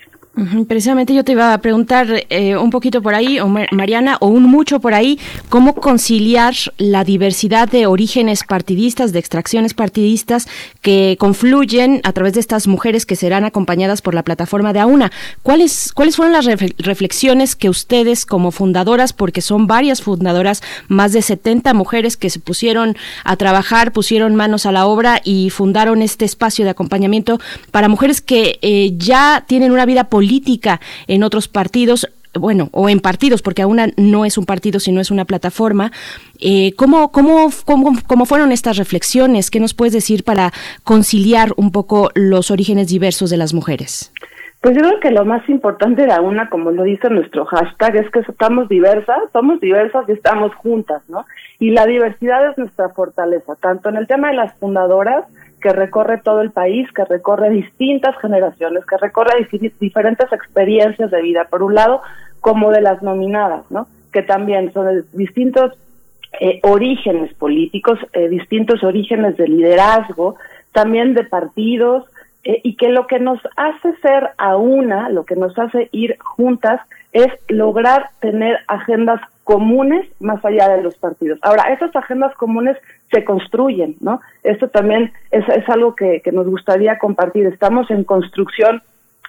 Precisamente yo te iba a preguntar eh, un poquito por ahí, Mariana, o un mucho por ahí, cómo conciliar la diversidad de orígenes partidistas, de extracciones partidistas que confluyen a través de estas mujeres que serán acompañadas por la plataforma de AUNA. ¿Cuáles, cuáles fueron las reflexiones que ustedes como fundadoras, porque son varias fundadoras, más de 70 mujeres que se pusieron a trabajar, pusieron manos a la obra y fundaron este espacio de acompañamiento para mujeres que eh, ya tienen una vida política en otros partidos bueno, o en partidos, porque aún no es un partido, sino es una plataforma. Eh, ¿cómo, cómo, cómo, cómo, fueron estas reflexiones? ¿Qué nos puedes decir para conciliar un poco los orígenes diversos de las mujeres? Pues yo creo que lo más importante de una, como lo dice nuestro hashtag, es que estamos diversas, somos diversas y estamos juntas, ¿no? Y la diversidad es nuestra fortaleza, tanto en el tema de las fundadoras, que recorre todo el país, que recorre distintas generaciones, que recorre diferentes experiencias de vida, por un lado, como de las nominadas, ¿no? Que también son de distintos eh, orígenes políticos, eh, distintos orígenes de liderazgo, también de partidos, eh, y que lo que nos hace ser a una, lo que nos hace ir juntas, es lograr tener agendas comunes más allá de los partidos. Ahora, esas agendas comunes se construyen, ¿no? Esto también es, es algo que, que nos gustaría compartir. Estamos en construcción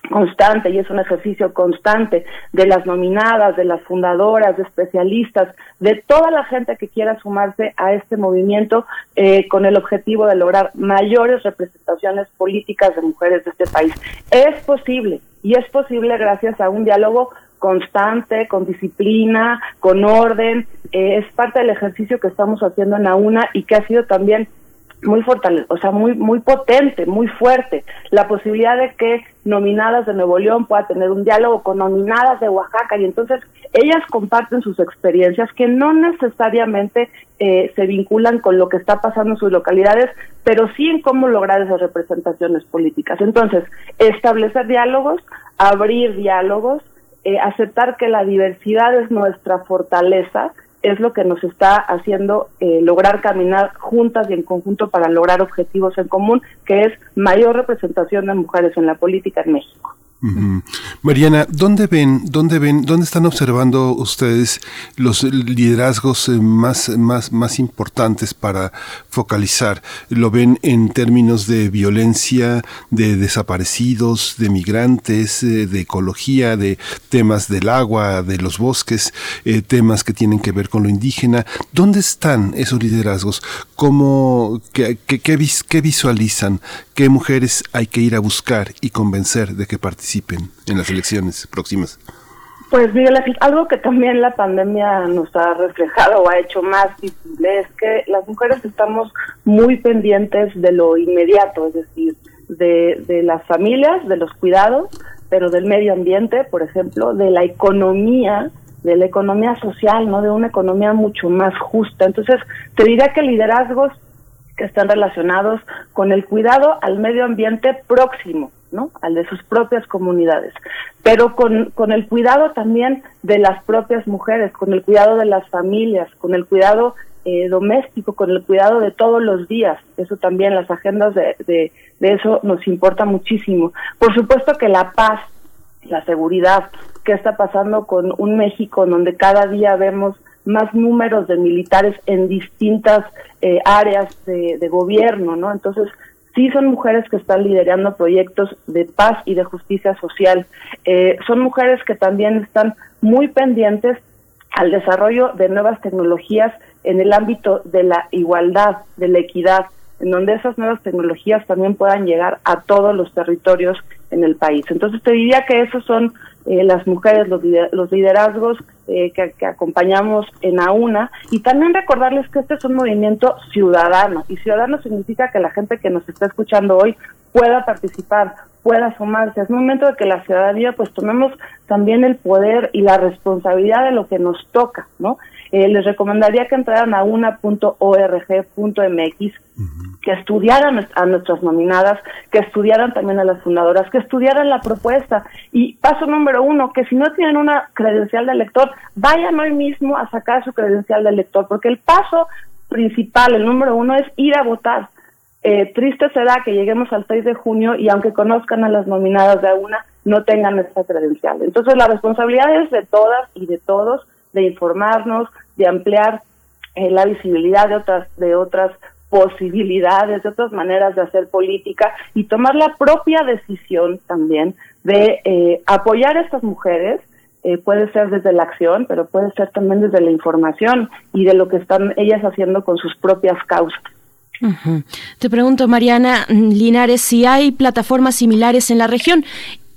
constante y es un ejercicio constante de las nominadas, de las fundadoras, de especialistas, de toda la gente que quiera sumarse a este movimiento eh, con el objetivo de lograr mayores representaciones políticas de mujeres de este país. Es posible y es posible gracias a un diálogo constante, con disciplina, con orden. Eh, es parte del ejercicio que estamos haciendo en la UNA y que ha sido también muy fortale o sea, muy muy potente, muy fuerte. La posibilidad de que nominadas de Nuevo León pueda tener un diálogo con nominadas de Oaxaca y entonces ellas comparten sus experiencias que no necesariamente eh, se vinculan con lo que está pasando en sus localidades, pero sí en cómo lograr esas representaciones políticas. Entonces, establecer diálogos, abrir diálogos, eh, aceptar que la diversidad es nuestra fortaleza es lo que nos está haciendo eh, lograr caminar juntas y en conjunto para lograr objetivos en común, que es mayor representación de mujeres en la política en México. Mariana, ¿dónde ven, dónde ven, dónde están observando ustedes los liderazgos eh, más, más, más importantes para focalizar? ¿Lo ven en términos de violencia, de desaparecidos, de migrantes, eh, de ecología, de temas del agua, de los bosques, eh, temas que tienen que ver con lo indígena? ¿Dónde están esos liderazgos? ¿Cómo, qué, qué, qué visualizan? ¿Qué mujeres hay que ir a buscar y convencer de que participen en las elecciones próximas? Pues Miguel, algo que también la pandemia nos ha reflejado o ha hecho más visible es que las mujeres estamos muy pendientes de lo inmediato, es decir, de, de las familias, de los cuidados, pero del medio ambiente, por ejemplo, de la economía, de la economía social, no de una economía mucho más justa. Entonces, te diría que liderazgos que están relacionados con el cuidado al medio ambiente próximo, ¿no? Al de sus propias comunidades, pero con, con el cuidado también de las propias mujeres, con el cuidado de las familias, con el cuidado eh, doméstico, con el cuidado de todos los días. Eso también, las agendas de, de, eso nos importa muchísimo. Por supuesto que la paz, la seguridad, qué está pasando con un México donde cada día vemos más números de militares en distintas eh, áreas de, gobierno, ¿no? Entonces, sí son mujeres que están liderando proyectos de paz y de justicia social. Eh, son mujeres que también están muy pendientes al desarrollo de nuevas tecnologías en el ámbito de la igualdad, de la equidad, en donde esas nuevas tecnologías también puedan llegar a todos los territorios en el país. Entonces te diría que esos son eh, las mujeres, los, liderazgos eh, que, acompañamos en AUNA y también recordarles que este es un movimiento ciudadano y ciudadano significa que la gente que nos está escuchando hoy pueda participar, pueda sumarse. Es momento de que la ciudadanía pues tomemos también el poder y la responsabilidad de lo que nos toca, ¿no? Eh, les recomendaría que entraran a una.org.mx, que estudiaran a nuestras nominadas, que estudiaran también a las fundadoras, que estudiaran la propuesta. Y paso número uno, que si no tienen una credencial de lector, vayan hoy mismo a sacar su credencial de lector, porque el paso principal, el número uno, es ir a votar. Eh, triste será que lleguemos al 6 de junio y aunque conozcan a las nominadas de una, no tengan esta credencial. Entonces la responsabilidad es de todas y de todos de informarnos, de ampliar eh, la visibilidad de otras, de otras posibilidades, de otras maneras de hacer política y tomar la propia decisión también de eh, apoyar a estas mujeres. Eh, puede ser desde la acción, pero puede ser también desde la información y de lo que están ellas haciendo con sus propias causas. Te pregunto, Mariana Linares, si hay plataformas similares en la región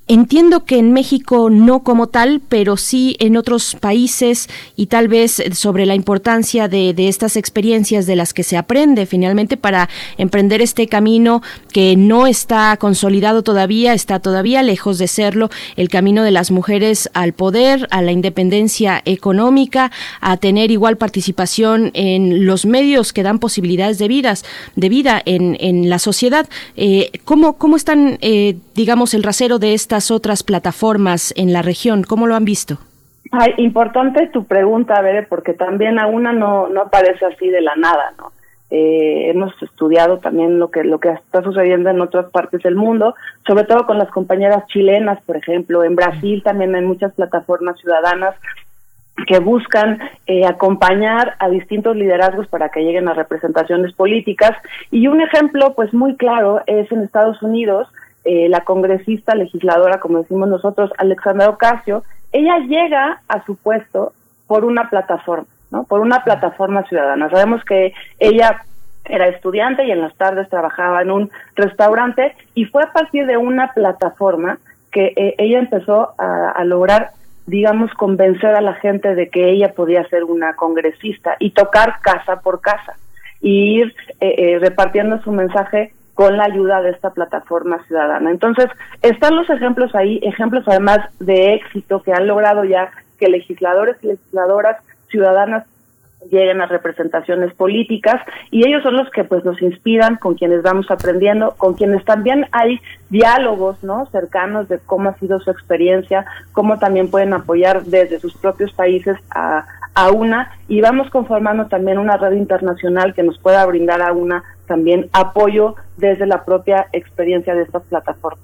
Entiendo que en México no como tal, pero sí en otros países y tal vez sobre la importancia de, estas experiencias de las que se aprende finalmente para emprender este camino que no está consolidado todavía, está todavía lejos de serlo, el camino de las mujeres al poder, a la independencia económica, a tener igual participación en los medios que dan posibilidades de vidas, de vida en, en la sociedad. Eh, ¿cómo, ¿Cómo están, eh, digamos, el rasero de esta otras plataformas en la región? ¿Cómo lo han visto? Ay, importante tu pregunta, Bere, porque también a una no, no aparece así de la nada, ¿no? eh, hemos estudiado también lo que lo que está sucediendo en otras partes del mundo, sobre todo con las compañeras chilenas, por ejemplo, en Brasil también hay muchas plataformas ciudadanas que buscan eh, acompañar a distintos liderazgos para que lleguen a representaciones políticas y un ejemplo pues muy claro es en Estados Unidos eh, la congresista legisladora como decimos nosotros Alexandra Ocasio ella llega a su puesto por una plataforma no por una plataforma ciudadana. Sabemos que ella era estudiante y en las tardes trabajaba en un restaurante y fue a partir de una plataforma que eh, ella empezó a, a lograr digamos, convencer a la gente de que ella podía ser una congresista y tocar casa por casa y ir eh, eh, repartiendo su mensaje con la ayuda de esta plataforma ciudadana. Entonces, están los ejemplos ahí, ejemplos además de éxito que han logrado ya que legisladores y legisladoras ciudadanas lleguen a representaciones políticas y ellos son los que pues nos inspiran, con quienes vamos aprendiendo, con quienes también hay diálogos, ¿no? cercanos de cómo ha sido su experiencia, cómo también pueden apoyar desde sus propios países a, a una y vamos conformando también una red internacional que nos pueda brindar a una también apoyo desde la propia experiencia de estas plataformas.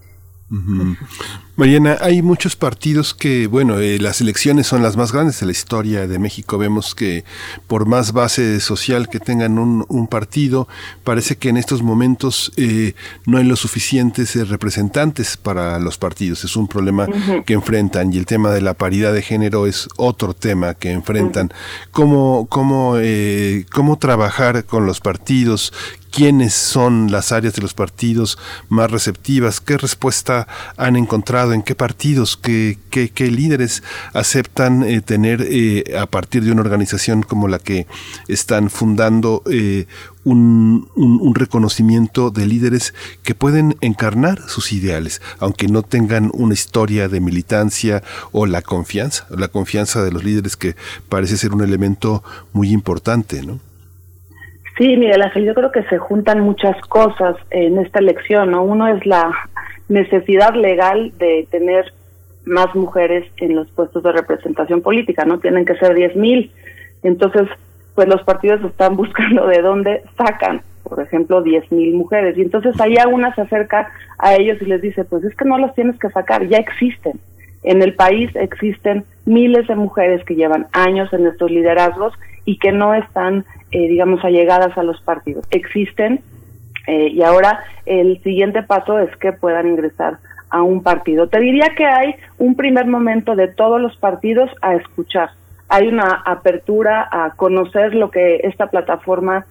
Mariana, hay muchos partidos que, bueno, eh, las elecciones son las más grandes de la historia de México. Vemos que por más base social que tengan un, partido, parece que en estos momentos eh, no hay los suficientes eh, representantes para los partidos. Es un problema que enfrentan y el tema de la paridad de género es otro tema que enfrentan. ¿Cómo, cómo, ¿Cómo trabajar con los partidos? quiénes son las áreas de los partidos más receptivas, qué respuesta han encontrado en qué partidos, qué, qué, líderes aceptan eh, tener eh, a partir de una organización como la que están fundando eh, un, un, reconocimiento de líderes que pueden encarnar sus ideales, aunque no tengan una historia de militancia o la confianza, la confianza de los líderes que parece ser un elemento muy importante, ¿no? Sí, Miguel Ángel, yo creo que se juntan muchas cosas en esta elección, ¿no? Uno es la necesidad legal de tener más mujeres en los puestos de representación política, ¿no? Tienen que ser diez mil. Entonces, pues los partidos están [laughs] buscando de dónde sacan, por ejemplo, diez mil mujeres. Y entonces ahí una se acerca a ellos y les dice, pues es que no las tienes que sacar, ya existen. En el país existen miles de mujeres que llevan años en estos liderazgos y que no están, eh, digamos, allegadas a los partidos. Existen eh, y ahora el siguiente paso es que puedan ingresar a un partido. Te diría que hay un primer momento de todos los partidos a escuchar. Hay una apertura a conocer lo que esta plataforma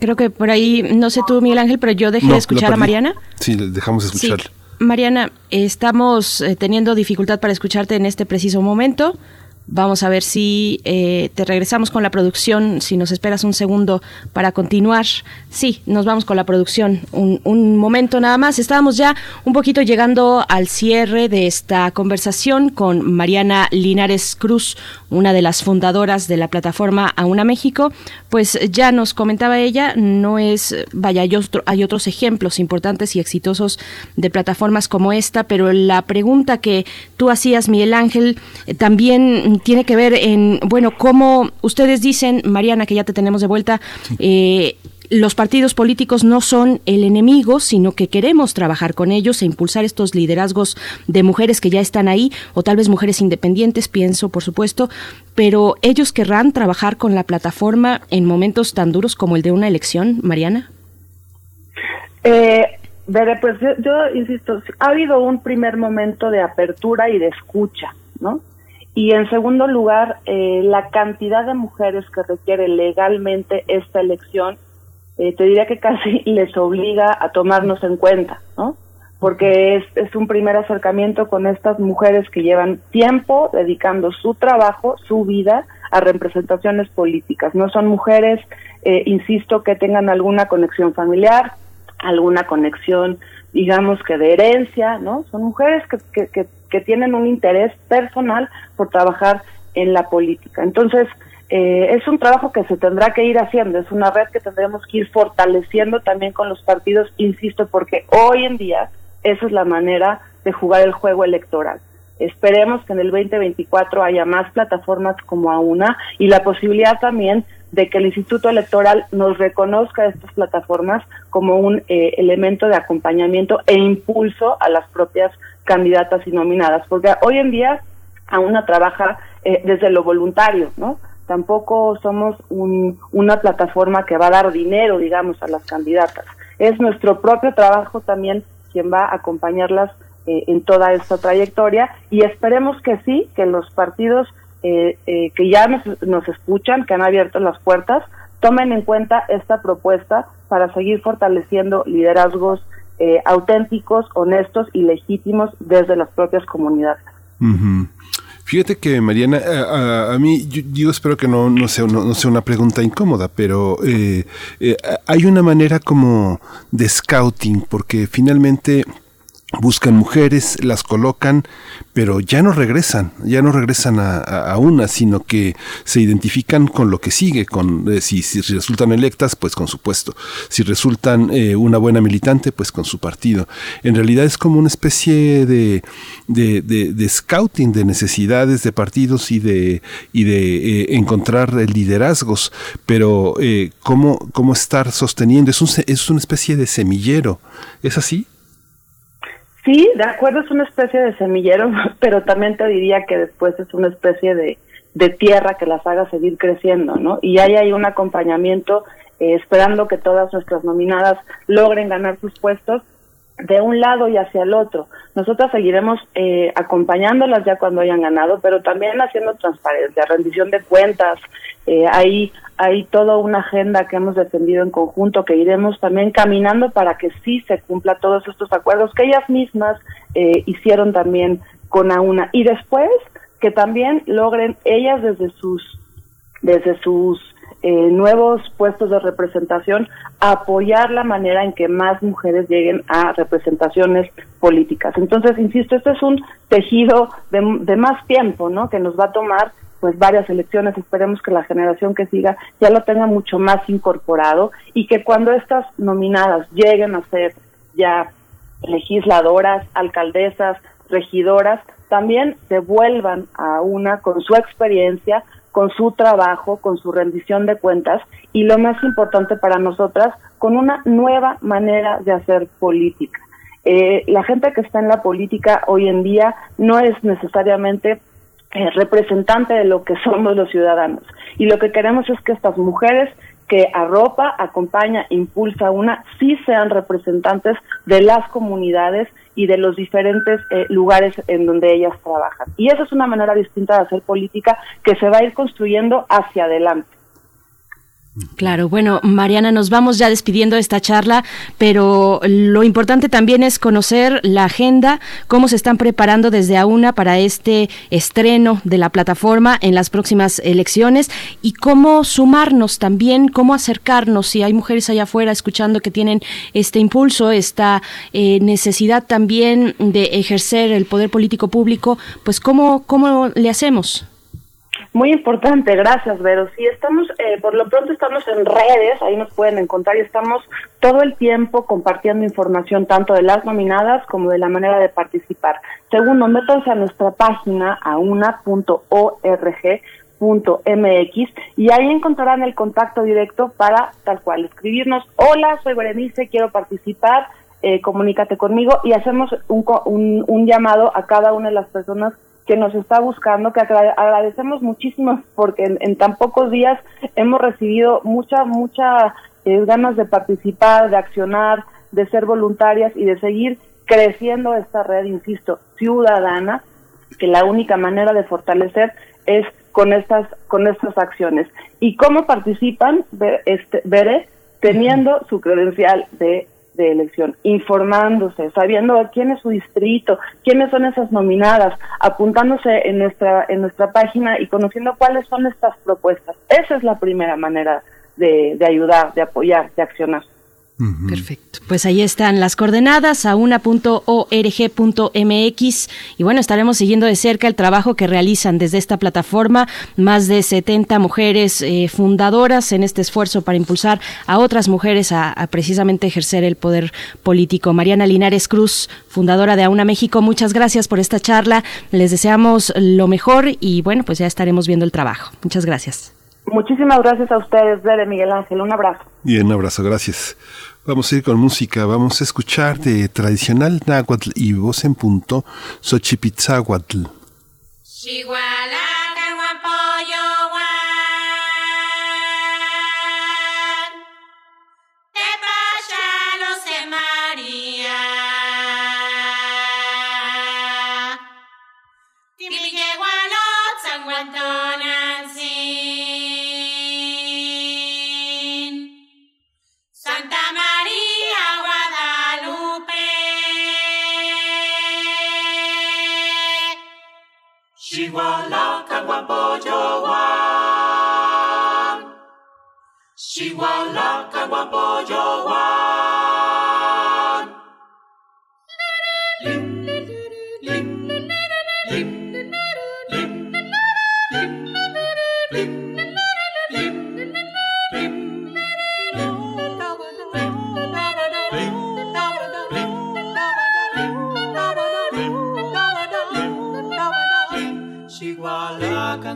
Creo que por ahí, no sé tú, Miguel Ángel, pero yo dejé de escuchar a Mariana. Sí, dejamos de escuchar. Mariana, estamos eh, teniendo dificultad para escucharte en este preciso momento. Vamos a ver si eh, te regresamos con la producción, si nos esperas un segundo para continuar. Sí, nos vamos con la producción. Un, momento nada más. Estábamos ya un poquito llegando al cierre de esta conversación con Mariana Linares Cruz, una de las fundadoras de la plataforma Auna México. Pues ya nos comentaba ella, no es, vaya, hay, hay otros ejemplos importantes y exitosos de plataformas como esta, pero la pregunta que tú hacías, Miguel Ángel, eh, también tiene que ver en, bueno, cómo ustedes dicen, Mariana, que ya te tenemos de vuelta, eh, los partidos políticos no son el enemigo, sino que queremos trabajar con ellos e impulsar estos liderazgos de mujeres que ya están ahí, o tal vez mujeres independientes, pienso, por supuesto, pero ellos querrán trabajar con la plataforma en momentos tan duros como el de una elección, Mariana. Eh, Veré, pues yo, yo insisto, ha habido un primer momento de apertura y de escucha, ¿no? Y en segundo lugar, eh, la cantidad de mujeres que requiere legalmente esta elección, eh, te diría que casi [laughs] les obliga a tomarnos en cuenta, ¿no? Porque es, es un primer acercamiento con estas mujeres que llevan tiempo dedicando su trabajo, su vida a representaciones políticas. No son mujeres, eh, insisto, que tengan alguna conexión familiar, alguna conexión, digamos que de herencia, ¿no? Son mujeres que, que que tienen un interés personal por trabajar en la política. Entonces, eh, es un trabajo que se tendrá que ir haciendo, es una red que tendremos que ir fortaleciendo también con los partidos, insisto, porque hoy en día esa es la manera de jugar el juego electoral. Esperemos que en el 2024 haya más plataformas como a una y la posibilidad también de que el Instituto Electoral nos reconozca estas plataformas como un eh, elemento de acompañamiento e impulso a las propias candidatas y nominadas, porque hoy en día a una trabaja eh, desde lo voluntario, ¿no? Tampoco somos una plataforma que va a dar dinero, digamos, a las candidatas. Es nuestro propio trabajo también quien va a acompañarlas eh, en toda esta trayectoria y esperemos que sí, que los partidos eh, eh, que ya nos, nos, escuchan, que han abierto las puertas, tomen en cuenta esta propuesta para seguir fortaleciendo liderazgos auténticos, honestos y legítimos desde las propias comunidades. Fíjate que Mariana, a, mí yo, espero que no, no, sea, no, sea una pregunta incómoda, pero hay una manera como de scouting, porque finalmente buscan mujeres, las colocan, pero ya no regresan, ya no regresan a, una, sino que se identifican con lo que sigue, eh, si, si, resultan electas, pues con su puesto, si resultan eh, una buena militante, pues con su partido. En realidad es como una especie de, de, de, scouting de necesidades de partidos y de, y de eh, encontrar liderazgos, pero ¿cómo, ¿cómo estar sosteniendo? Es, un, es una especie de semillero, ¿es así? Sí, de acuerdo, es una especie de semillero, [laughs] pero también te diría que después es una especie de, de tierra que las haga seguir creciendo, ¿no? Y ahí hay un acompañamiento eh, esperando que todas nuestras nominadas logren ganar sus puestos de un lado y hacia el otro. Nosotras seguiremos eh, acompañándolas ya cuando hayan ganado, pero también haciendo transparencia, rendición de cuentas. Eh, hay, hay toda una agenda que hemos defendido en conjunto, que iremos también caminando para que sí se cumpla todos estos acuerdos que ellas mismas eh, hicieron también con AUNA. Y después que también logren ellas desde sus desde sus eh, nuevos puestos de representación, apoyar la manera en que más mujeres lleguen a representaciones políticas. Entonces, insisto, este es un tejido de, de más tiempo, ¿no? Que nos va a tomar pues varias elecciones, esperemos que la generación que siga ya lo tenga mucho más incorporado y que cuando estas nominadas lleguen a ser ya legisladoras, alcaldesas, regidoras, también se vuelvan a una con su experiencia, con su trabajo, con su rendición de cuentas y lo más importante para nosotras, con una nueva manera de hacer política. Eh, la gente que está en la política hoy en día no es necesariamente eh, representante de lo que somos los ciudadanos. Y lo que queremos es que estas mujeres que arropa, acompaña, impulsa una, sí sean representantes de las comunidades y de los diferentes eh, lugares en donde ellas trabajan. Y esa es una manera distinta de hacer política que se va a ir construyendo hacia adelante. Claro, bueno, Mariana, nos vamos ya despidiendo de esta charla, pero lo importante también es conocer la agenda, cómo se están preparando desde AUNA para este estreno de la plataforma en las próximas elecciones y cómo sumarnos también, cómo acercarnos, si hay mujeres allá afuera escuchando que tienen este impulso, esta eh, necesidad también de ejercer el poder político público, pues cómo, cómo le hacemos. Muy importante, gracias, Vero. Sí, estamos, eh, por lo pronto estamos en redes, ahí nos pueden encontrar y estamos todo el tiempo compartiendo información tanto de las nominadas como de la manera de participar. Segundo, métanse a nuestra página auna.org.mx y ahí encontrarán el contacto directo para tal cual escribirnos, hola, soy Berenice, quiero participar, eh, comunícate conmigo y hacemos un, un, un llamado a cada una de las personas que nos está buscando, que agradecemos muchísimo porque en, tan pocos días hemos recibido mucha, mucha eh, ganas de participar, de accionar, de ser voluntarias y de seguir creciendo esta red, insisto, ciudadana, que la única manera de fortalecer es con estas, con estas acciones. ¿Y cómo participan? Este, veré teniendo su credencial de de elección, informándose, sabiendo quién es su distrito, quiénes son esas nominadas, apuntándose en nuestra en nuestra página y conociendo cuáles son estas propuestas. Esa es la primera manera de, de ayudar, de apoyar, de accionar. Perfecto. Pues ahí están las coordenadas a una.org.mx y bueno, estaremos siguiendo de cerca el trabajo que realizan desde esta plataforma más de 70 mujeres eh, fundadoras en este esfuerzo para impulsar a otras mujeres a, precisamente ejercer el poder político. Mariana Linares Cruz, fundadora de Auna México, muchas gracias por esta charla. Les deseamos lo mejor y bueno, pues ya estaremos viendo el trabajo. Muchas gracias. Muchísimas gracias a ustedes, Bere Miguel Ángel. Un abrazo. Y un abrazo, gracias. Vamos a ir con música, vamos a escuchar de tradicional náhuatl y voz en punto, Xochipitzahuatl. Chihuahua, Siwala kang wabojoan. Siwala kang wabojoan.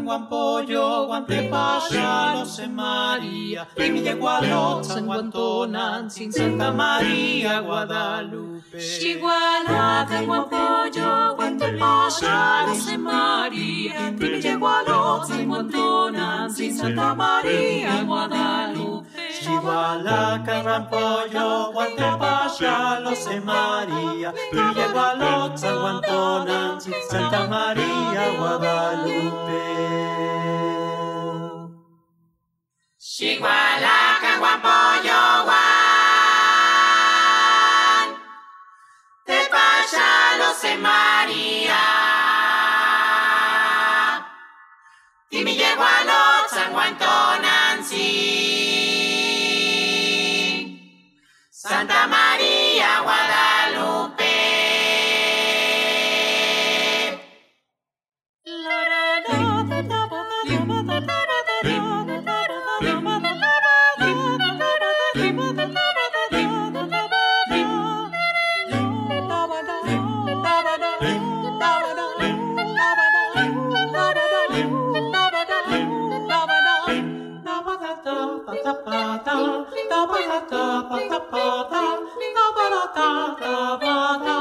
Guampollo, Guantepasha, Los María, Villa San Guantonan, sin Santa María, Guadalupe. Igualacan, Guampollo, Guantepasha, Los María, Villa San Guantonan, sin Santa María, Guadalupe. Chihualaca, Rampollo, Guantepasha, Los María, Villa San Guantonan, Santa María, Guadalupe. Chihualaca, Guampollo, Guan, Te Pasha, Los María. Timillegualot, San María, Guadalupe. da ba da ba da ba da da ba da da da ba da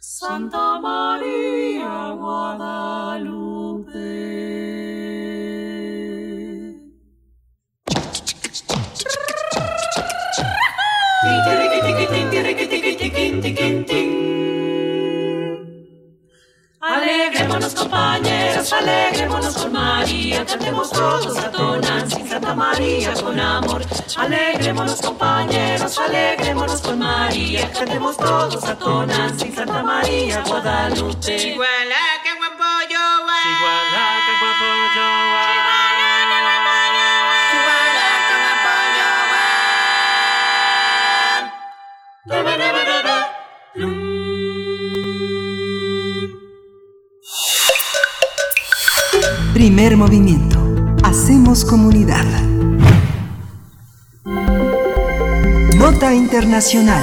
Santa María Guadalupe. Alegrémonos compañeros, alegrémonos con María, cantemos todos a tonas sin Santa María con amor. Alegrémonos compañeros, alegrémonos con María, cantemos todos a tonas sin Santa María Guadalupe. Chihualaca, Primer movimiento. Hacemos comunidad. Nota Internacional.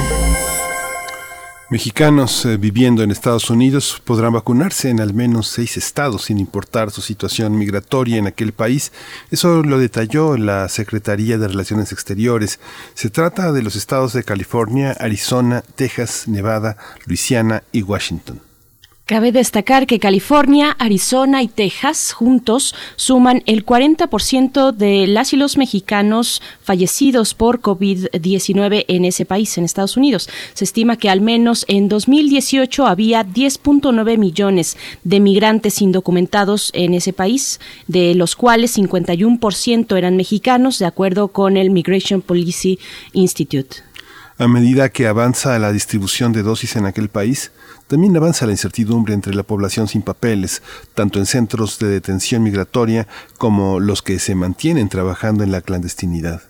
Mexicanos eh, viviendo en Estados Unidos podrán vacunarse en al menos seis estados sin importar su situación migratoria en aquel país. Eso lo detalló la Secretaría de Relaciones Exteriores. Se trata de los estados de California, Arizona, Texas, Nevada, Luisiana y Washington. Cabe destacar que California, Arizona y Texas juntos suman el 40% de las y los mexicanos fallecidos por COVID-19 en ese país, en Estados Unidos. Se estima que al menos en 2018 había 10.9 millones de migrantes indocumentados en ese país, de los cuales 51% eran mexicanos, de acuerdo con el Migration Policy Institute. A medida que avanza la distribución de dosis en aquel país, también avanza la incertidumbre entre la población sin papeles, tanto en centros de detención migratoria como los que se mantienen trabajando en la clandestinidad.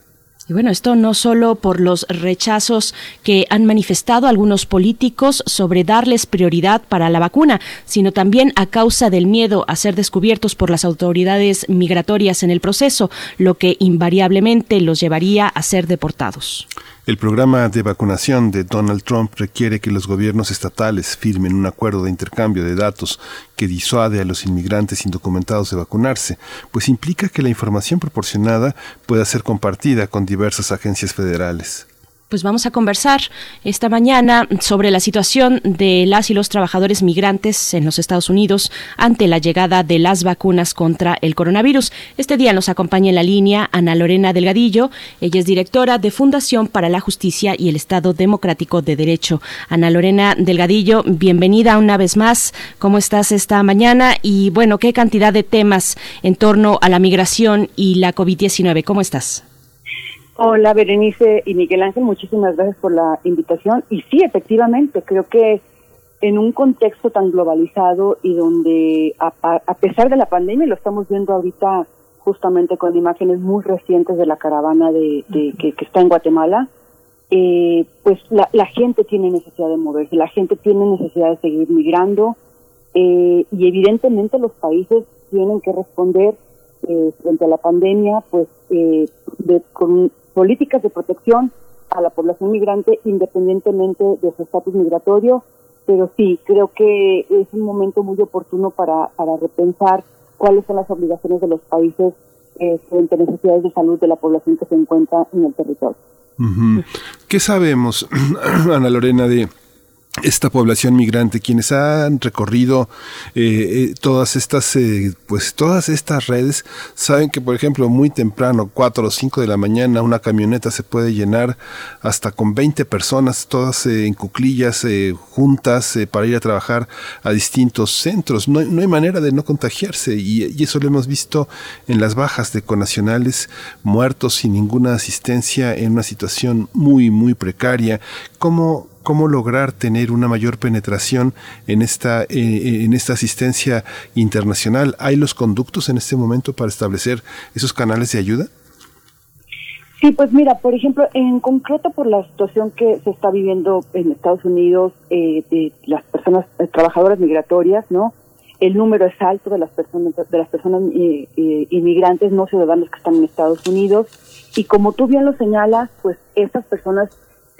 Y bueno, esto no solo por los rechazos que han manifestado algunos políticos sobre darles prioridad para la vacuna, sino también a causa del miedo a ser descubiertos por las autoridades migratorias en el proceso, lo que invariablemente los llevaría a ser deportados. El programa de vacunación de Donald Trump requiere que los gobiernos estatales firmen un acuerdo de intercambio de datos que disuade a los inmigrantes indocumentados de vacunarse, pues implica que la información proporcionada pueda ser compartida con diversas agencias federales pues vamos a conversar esta mañana sobre la situación de las y los trabajadores migrantes en los Estados Unidos ante la llegada de las vacunas contra el coronavirus. Este día nos acompaña en la línea Ana Lorena Delgadillo. Ella es directora de Fundación para la Justicia y el Estado Democrático de Derecho. Ana Lorena Delgadillo, bienvenida una vez más. ¿Cómo estás esta mañana? Y bueno, ¿qué cantidad de temas en torno a la migración y la COVID-19? ¿Cómo estás? Hola, Berenice y Miguel Ángel, muchísimas gracias por la invitación. Y sí, efectivamente, creo que en un contexto tan globalizado y donde a, pesar de la pandemia, lo estamos viendo ahorita justamente con imágenes muy recientes de la caravana de, que, está en Guatemala, eh, pues la, gente tiene necesidad de moverse, la gente tiene necesidad de seguir migrando eh, y evidentemente los países tienen que responder eh, frente a la pandemia, pues de, con políticas de protección a la población migrante independientemente de su estatus migratorio, pero sí, creo que es un momento muy oportuno para, para repensar cuáles son las obligaciones de los países eh, frente a necesidades de salud de la población que se encuentra en el territorio. ¿Qué sabemos, [clears throat] Ana Lorena, de esta población migrante, quienes han recorrido eh, eh, todas estas, eh, pues todas estas redes, saben que, por ejemplo, muy temprano, 4 o 5 de la mañana, una camioneta se puede llenar hasta con 20 personas, todas en cuclillas, juntas, para ir a trabajar a distintos centros. No, no hay manera de no contagiarse y, y, eso lo hemos visto en las bajas de conacionales, muertos sin ninguna asistencia en una situación muy, muy precaria. ¿Cómo, cómo lograr tener una mayor penetración en esta, eh, en esta asistencia internacional. ¿Hay los conductos en este momento para establecer esos canales de ayuda? Sí, pues mira, por ejemplo, en concreto por la situación que se está viviendo en Estados Unidos eh, de las personas eh, trabajadoras migratorias, ¿no? El número es alto de las personas de las personas inmigrantes no ciudadanos que están en Estados Unidos y como tú bien lo señalas, pues estas personas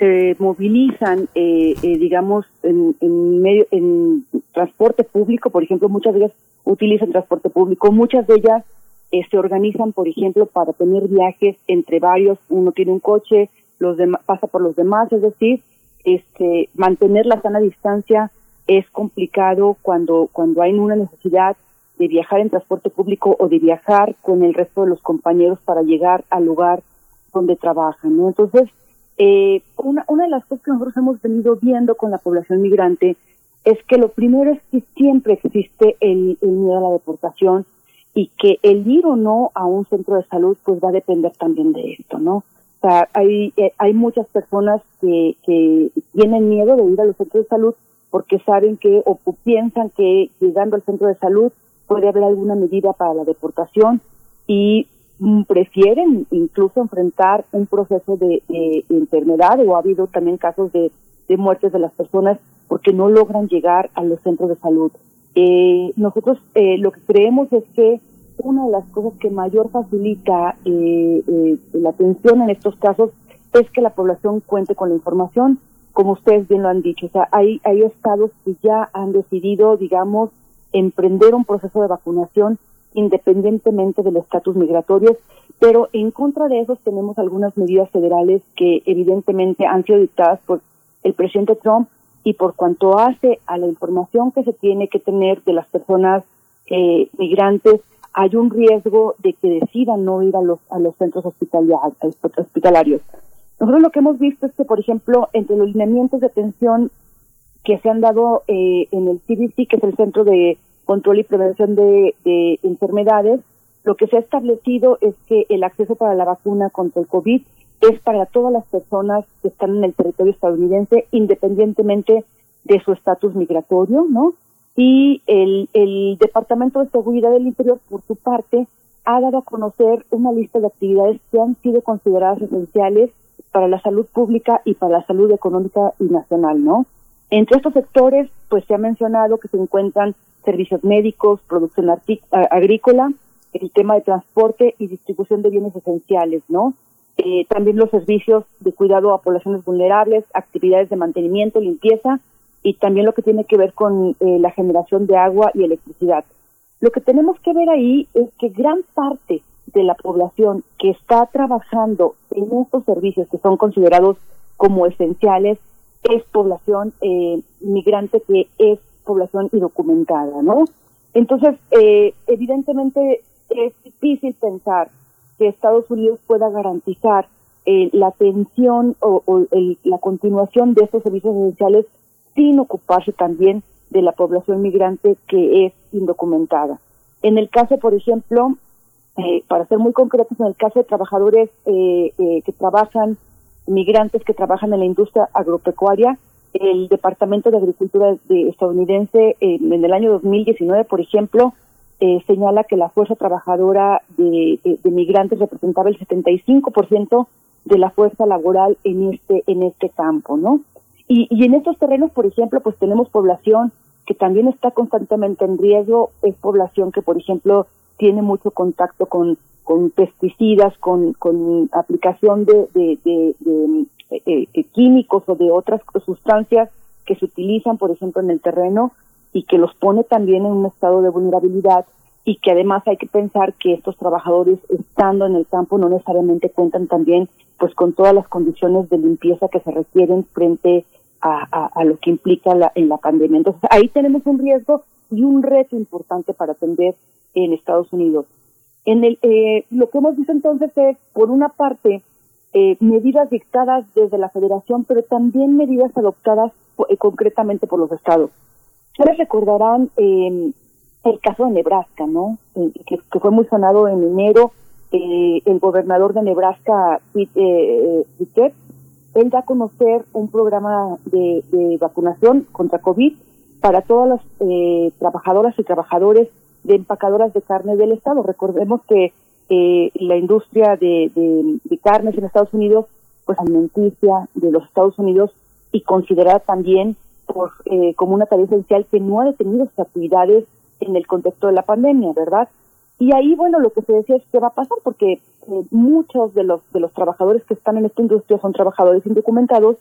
se movilizan, eh, eh, digamos, en, medio, en transporte público, por ejemplo, muchas de ellas utilizan transporte público, muchas de ellas eh, se organizan, por ejemplo, para tener viajes entre varios, uno tiene un coche, los pasa por los demás, es decir, este, mantener la sana distancia es complicado cuando, cuando hay una necesidad de viajar en transporte público o de viajar con el resto de los compañeros para llegar al lugar donde trabajan, ¿no? Entonces, eh, una, una de las cosas que nosotros hemos venido viendo con la población migrante es que lo primero es que siempre existe el, miedo a la deportación y que el ir o no a un centro de salud pues va a depender también de esto, ¿no? O sea, hay, eh, hay muchas personas que, que tienen miedo de ir a los centros de salud porque saben que o piensan que llegando al centro de salud puede haber alguna medida para la deportación y prefieren incluso enfrentar un proceso de, enfermedad o ha habido también casos de, muertes de las personas porque no logran llegar a los centros de salud. Eh, nosotros eh, lo que creemos es que una de las cosas que mayor facilita eh, la atención en estos casos es que la población cuente con la información, como ustedes bien lo han dicho. O sea, hay, hay estados que ya han decidido, digamos, emprender un proceso de vacunación independientemente del estatus migratorio, pero en contra de eso tenemos algunas medidas federales que evidentemente han sido dictadas por el presidente Trump y por cuanto hace a la información que se tiene que tener de las personas eh, migrantes, hay un riesgo de que decidan no ir a los, a los centros hospitalarios. Nosotros lo que hemos visto es que, por ejemplo, entre los lineamientos de atención que se han dado eh, en el CDC, que es el Centro de Control y Prevención de, de Enfermedades, lo que se ha establecido es que el acceso para la vacuna contra el COVID es para todas las personas que están en el territorio estadounidense, independientemente de su estatus migratorio, ¿no? Y el, el Departamento de Seguridad del Interior, por su parte, ha dado a conocer una lista de actividades que han sido consideradas esenciales para la salud pública y para la salud económica y nacional, ¿no? Entre estos sectores, pues se ha mencionado que se encuentran servicios médicos, producción agrícola, el tema de transporte y distribución de bienes esenciales, ¿no? Eh, también los servicios de cuidado a poblaciones vulnerables, actividades de mantenimiento, limpieza y también lo que tiene que ver con eh, la generación de agua y electricidad. Lo que tenemos que ver ahí es que gran parte de la población que está trabajando en estos servicios que son considerados como esenciales es población eh, migrante que es población indocumentada, ¿no? Entonces, eh, evidentemente es difícil pensar que Estados Unidos pueda garantizar eh, la atención o, la continuación de estos servicios esenciales sin ocuparse también de la población migrante que es indocumentada. En el caso, por ejemplo, eh, para ser muy concretos, en el caso de trabajadores eh, que trabajan, migrantes que trabajan en la industria agropecuaria, el Departamento de Agricultura de estadounidense en el año 2019, por ejemplo, eh, señala que la fuerza trabajadora de, migrantes representaba el 75% de la fuerza laboral en este en este campo, ¿no? Y, y en estos terrenos, por ejemplo, pues tenemos población que también está constantemente en riesgo, es población que, por ejemplo, tiene mucho contacto con, con pesticidas, con, con aplicación de, de, de, eh, eh, químicos o de otras sustancias que se utilizan, por ejemplo, en el terreno y que los pone también en un estado de vulnerabilidad y que además hay que pensar que estos trabajadores estando en el campo no necesariamente cuentan también pues con todas las condiciones de limpieza que se requieren frente a, a, lo que implica la, en la pandemia. Entonces ahí tenemos un riesgo y un reto importante para atender en Estados Unidos. En el, eh, lo que hemos visto entonces es, por una parte, eh, medidas dictadas desde la federación, pero también medidas adoptadas eh, concretamente por los estados. Ustedes recordarán eh, el caso de Nebraska, ¿no? Eh, que, fue muy sonado en enero. Eh, el gobernador de Nebraska, eh, él da a conocer un programa de, vacunación contra COVID para todas las trabajadoras y trabajadores de empacadoras de carne del Estado. Recordemos que eh, la industria de, de, carnes en Estados Unidos, pues alimenticia de los Estados Unidos y considerada también eh, como una tarea esencial que no ha detenido sus actividades en el contexto de la pandemia, ¿verdad? Y ahí, bueno, lo que se decía es qué va a pasar, porque eh, muchos de los de los trabajadores que están en esta industria son trabajadores indocumentados,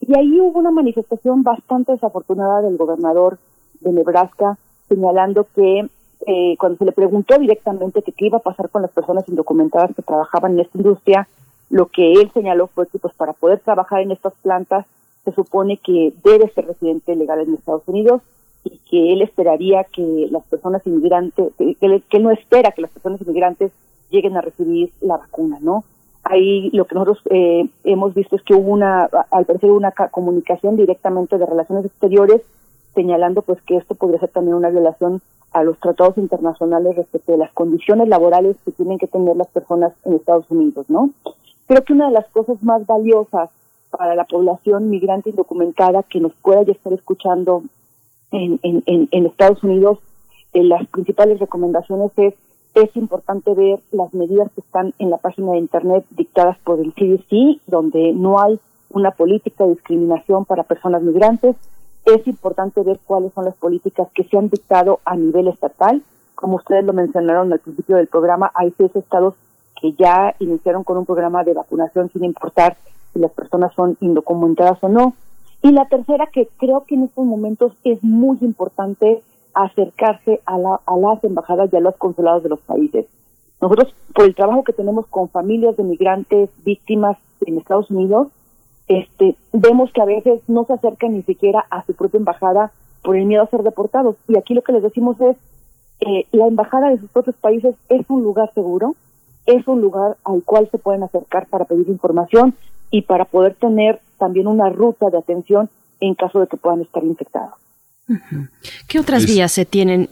y ahí hubo una manifestación bastante desafortunada del gobernador de Nebraska señalando que eh, cuando se le preguntó directamente que qué iba a pasar con las personas indocumentadas que trabajaban en esta industria, lo que él señaló fue que pues para poder trabajar en estas plantas se supone que debe ser residente legal en Estados Unidos y que él esperaría que las personas inmigrantes, que él, no espera que las personas inmigrantes lleguen a recibir la vacuna, ¿no? Ahí lo que nosotros eh, hemos visto es que hubo una, al parecer una comunicación directamente de relaciones exteriores señalando pues que esto podría ser también una violación a los tratados internacionales respecto de las condiciones laborales que tienen que tener las personas en Estados Unidos, ¿no? Creo que una de las cosas más valiosas para la población migrante indocumentada que nos pueda ya estar escuchando en, en, en, Estados Unidos, eh, las principales recomendaciones es es importante ver las medidas que están en la página de internet dictadas por el CDC, donde no hay una política de discriminación para personas migrantes. Es importante ver cuáles son las políticas que se han dictado a nivel estatal. Como ustedes lo mencionaron al principio del programa, hay seis estados que ya iniciaron con un programa de vacunación sin importar si las personas son indocumentadas o no. Y la tercera, que creo que en estos momentos es muy importante acercarse a, la, a las embajadas y a los consulados de los países. Nosotros, por el trabajo que tenemos con familias de migrantes víctimas en Estados Unidos, este, vemos que a veces no se acercan ni siquiera a su propia embajada por el miedo a ser deportados. Y aquí lo que les decimos es, eh, la embajada de sus propios países es un lugar seguro, es un lugar al cual se pueden acercar para pedir información y para poder tener también una ruta de atención en caso de que puedan estar infectados. ¿Qué otras vías se tienen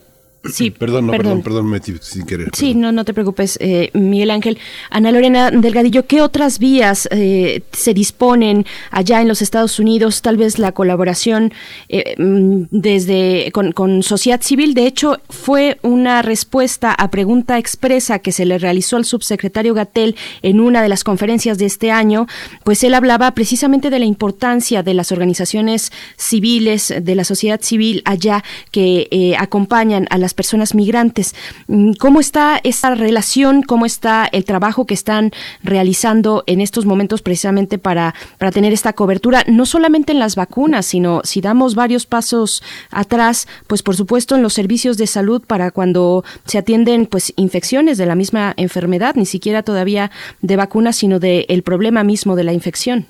Sí, perdón, perdón, perdón, me metí sin querer. Sí, no, no te preocupes, eh, Miguel Ángel. Ana Lorena Delgadillo, ¿qué otras vías eh, se disponen allá en los Estados Unidos? Tal vez la colaboración eh, mm, desde con, con, sociedad civil. De hecho, fue una respuesta a pregunta expresa que se le realizó al subsecretario Gatel en una de las conferencias de este año. Pues él hablaba precisamente de la importancia de las organizaciones civiles, de la sociedad civil allá que acompañan a las personas migrantes. Mm, ¿Cómo está esa relación? ¿Cómo está el trabajo que están realizando en estos momentos precisamente para, para tener esta cobertura? No solamente en las vacunas, sino si damos varios pasos atrás, pues por supuesto en los servicios de salud para cuando se atienden pues infecciones de la misma enfermedad, ni siquiera todavía de vacunas, sino del el problema mismo de la infección.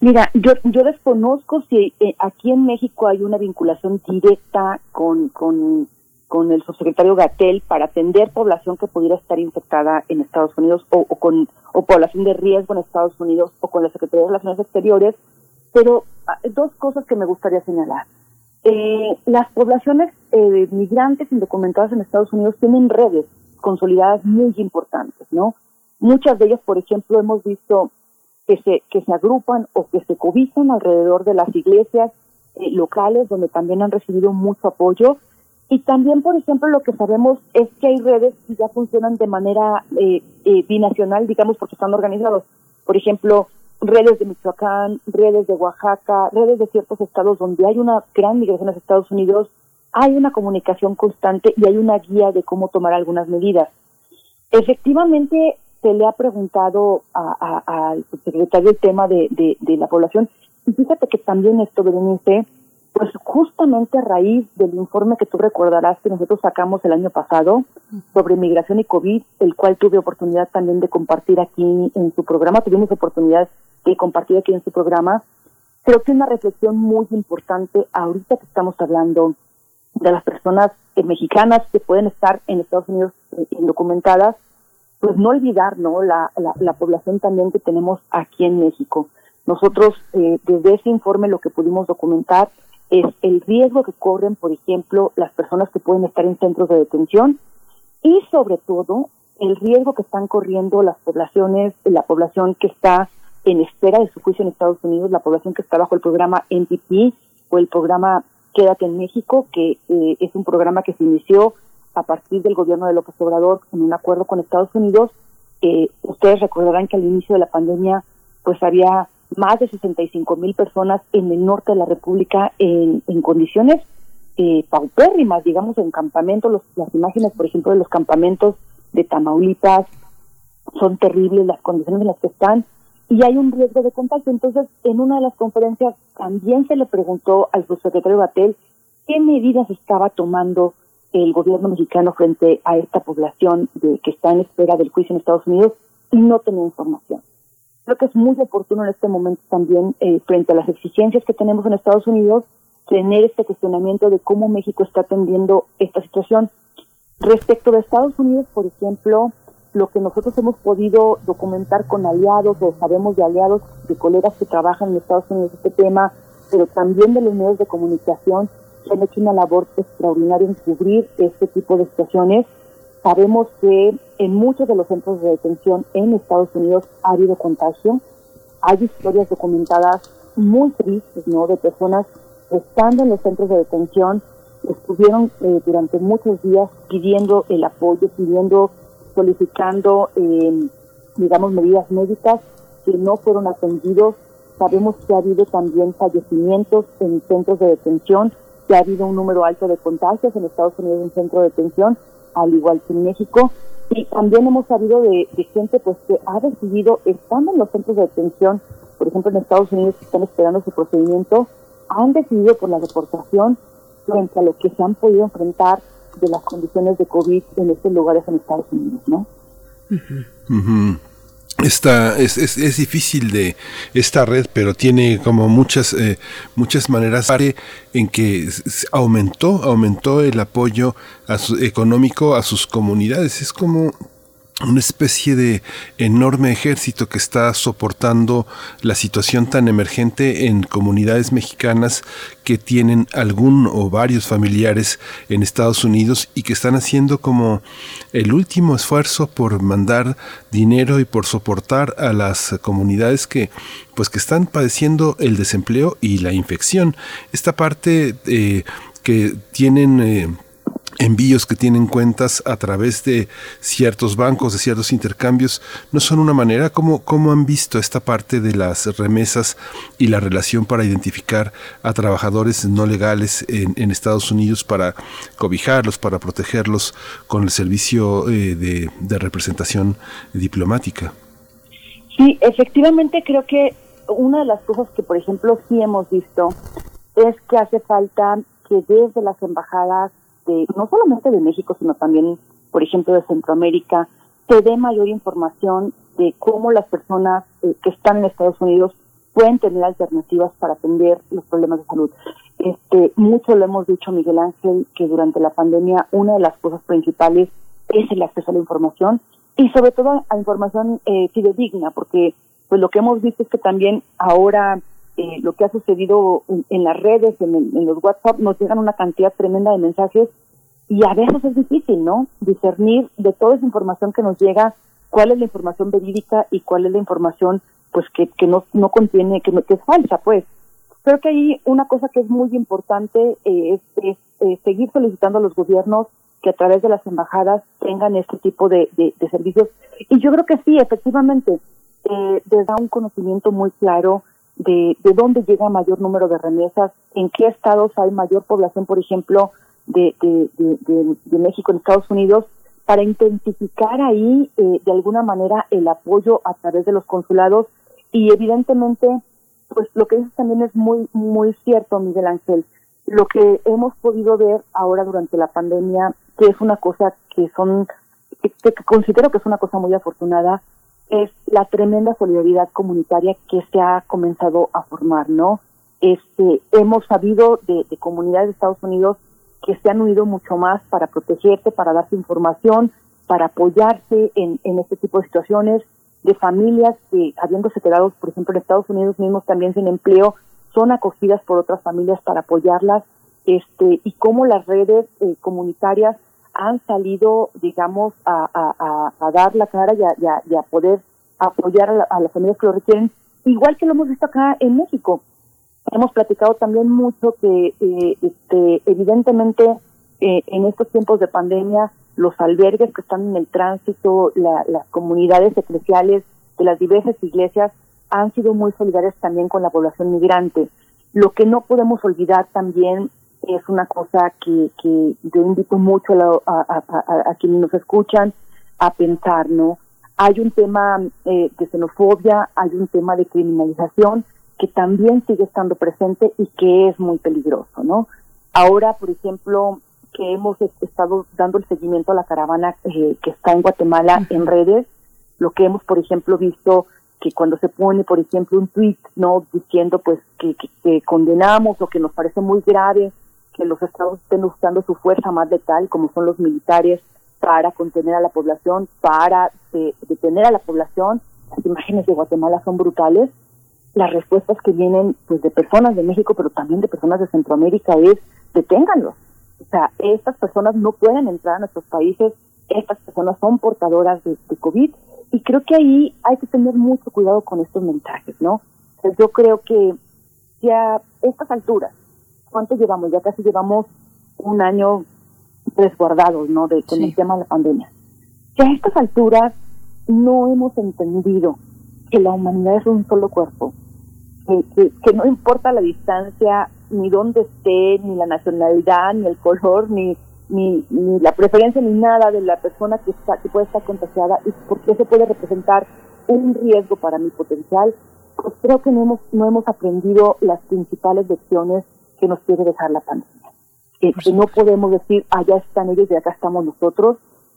Mira, yo, yo desconozco si eh, aquí en México hay una vinculación directa con, con con el subsecretario Gatel para atender población que pudiera estar infectada en Estados Unidos o, con o población de riesgo en Estados Unidos o con la Secretaría de Relaciones Exteriores, pero ah, dos cosas que me gustaría señalar. Eh, las poblaciones eh, migrantes indocumentadas en Estados Unidos tienen redes consolidadas muy importantes, ¿no? Muchas de ellas, por ejemplo, hemos visto que se que se agrupan o que se cobijan alrededor de las iglesias eh, locales donde también han recibido mucho apoyo y también, por ejemplo, lo que sabemos es que hay redes que ya funcionan de manera eh, eh, binacional, digamos, porque están organizados. Por ejemplo, redes de Michoacán, redes de Oaxaca, redes de ciertos estados donde hay una gran migración a Estados Unidos, hay una comunicación constante y hay una guía de cómo tomar algunas medidas. Efectivamente, se le ha preguntado al secretario el tema de, la población y fíjate que también esto, Berenice, pues justamente a raíz del informe que tú recordarás que nosotros sacamos el año pasado sobre migración y COVID, el cual tuve oportunidad también de compartir aquí en su programa, tuvimos oportunidad de compartir aquí en su programa, creo que una reflexión muy importante ahorita que estamos hablando de las personas eh, mexicanas que pueden estar en Estados Unidos eh, indocumentadas, pues no olvidar ¿no? La, la, población también que tenemos aquí en México. Nosotros, eh, desde ese informe, lo que pudimos documentar es el riesgo que corren, por ejemplo, las personas que pueden estar en centros de detención y sobre todo el riesgo que están corriendo las poblaciones, la población que está en espera de su juicio en Estados Unidos, la población que está bajo el programa NTP o el programa Quédate en México, que eh, es un programa que se inició a partir del gobierno de López Obrador en un acuerdo con Estados Unidos. Eh, ustedes recordarán que al inicio de la pandemia pues había más de 65 mil personas en el norte de la República en, en condiciones eh, paupérrimas, digamos, en campamentos. las imágenes, por ejemplo, de los campamentos de Tamaulipas son terribles, las condiciones en las que están, y hay un riesgo de contagio. Entonces, en una de las conferencias también se le preguntó al subsecretario Batel qué medidas estaba tomando el gobierno mexicano frente a esta población de, que está en espera del juicio en Estados Unidos y no tenía información. Creo que es muy oportuno en este momento también, eh, frente a las exigencias que tenemos en Estados Unidos, tener este cuestionamiento de cómo México está atendiendo esta situación. Respecto de Estados Unidos, por ejemplo, lo que nosotros hemos podido documentar con aliados o sabemos de aliados, de colegas que trabajan en Estados Unidos este tema, pero también de los medios de comunicación que han hecho una labor extraordinaria en cubrir este tipo de situaciones Sabemos que en muchos de los centros de detención en Estados Unidos ha habido contagio. Hay historias documentadas muy tristes, ¿no? De personas estando en los centros de detención, estuvieron eh, durante muchos días pidiendo el apoyo, pidiendo, solicitando, eh, digamos, medidas médicas que no fueron atendidos. Sabemos que ha habido también fallecimientos en centros de detención, que ha habido un número alto de contagios en Estados Unidos en centro de detención al igual que en México. Y también hemos sabido de, gente pues que ha decidido, estando en los centros de detención, por ejemplo en Estados Unidos que están esperando su procedimiento, han decidido por la deportación frente a lo que se han podido enfrentar de las condiciones de COVID en estos lugares en Estados Unidos, ¿no? Esta es, es, es, difícil de esta red pero tiene como muchas eh, muchas maneras. En que aumentó aumentó el apoyo económico a sus comunidades. Es como una especie de enorme ejército que está soportando la situación tan emergente en comunidades mexicanas que tienen algún o varios familiares en Estados Unidos y que están haciendo como el último esfuerzo por mandar dinero y por soportar a las comunidades que pues que están padeciendo el desempleo y la infección. Esta parte eh, que tienen eh, envíos que tienen cuentas a través de ciertos bancos, de ciertos intercambios, no son una manera como cómo han visto esta parte de las remesas y la relación para identificar a trabajadores no legales en, Estados Unidos para cobijarlos, para protegerlos con el servicio eh, de representación diplomática. Sí, efectivamente creo que una de las cosas que, por ejemplo, sí hemos visto es que hace falta que desde las embajadas no solamente de México, sino también, por ejemplo, de Centroamérica, se dé mayor información de cómo las personas eh, que están en Estados Unidos pueden tener alternativas para atender los problemas de salud. Este, mucho lo hemos dicho, Miguel Ángel, que durante la pandemia una de las cosas principales es el acceso a la información y sobre todo a información eh, fidedigna, porque pues lo que hemos visto es que también ahora eh, lo que ha sucedido en, las redes, en, los WhatsApp, nos llegan una cantidad tremenda de mensajes y a veces es difícil, ¿no? Discernir de toda esa información que nos llega, cuál es la información verídica y cuál es la información pues que, que no, contiene, que, que es falsa, pues. Creo que ahí una cosa que es muy importante eh, es, eh, seguir solicitando a los gobiernos que a través de las embajadas tengan este tipo de, de, servicios. Y yo creo que sí, efectivamente, eh, les da un conocimiento muy claro de, de dónde llega mayor número de remesas, en qué estados hay mayor población, por ejemplo, de, de, de, México en Estados Unidos, para intensificar ahí eh, de alguna manera el apoyo a través de los consulados. Y evidentemente pues lo que dices también es muy muy cierto Miguel Ángel. Lo que hemos podido ver ahora durante la pandemia que es una cosa que son que considero que es una cosa muy afortunada es la tremenda solidaridad comunitaria que se ha comenzado a formar, ¿no? Este, hemos sabido de, comunidades de Estados Unidos que se han unido mucho más para protegerte, para darte información, para apoyarse en, en este tipo de situaciones, de familias que, habiéndose quedado, por ejemplo, en Estados Unidos mismos también sin empleo, son acogidas por otras familias para apoyarlas, este, y cómo las redes eh, comunitarias han salido, digamos, a, a, dar la cara y a, poder apoyar a, las familias que lo requieren, igual que lo hemos visto acá en México. Hemos platicado también mucho que, eh, este, evidentemente, eh, en estos tiempos de pandemia, los albergues que están en el tránsito, las comunidades eclesiales de las diversas iglesias han sido muy solidarias también con la población migrante. Lo que no podemos olvidar también es una cosa que, que yo invito mucho a, a, quienes nos escuchan a pensar, ¿no? Hay un tema eh, de xenofobia, hay un tema de criminalización que también sigue estando presente y que es muy peligroso, ¿no? Ahora, por ejemplo, que hemos estado dando el seguimiento a la caravana eh, que está en Guatemala en redes, lo que hemos, por ejemplo, visto que cuando se pone, por ejemplo, un tweet, ¿no? Diciendo, pues, que, que condenamos o que nos parece muy grave que los estados estén usando su fuerza más letal, como son los militares, para contener a la población, para eh, detener a la población. Las imágenes de Guatemala son brutales. Las respuestas que vienen pues de personas de México, pero también de personas de Centroamérica es deténganlos. O sea, estas personas no pueden entrar a nuestros países, estas personas son portadoras de, de COVID y creo que ahí hay que tener mucho cuidado con estos mensajes, ¿no? yo creo que ya a estas alturas ¿cuánto llevamos? Ya casi llevamos un año resguardados, ¿no? De, con el tema de la pandemia. Que a estas alturas no hemos entendido que la humanidad es un solo cuerpo, que, que, no importa la distancia, ni dónde esté, ni la nacionalidad, ni el color, ni, ni, ni la preferencia, ni nada de la persona que, está, que puede estar contagiada y porque eso puede representar un riesgo para mi potencial, pues creo que no hemos, no hemos aprendido las principales lecciones que nos quiere dejar la pandemia. que no podemos decir, allá están ellos y acá estamos nosotros,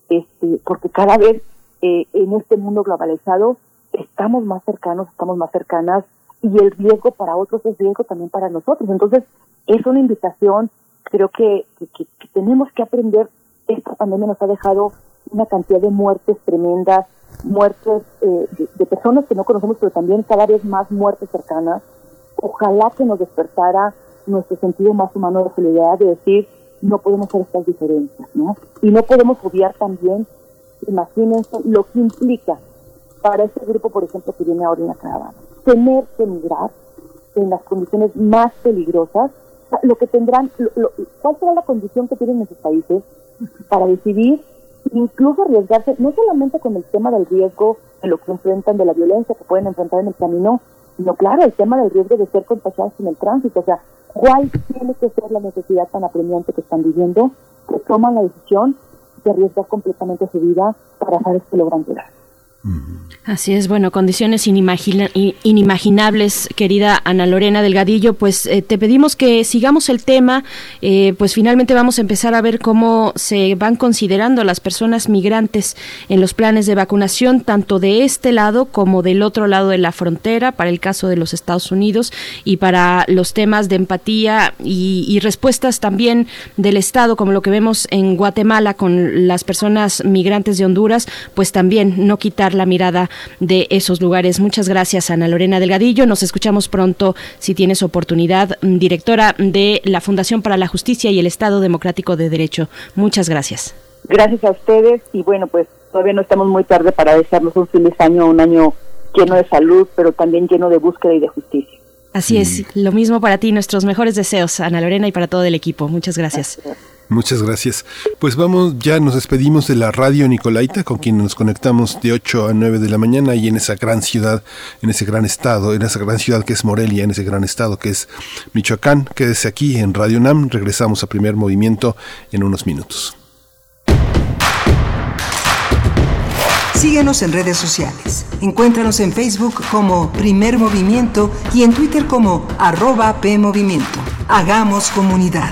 este, porque cada vez eh, en este mundo globalizado estamos más cercanos, estamos más cercanas y el riesgo para otros es riesgo también para nosotros. Entonces, es una invitación, creo que, que, tenemos que aprender, esta pandemia nos ha dejado una cantidad de muertes tremendas, muertes eh, de, personas que no conocemos, pero también cada vez más muertes cercanas. Ojalá que nos despertara nuestro sentido más humano de solidaridad, de decir, no podemos hacer estas diferencias, ¿no? Y no podemos obviar también, imagínense, lo que implica para ese grupo, por ejemplo, que viene ahora en la caravana, tener que emigrar en las condiciones más peligrosas, lo que tendrán, ¿cuál será la condición que tienen en sus países para decidir incluso arriesgarse, no solamente con el tema del riesgo de lo que enfrentan, de la violencia que pueden enfrentar en el camino, sino claro, el tema del riesgo de ser contagiados en el tránsito, o sea, ¿cuál tiene que ser la necesidad tan apremiante que están viviendo, que toman la decisión de arriesgar completamente su vida para saber que logran llegar? Así es, bueno, condiciones inimaginables, querida Ana Lorena Delgadillo, pues eh, te pedimos que sigamos el tema, eh, pues finalmente vamos a empezar a ver cómo se van considerando las personas migrantes en los planes de vacunación, tanto de este lado como del otro lado de la frontera, para el caso de los Estados Unidos y para los temas de empatía y, respuestas también del Estado, como lo que vemos en Guatemala con las personas migrantes de Honduras, pues también no quitar la mirada de esos lugares. Muchas gracias, Ana Lorena Delgadillo. Nos escuchamos pronto, si tienes oportunidad, mm, directora de la Fundación para la Justicia y el Estado Democrático de Derecho. Muchas gracias. Gracias a ustedes y bueno, pues todavía no estamos muy tarde para desearnos un feliz año, un año lleno de salud, pero también lleno de búsqueda y de justicia. Así es, lo mismo para ti, nuestros mejores deseos, Ana Lorena, y para todo el equipo. Muchas gracias. Muchas gracias. Pues vamos, ya nos despedimos de la radio Nicolaita, con quien nos conectamos de 8 a 9 de la mañana y en esa gran ciudad, en ese gran estado, en esa gran ciudad que es Morelia, en ese gran estado que es Michoacán. Quédese aquí en Radio NAM. Regresamos a primer movimiento en unos minutos. Síguenos en redes sociales. Encuéntranos en Facebook como Primer Movimiento y en Twitter como arroba PMovimiento. Hagamos comunidad.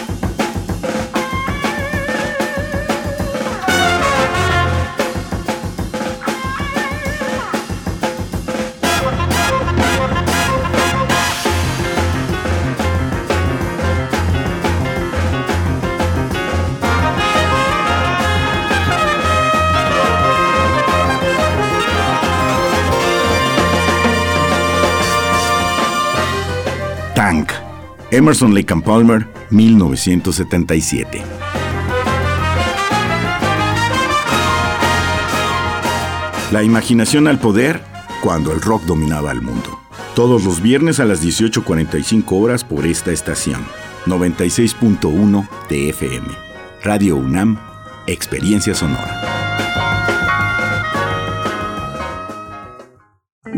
Emerson Lake and Palmer, 1977. La imaginación al poder cuando el rock dominaba el mundo. Todos los viernes a las 18.45 horas por esta estación. 96.1 TFM. Radio UNAM, Experiencia Sonora.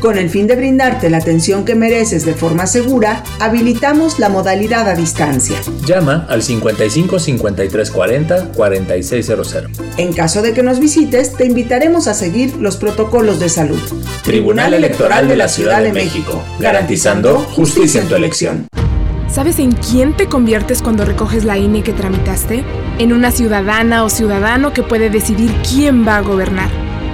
Con el fin de brindarte la atención que mereces de forma segura, habilitamos la modalidad a distancia. Llama al 55 53 40 4600. En caso de que nos visites, te invitaremos a seguir los protocolos de salud. Tribunal Electoral de la Ciudad de México, garantizando justicia en tu elección. ¿Sabes en quién te conviertes cuando recoges la INE que tramitaste? En una ciudadana o ciudadano que puede decidir quién va a gobernar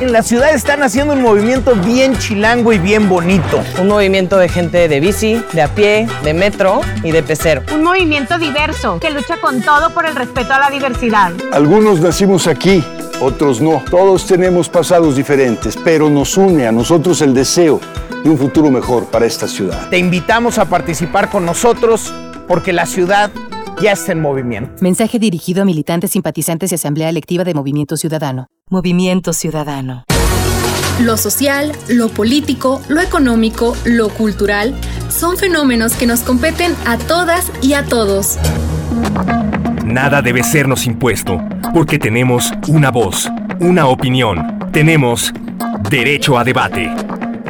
En la ciudad están haciendo un movimiento bien chilango y bien bonito. Un movimiento de gente de bici, de a pie, de metro y de pecero. Un movimiento diverso que lucha con todo por el respeto a la diversidad. Algunos nacimos aquí, otros no. Todos tenemos pasados diferentes, pero nos une a nosotros el deseo de un futuro mejor para esta ciudad. Te invitamos a participar con nosotros porque la ciudad ya está en movimiento. Mensaje dirigido a militantes, simpatizantes y asamblea electiva de Movimiento Ciudadano. Movimiento Ciudadano. Lo social, lo político, lo económico, lo cultural son fenómenos que nos competen a todas y a todos. Nada debe sernos impuesto, porque tenemos una voz, una opinión, tenemos derecho a debate.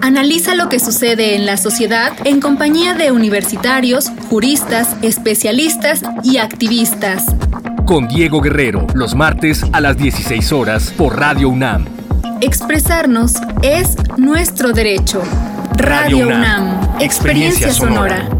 Analiza lo que sucede en la sociedad en compañía de universitarios, juristas, especialistas y activistas. Con Diego Guerrero, los martes a las 16 horas por Radio UNAM. Expresarnos es nuestro derecho. Radio, UNAM, experiencia sonora.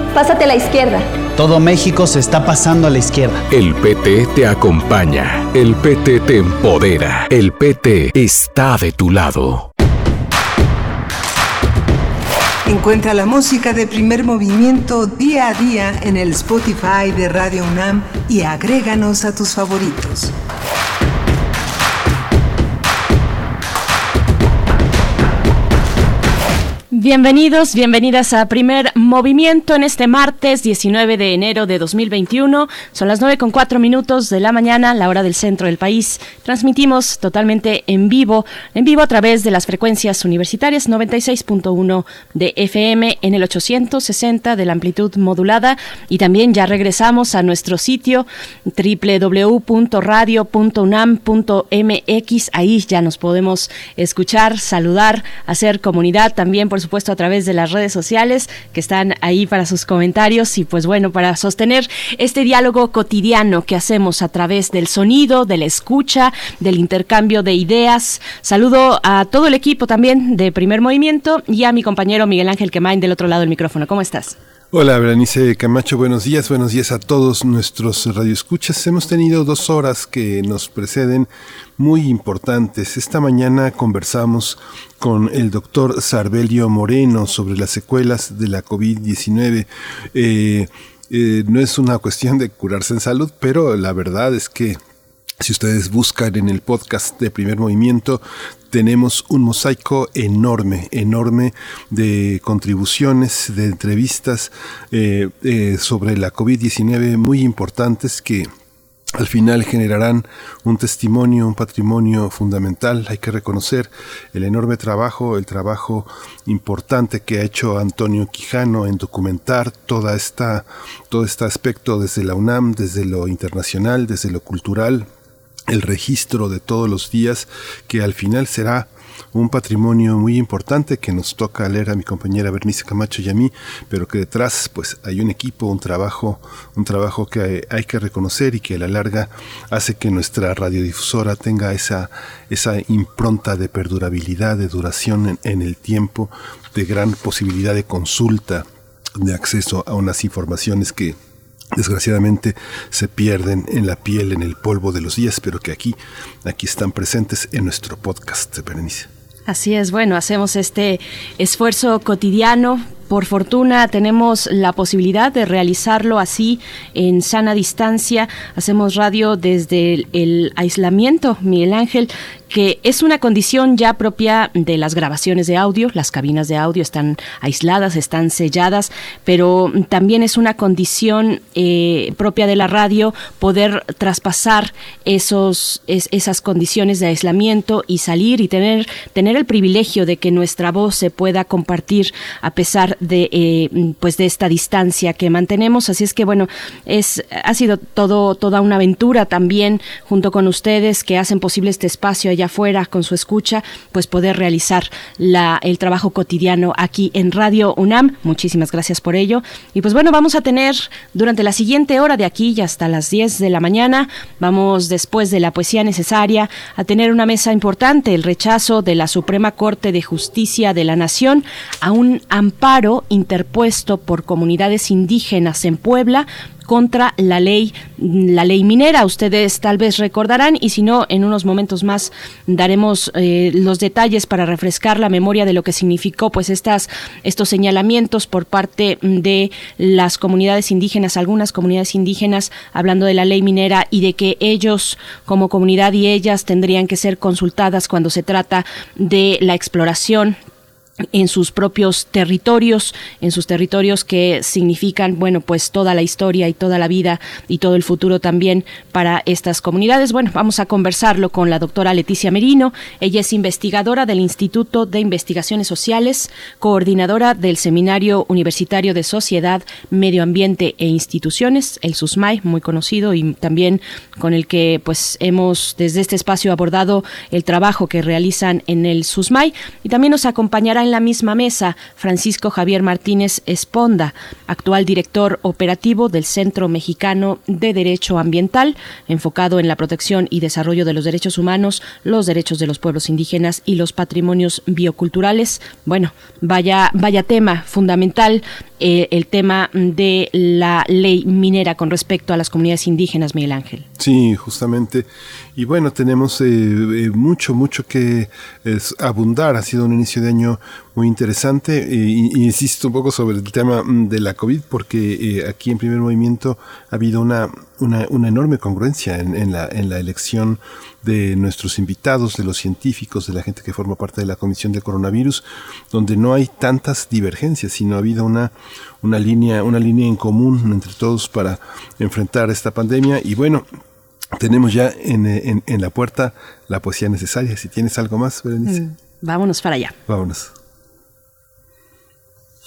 Pásate a la izquierda. Todo México se está pasando a la izquierda. El PT te acompaña. El PT te empodera. El PT está de tu lado. Encuentra la música de primer movimiento día a día en el Spotify de Radio UNAM y agréganos a tus favoritos. Bienvenidos, bienvenidas a Primer Movimiento en este martes 19 de enero de 2021. Son las 9 con 4 minutos de la mañana, la hora del centro del país. Transmitimos totalmente en vivo, en vivo a través de las frecuencias universitarias 96.1 de FM en el 860 de la amplitud modulada y también ya regresamos a nuestro sitio www.radio.unam.mx. Ahí ya nos podemos escuchar, saludar, hacer comunidad también, por supuesto puesto a través de las redes sociales que están ahí para sus comentarios y pues bueno, para sostener este diálogo cotidiano que hacemos a través del sonido, de la escucha, del intercambio de ideas. Saludo a todo el equipo también de Primer Movimiento y a mi compañero Miguel Ángel Quemain del otro lado del micrófono. ¿Cómo estás? Hola, Berenice Camacho, buenos días, buenos días a todos nuestros radioescuchas. Hemos tenido dos horas que nos preceden muy importantes. Esta mañana conversamos con el doctor Sarbelio Moreno sobre las secuelas de la COVID-19. Eh, eh, no es una cuestión de curarse en salud, pero la verdad es que si ustedes buscan en el podcast de primer movimiento, tenemos un mosaico enorme, enorme de contribuciones, de entrevistas eh, eh, sobre la COVID-19 muy importantes que al final generarán un testimonio, un patrimonio fundamental. Hay que reconocer el enorme trabajo, el trabajo importante que ha hecho Antonio Quijano en documentar toda esta, todo este aspecto desde la UNAM, desde lo internacional, desde lo cultural, el registro de todos los días, que al final será un patrimonio muy importante que nos toca leer a mi compañera Bernice Camacho y a mí, pero que detrás pues hay un equipo, un trabajo, un trabajo que hay, que reconocer y que a la larga hace que nuestra radiodifusora tenga esa, esa impronta de perdurabilidad, de duración en, en el tiempo, de gran posibilidad de consulta, de acceso a unas informaciones que desgraciadamente se pierden en la piel, en el polvo de los días, pero que aquí, aquí están presentes en nuestro podcast, Berenice. Así es, bueno, hacemos este esfuerzo cotidiano por fortuna tenemos la posibilidad de realizarlo así en sana distancia. Hacemos radio desde el, aislamiento, Miguel Ángel. que es una condición ya propia de las grabaciones de audio, las cabinas de audio están aisladas, están selladas, pero también es una condición eh, propia de la radio poder traspasar esos, esas condiciones de aislamiento y salir y tener, tener el privilegio de que nuestra voz se pueda compartir a pesar de, eh, pues de esta distancia que mantenemos. Así es que bueno, es, ha sido todo, toda una aventura también junto con ustedes que hacen posible este espacio allá afuera con su escucha, pues poder realizar la, el trabajo cotidiano aquí en Radio UNAM. Muchísimas gracias por ello. Y pues bueno, vamos a tener durante la siguiente hora de aquí y hasta las 10 de la mañana, vamos después de la poesía necesaria a tener una mesa importante, el rechazo de la Suprema Corte de Justicia de la Nación a un amparo interpuesto por comunidades indígenas en Puebla contra la ley, la ley minera. Ustedes tal vez recordarán y si no, en unos momentos más daremos eh, los detalles para refrescar la memoria de lo que significó pues estas, estos señalamientos por parte de las comunidades indígenas, algunas comunidades indígenas hablando de la ley minera y de que ellos como comunidad y ellas tendrían que ser consultadas cuando se trata de la exploración en sus propios territorios, en sus territorios que significan, bueno, pues toda la historia y toda la vida y todo el futuro también para estas comunidades. Bueno, vamos a conversarlo con la doctora Leticia Merino. Ella es investigadora del Instituto de Investigaciones Sociales, coordinadora del Seminario Universitario de Sociedad, Medio Ambiente e Instituciones, el SUSMAI, muy conocido y también con el que pues hemos desde este espacio abordado el trabajo que realizan en el SUSMAI y también nos acompañará en la misma mesa Francisco Javier Martínez Esponda, actual director operativo del Centro Mexicano de Derecho Ambiental, enfocado en la protección y desarrollo de los derechos humanos, los derechos de los pueblos indígenas y los patrimonios bioculturales. Bueno, vaya, vaya tema fundamental eh, el tema de la ley minera con respecto a las comunidades indígenas, Miguel Ángel. Sí, justamente. Y bueno, tenemos eh, eh, mucho, mucho que abundar. Ha sido un inicio de año muy interesante. insisto un poco sobre el tema mm, de la COVID, porque aquí en primer movimiento ha habido una, una, una enorme congruencia en, en, la, en la elección de nuestros invitados, de los científicos, de la gente que forma parte de la Comisión de Coronavirus, donde no hay tantas divergencias, sino ha habido una, una, línea, una línea en común entre todos para enfrentar esta pandemia. Y bueno, tenemos ya en, en, en la puerta la poesía necesaria. Si tienes algo más, Berenice. Mm, vámonos para allá. Vámonos.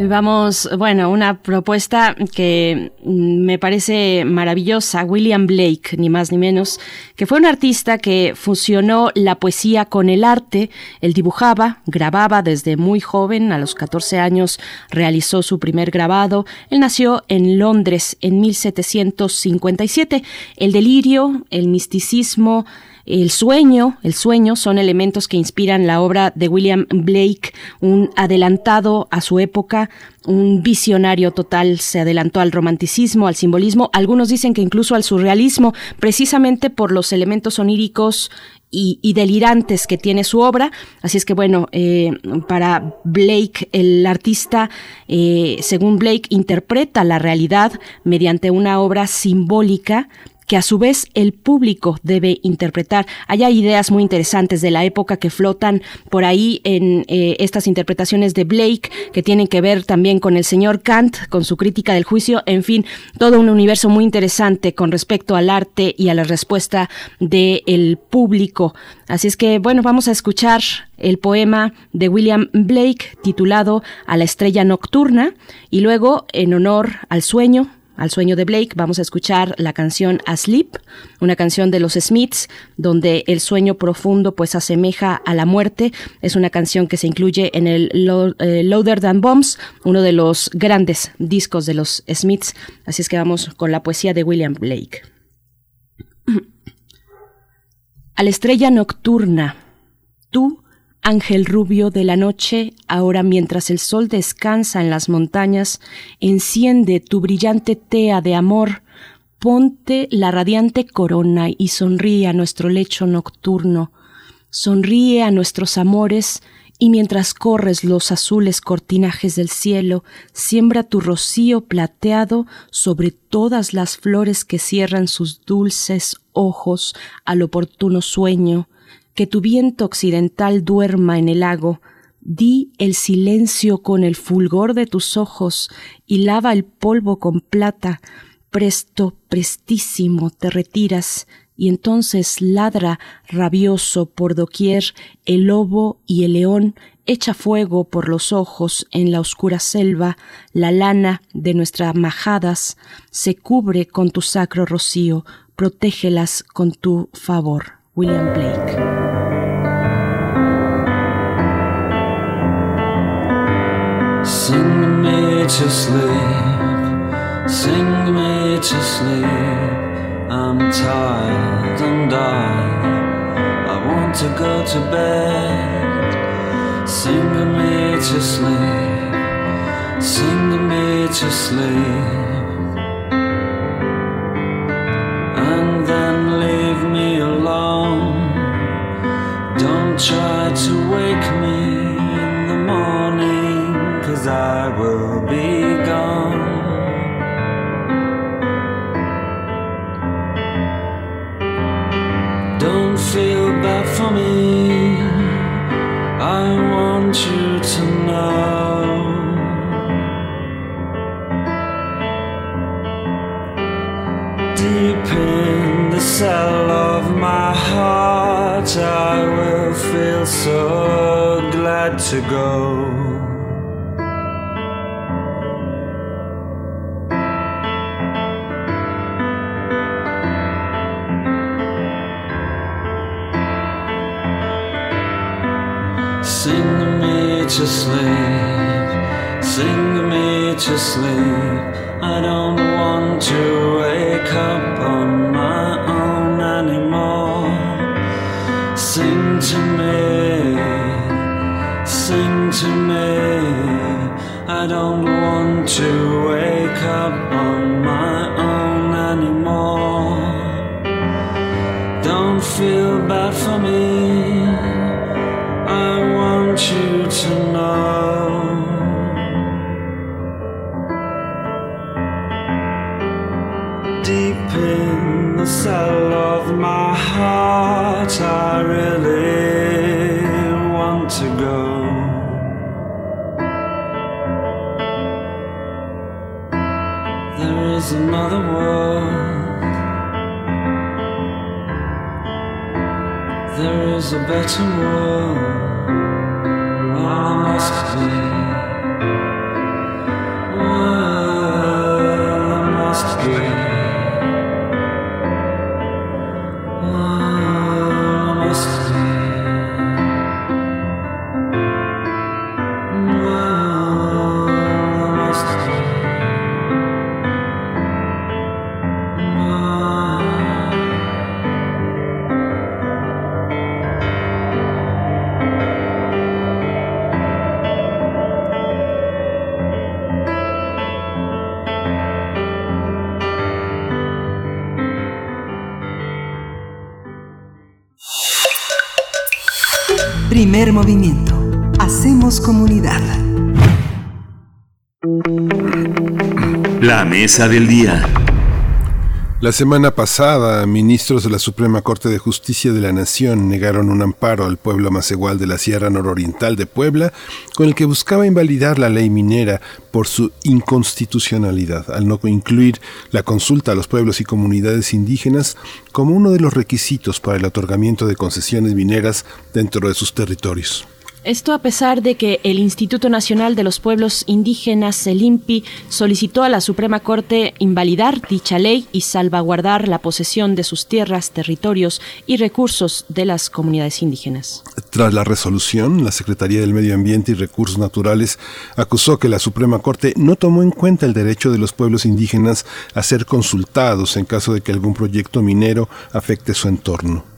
Vamos, bueno, una propuesta que me parece maravillosa, William Blake, ni más ni menos, que fue un artista que fusionó la poesía con el arte, él dibujaba, grababa desde muy joven, a los 14 años realizó su primer grabado, él nació en Londres en 1757, el delirio, el misticismo, el sueño, el sueño son elementos que inspiran la obra de William Blake, un adelantado a su época, un visionario total, se adelantó al romanticismo, al simbolismo, algunos dicen que incluso al surrealismo, precisamente por los elementos oníricos y, delirantes que tiene su obra. Así es que bueno, eh, para Blake, el artista, eh, según Blake, interpreta la realidad mediante una obra simbólica que a su vez el público debe interpretar. Hay ideas muy interesantes de la época que flotan por ahí en eh, estas interpretaciones de Blake, que tienen que ver también con el señor Kant, con su crítica del juicio, en fin, todo un universo muy interesante con respecto al arte y a la respuesta del público. Así es que, bueno, vamos a escuchar el poema de William Blake titulado A la estrella nocturna y luego, en honor al sueño, al sueño de Blake, vamos a escuchar la canción Asleep, una canción de los Smiths, donde el sueño profundo pues asemeja a la muerte. Es una canción que se incluye en el eh, Loader Than Bombs, uno de los grandes discos de los Smiths. Así es que vamos con la poesía de William Blake. [clears throat] A la estrella nocturna, tú Ángel rubio de la noche, ahora mientras el sol descansa en las montañas, enciende tu brillante tea de amor. Ponte la radiante corona y sonríe a nuestro lecho nocturno, sonríe a nuestros amores, y mientras corres los azules cortinajes del cielo, siembra tu rocío plateado sobre todas las flores que cierran sus dulces ojos al oportuno sueño, que tu viento occidental duerma en el lago, di el silencio con el fulgor de tus ojos y lava el polvo con plata, presto, prestísimo te retiras, y entonces ladra rabioso por doquier el lobo y el león echa fuego por los ojos en la oscura selva, la lana de nuestras majadas se cubre con tu sacro rocío, protégelas con tu favor. William Blake. To sleep, sing me to sleep. I'm tired and I, I want to go to bed. Sing me to sleep, sing me to sleep. And then leave me alone. Don't try to wake me cause I will be gone. Don't feel bad for me. I want you to know. Deep in the cell of my heart, I will feel so glad to go. To sleep, sing me to sleep. I don't want to wake up on my own anymore. Sing to me, sing to me. I don't want to wake up on is a better world. I must be. La mesa del día. La semana pasada, ministros de la Suprema Corte de Justicia de la Nación negaron un amparo al pueblo macegual de la Sierra Nororiental de Puebla, con el que buscaba invalidar la ley minera por su inconstitucionalidad, al no incluir la consulta a los pueblos y comunidades indígenas como uno de los requisitos para el otorgamiento de concesiones mineras dentro de sus territorios. Esto a pesar de que el Instituto Nacional de los Pueblos Indígenas, el INPI, solicitó a la Suprema Corte invalidar dicha ley y salvaguardar la posesión de sus tierras, territorios y recursos de las comunidades indígenas. Tras la resolución, la Secretaría del Medio Ambiente y Recursos Naturales acusó que la Suprema Corte no tomó en cuenta el derecho de los pueblos indígenas a ser consultados en caso de que algún proyecto minero afecte su entorno.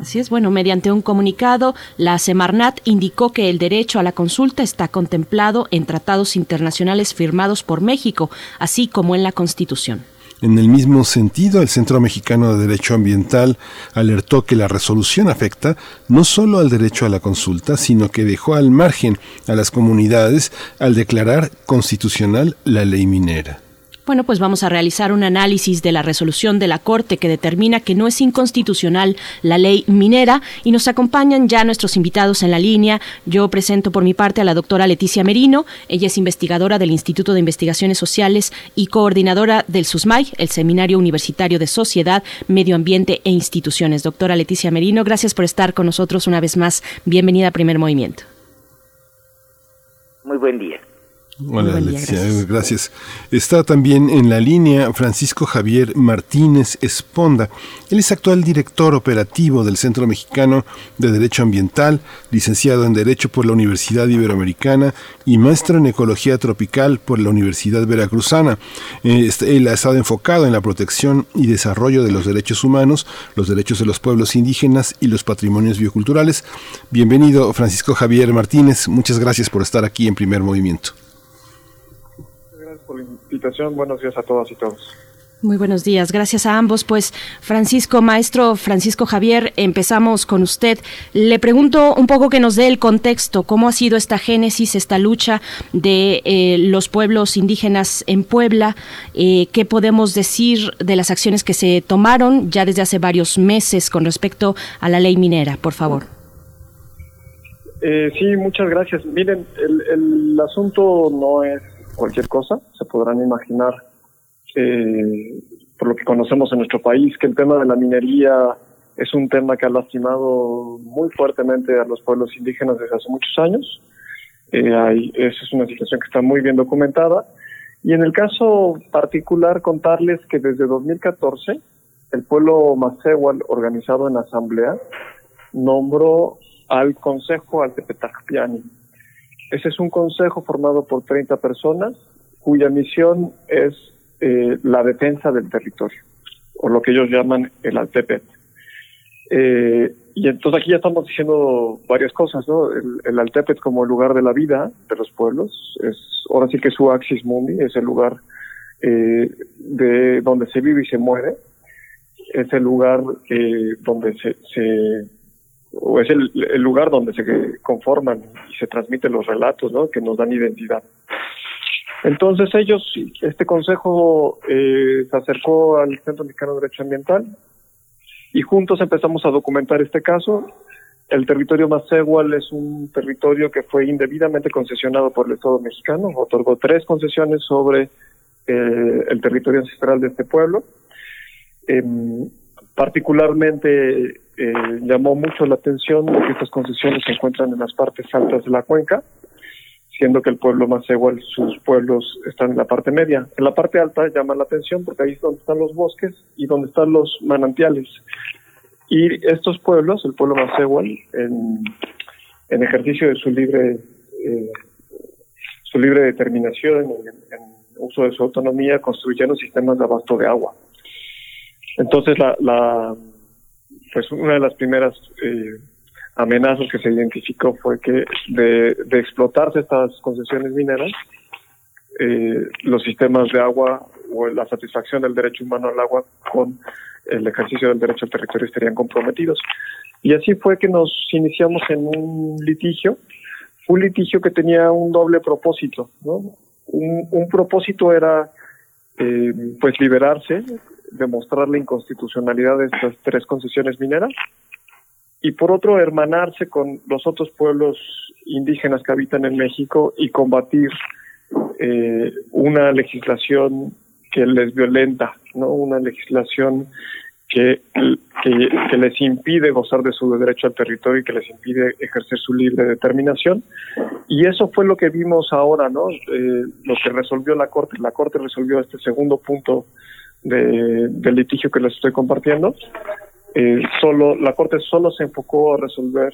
Así es, bueno, mediante un comunicado, la Semarnat indicó que el derecho a la consulta está contemplado en tratados internacionales firmados por México, así como en la Constitución. En el mismo sentido, el Centro Mexicano de Derecho Ambiental alertó que la resolución afecta no solo al derecho a la consulta, sino que dejó al margen a las comunidades al declarar constitucional la ley minera. Bueno, pues vamos a realizar un análisis de la resolución de la Corte que determina que no es inconstitucional la ley minera y nos acompañan ya nuestros invitados en la línea. Yo presento por mi parte a la doctora Leticia Merino. Ella es investigadora del Instituto de Investigaciones Sociales y coordinadora del SUSMAI, el Seminario Universitario de Sociedad, Medio Ambiente e Instituciones. Doctora Leticia Merino, gracias por estar con nosotros una vez más. Bienvenida a Primer Movimiento. Muy buen día. Hola, Alexia, gracias. Está también en la línea Francisco Javier Martínez Esponda. Él es actual director operativo del Centro Mexicano de Derecho Ambiental, licenciado en Derecho por la Universidad Iberoamericana y maestro en Ecología Tropical por la Universidad Veracruzana. Eh, este, él ha estado enfocado en la protección y desarrollo de los derechos humanos, los derechos de los pueblos indígenas y los patrimonios bioculturales. Bienvenido, Francisco Javier Martínez. Muchas gracias por estar aquí en Primer Movimiento por la invitación. Buenos días a todas y todos. Muy buenos días, gracias a ambos. Pues Francisco, maestro Francisco Javier, empezamos con usted. Le pregunto un poco que nos dé el contexto, cómo ha sido esta génesis, esta lucha de eh, los pueblos indígenas en Puebla, eh, qué podemos decir de las acciones que se tomaron ya desde hace varios meses con respecto a la ley minera, por favor. Eh, sí, muchas gracias. Miren, el, el asunto no es cualquier cosa. Se podrán imaginar, eh, por lo que conocemos en nuestro país, que el tema de la minería es un tema que ha lastimado muy fuertemente a los pueblos indígenas desde hace muchos años. Eh, hay, esa es una situación que está muy bien documentada. Y en el caso particular, contarles que desde 2014, el pueblo Macehual, organizado en asamblea, nombró al Consejo Altepetacpiani, ese es un consejo formado por 30 personas cuya misión es eh, la defensa del territorio, o lo que ellos llaman el Altepet. Eh, y entonces aquí ya estamos diciendo varias cosas, ¿no? El, el, Altepet como el lugar de la vida de los pueblos, es ahora sí que su axis mundi, es el lugar eh, de donde se vive y se muere, es el lugar eh, donde se, se o es el, lugar donde se conforman y se transmiten los relatos ¿no? que nos dan identidad. Entonces ellos, este consejo eh, se acercó al Centro Mexicano de Derecho Ambiental y juntos empezamos a documentar este caso. El territorio Macehual es un territorio que fue indebidamente concesionado por el Estado mexicano, otorgó tres concesiones sobre eh, el territorio ancestral de este pueblo. Eh, particularmente eh, llamó mucho la atención que estas concesiones se encuentran en las partes altas de la cuenca, siendo que el pueblo más igual, sus pueblos están en la parte media. En la parte alta llama la atención porque ahí es donde están los bosques y donde están los manantiales. Y estos pueblos, el pueblo más en, en ejercicio de su libre, eh, su libre determinación, en, en uso de su autonomía, construyeron sistemas de abasto de agua. Entonces, la, la, pues una de las primeras eh, amenazas que se identificó fue que de, de explotarse estas concesiones mineras, eh, los sistemas de agua o la satisfacción del derecho humano al agua con el ejercicio del derecho al territorio estarían comprometidos. Y así fue que nos iniciamos en un litigio, un litigio que tenía un doble propósito, ¿no? Un, un propósito era eh, pues liberarse demostrar la inconstitucionalidad de estas tres concesiones mineras y por otro hermanarse con los otros pueblos indígenas que habitan en México y combatir eh, una legislación que les violenta, no una legislación que, que, les impide gozar de su derecho al territorio y que les impide ejercer su libre determinación. Y eso fue lo que vimos ahora, ¿no? Eh, lo que resolvió la Corte. La Corte resolvió este segundo punto de, del litigio que les estoy compartiendo. Eh, solo la Corte solo se enfocó a resolver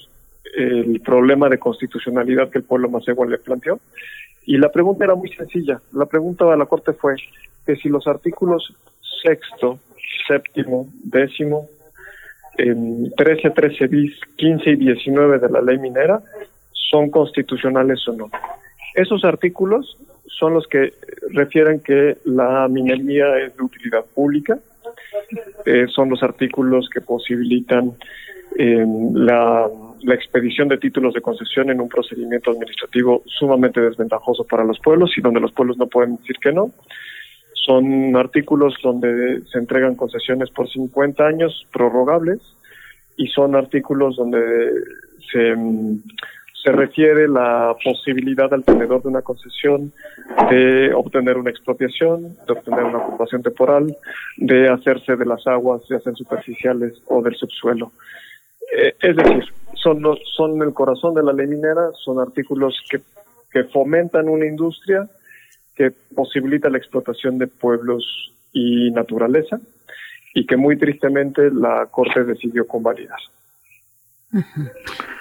el problema de constitucionalidad que el pueblo igual le planteó. Y la pregunta era muy sencilla. La pregunta de la Corte fue que si los artículos sexto, séptimo, décimo, en 13, 13 bis, 15 y 19 de la ley minera son constitucionales o no. Esos artículos son los que refieren que la minería es de utilidad pública, eh, son los artículos que posibilitan la, la expedición de títulos de concesión en un procedimiento administrativo sumamente desventajoso para los pueblos y donde los pueblos no pueden decir que no. Son artículos donde se entregan concesiones por 50 años prorrogables y son artículos donde se, se refiere la posibilidad al tenedor de una concesión de obtener una expropiación, de obtener una ocupación temporal, de hacerse de las aguas, ya sean superficiales o del subsuelo. Eh, es decir, son, los, son el corazón de la ley minera, son artículos que, que fomentan una industria que posibilita la explotación de pueblos y naturaleza y que muy tristemente la Corte decidió convalidar.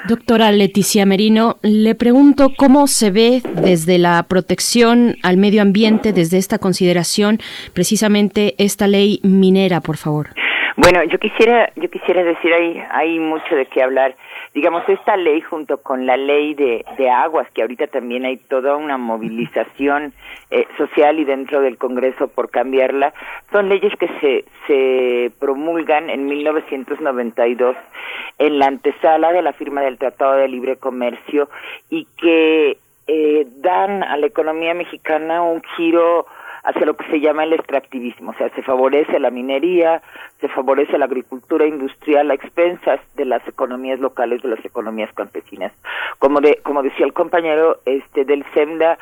Doctora Leticia Merino, le pregunto cómo se ve desde la protección al medio ambiente, desde esta consideración, precisamente esta ley minera, por favor. Bueno, yo quisiera, yo quisiera decir ahí hay mucho de qué hablar. Digamos, esta ley junto con la ley de, de aguas, que ahorita también hay toda una movilización eh, social y dentro del Congreso por cambiarla, son leyes que se, se promulgan en 1992 en la antesala de la firma del Tratado de Libre Comercio y que eh, dan a la economía mexicana un giro hacia lo que se llama el extractivismo, o sea, se favorece la minería, se favorece la agricultura industrial a expensas de las economías locales, de las economías campesinas. Como de, como decía el compañero este del SEMDA,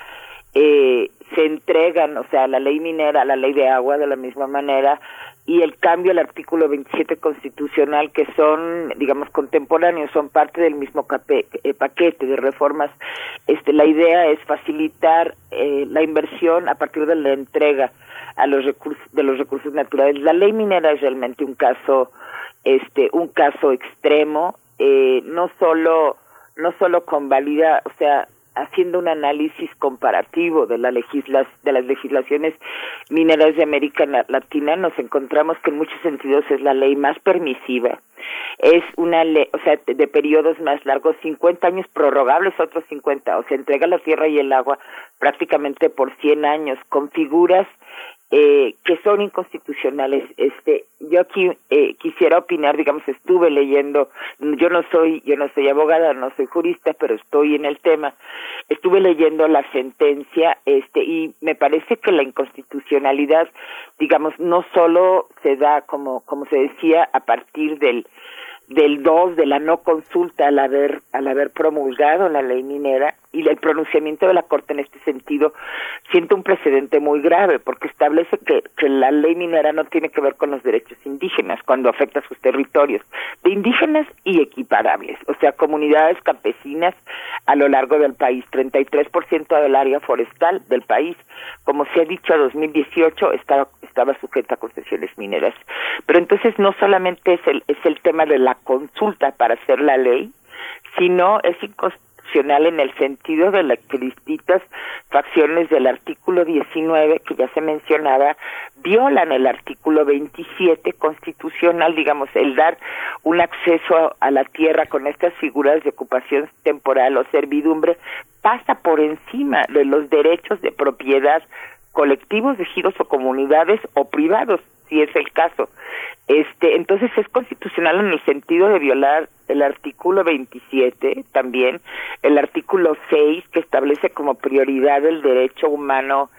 eh, se entregan, o sea, la ley minera, la ley de agua de la misma manera, y el cambio al artículo 27 constitucional que son, digamos, contemporáneos, son parte del mismo eh, paquete de reformas. Este, la idea es facilitar eh, la inversión a partir de la entrega a los recursos de los recursos naturales. La ley minera es realmente un caso, este, un caso extremo, eh, no solo no solo convalida, o sea, haciendo un análisis comparativo de, la legisla de las legislaciones mineras de América Latina, nos encontramos que en muchos sentidos es la ley más permisiva. Es una ley, o sea, de periodos más largos, 50 años prorrogables, otros 50, o sea, entrega la tierra y el agua prácticamente por 100 años, con figuras eh, que son inconstitucionales. Este, yo aquí eh, quisiera opinar, digamos, estuve leyendo, yo no soy, yo no soy abogada, no soy jurista, pero estoy en el tema. Estuve leyendo la sentencia, este, y me parece que la inconstitucionalidad, digamos, no solo se da como, como se decía, a partir del del 2 de la no consulta al haber al haber promulgado la ley minera y el pronunciamiento de la Corte en este sentido siente un precedente muy grave porque establece que, la ley minera no tiene que ver con los derechos indígenas cuando afecta a sus territorios, de indígenas y equiparables, o sea, comunidades campesinas a lo largo del país, 33% del área forestal del país, como se ha dicho, a 2018 estaba, estaba sujeta a concesiones mineras. Pero entonces no solamente es el, es el tema de la consulta para hacer la ley, sino es inconstitucional en el sentido de las distintas facciones del artículo 19 que ya se mencionaba violan el artículo 27 constitucional, digamos, el dar un acceso a la tierra con estas figuras de ocupación temporal o servidumbre pasa por encima de los derechos de propiedad colectivos de giros o comunidades o privados si es el caso. Este, entonces es constitucional en el sentido de violar el artículo 27 también, el artículo 6 que establece como prioridad el derecho humano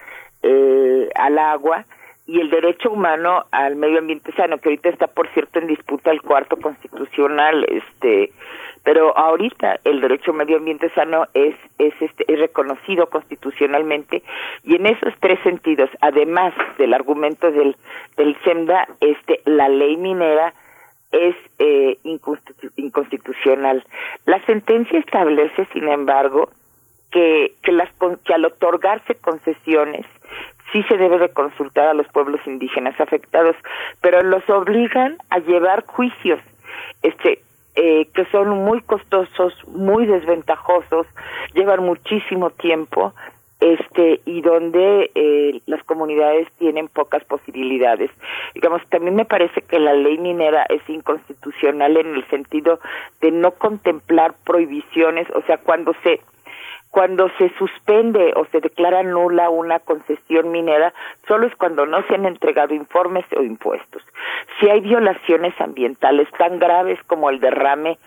eh, al agua y el derecho humano al medio ambiente sano, que ahorita está por cierto en disputa el cuarto constitucional, este pero ahorita el derecho a medio ambiente sano es es este es reconocido constitucionalmente y en esos tres sentidos además del argumento del del SEMDA este la ley minera es eh, inconstitucional. La sentencia establece sin embargo que que las que al otorgarse concesiones sí se debe de consultar a los pueblos indígenas afectados pero los obligan a llevar juicios. Este eh, que son muy costosos, muy desventajosos, llevan muchísimo tiempo, este y donde eh, las comunidades tienen pocas posibilidades. Digamos, también me parece que la ley minera es inconstitucional en el sentido de no contemplar prohibiciones, o sea, cuando se cuando se suspende o se declara nula una concesión minera, solo es cuando no se han entregado informes o impuestos. Si hay violaciones ambientales tan graves como el derrame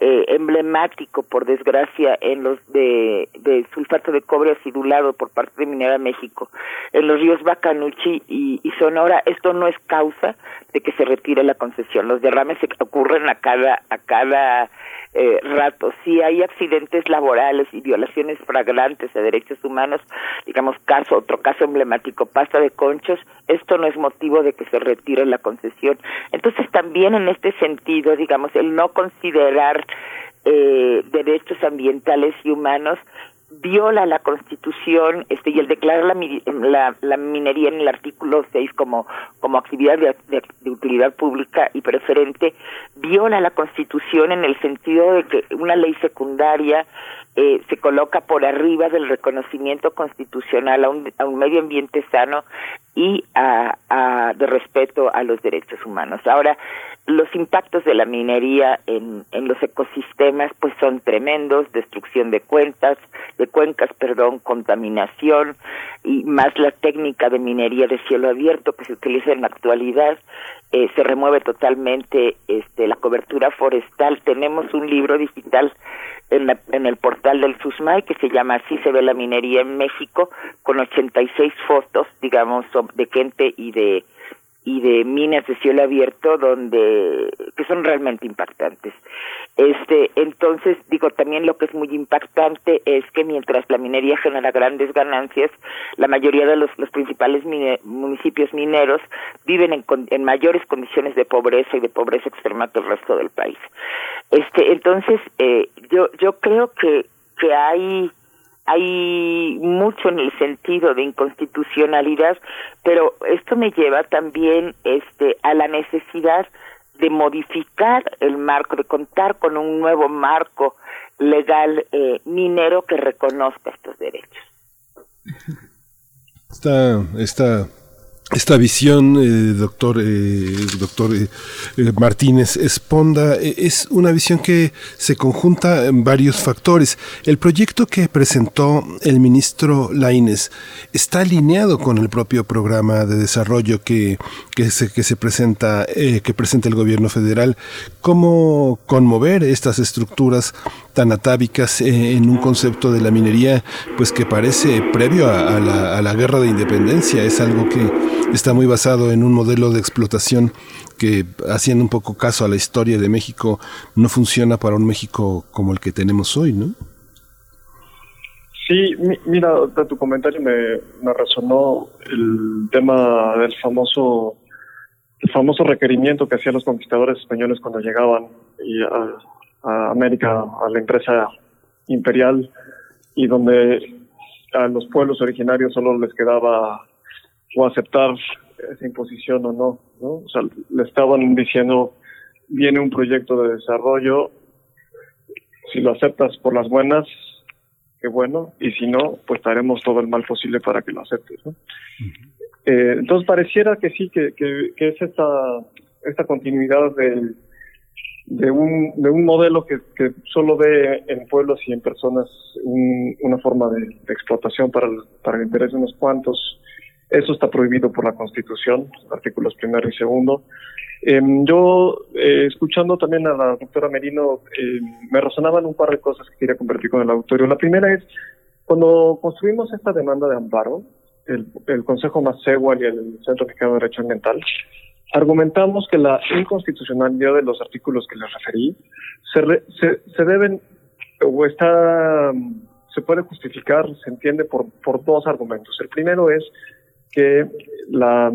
eh, emblemático, por desgracia, en los de, de, sulfato de cobre acidulado por parte de Minera México, en los ríos Bacanuchi y, y, Sonora, esto no es causa de que se retire la concesión. Los derrames se ocurren a cada, a cada eh, rato. Si hay accidentes laborales y violaciones flagrantes de derechos humanos, digamos caso, otro caso emblemático, pasta de conchos, esto no es motivo de que se retire la concesión. Entonces también en este sentido, digamos, el no considerar eh, derechos ambientales y humanos viola la Constitución este y el declarar la, la, minería en el artículo 6 como, como actividad de, utilidad pública y preferente viola la Constitución en el sentido de que una ley secundaria eh, se coloca por arriba del reconocimiento constitucional a un, a un medio ambiente sano y a, a, de respeto a los derechos humanos. Ahora, los impactos de la minería en, en los ecosistemas pues son tremendos, destrucción de cuentas, de cuencas, perdón, contaminación y más la técnica de minería de cielo abierto que se utiliza en la actualidad, eh, se remueve totalmente este la cobertura forestal. Tenemos un libro digital en, la, en el portal del SUSMAI que se llama Así se ve la minería en México con 86 fotos, digamos, de gente y de y de minas de cielo abierto donde que son realmente impactantes. Este, entonces digo también lo que es muy impactante es que mientras la minería genera grandes ganancias, la mayoría de los, los principales municipios mineros viven en, en mayores condiciones de pobreza y de pobreza extrema que el resto del país. Este, entonces eh, yo yo creo que que hay hay mucho en el sentido de inconstitucionalidad, pero esto me lleva también este a la necesidad de modificar el marco, de contar con un nuevo marco legal eh, minero que reconozca estos derechos. Esta, esta esta visión, eh, doctor, eh, doctor eh, Martínez Esponda, es una visión que se conjunta en varios factores. El proyecto que presentó el ministro Laines está alineado con el propio programa de desarrollo que, que, se, que se presenta, que presenta el gobierno federal. ¿Cómo conmover estas estructuras tan atávicas en un concepto de la minería, pues que parece previo a, la, a la guerra de independencia? Es algo que está muy basado en un modelo de explotación que, haciendo un poco caso a la historia de México, no funciona para un México como el que tenemos hoy, ¿no? Sí, mira, de tu comentario me, resonó el tema del famoso el famoso requerimiento que hacían los conquistadores españoles cuando llegaban a América, a la empresa imperial, y donde a los pueblos originarios solo les quedaba o aceptar esa imposición o no, ¿no? O sea, le estaban diciendo, viene un proyecto de desarrollo, si lo aceptas por las buenas, qué bueno, y si no, pues haremos todo el mal posible para que lo aceptes, ¿no? eh, entonces pareciera que sí, que, que, que, es esta, esta continuidad del, de, un, de un modelo que, que solo ve en pueblos y en personas un, una forma de, de explotación para el, para el interés de unos cuantos, eso está prohibido por la Constitución, artículos primero y segundo. Eh, yo, eh, escuchando también a la doctora Merino, eh, me resonaban un par de cosas que quería compartir con el auditorio. La primera es, cuando construimos esta demanda de amparo, el, el Consejo Macehual y el Centro Mexicano de Derecho Ambiental, argumentamos que la inconstitucionalidad de los artículos que les referí se, re, se, se deben o está se puede justificar, se entiende por, por dos argumentos. El primero es que la,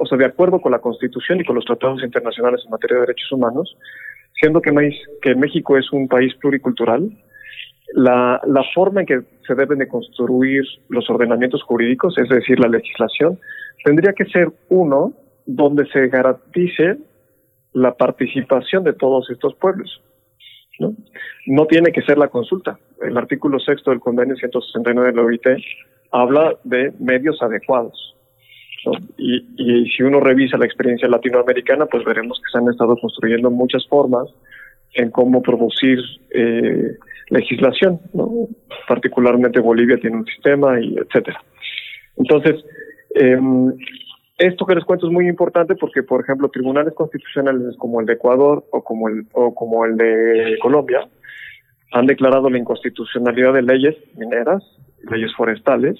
o sea, de acuerdo con la Constitución y con los tratados internacionales en materia de derechos humanos, siendo que, México es un país pluricultural, la, la forma en que se deben de construir los ordenamientos jurídicos, es decir, la legislación, tendría que ser uno donde se garantice la participación de todos estos pueblos. ¿no? no tiene que ser la consulta. El artículo sexto del convenio 169 de la OIT habla de medios adecuados. Y, si uno revisa la experiencia latinoamericana, pues veremos que se han estado construyendo muchas formas en cómo producir eh, legislación, particularmente Bolivia tiene un sistema y etcétera. Entonces, em, esto que les cuento es muy importante porque, por ejemplo, tribunales constitucionales como el de Ecuador o como el, o como el de Colombia han declarado la inconstitucionalidad de leyes mineras, leyes forestales,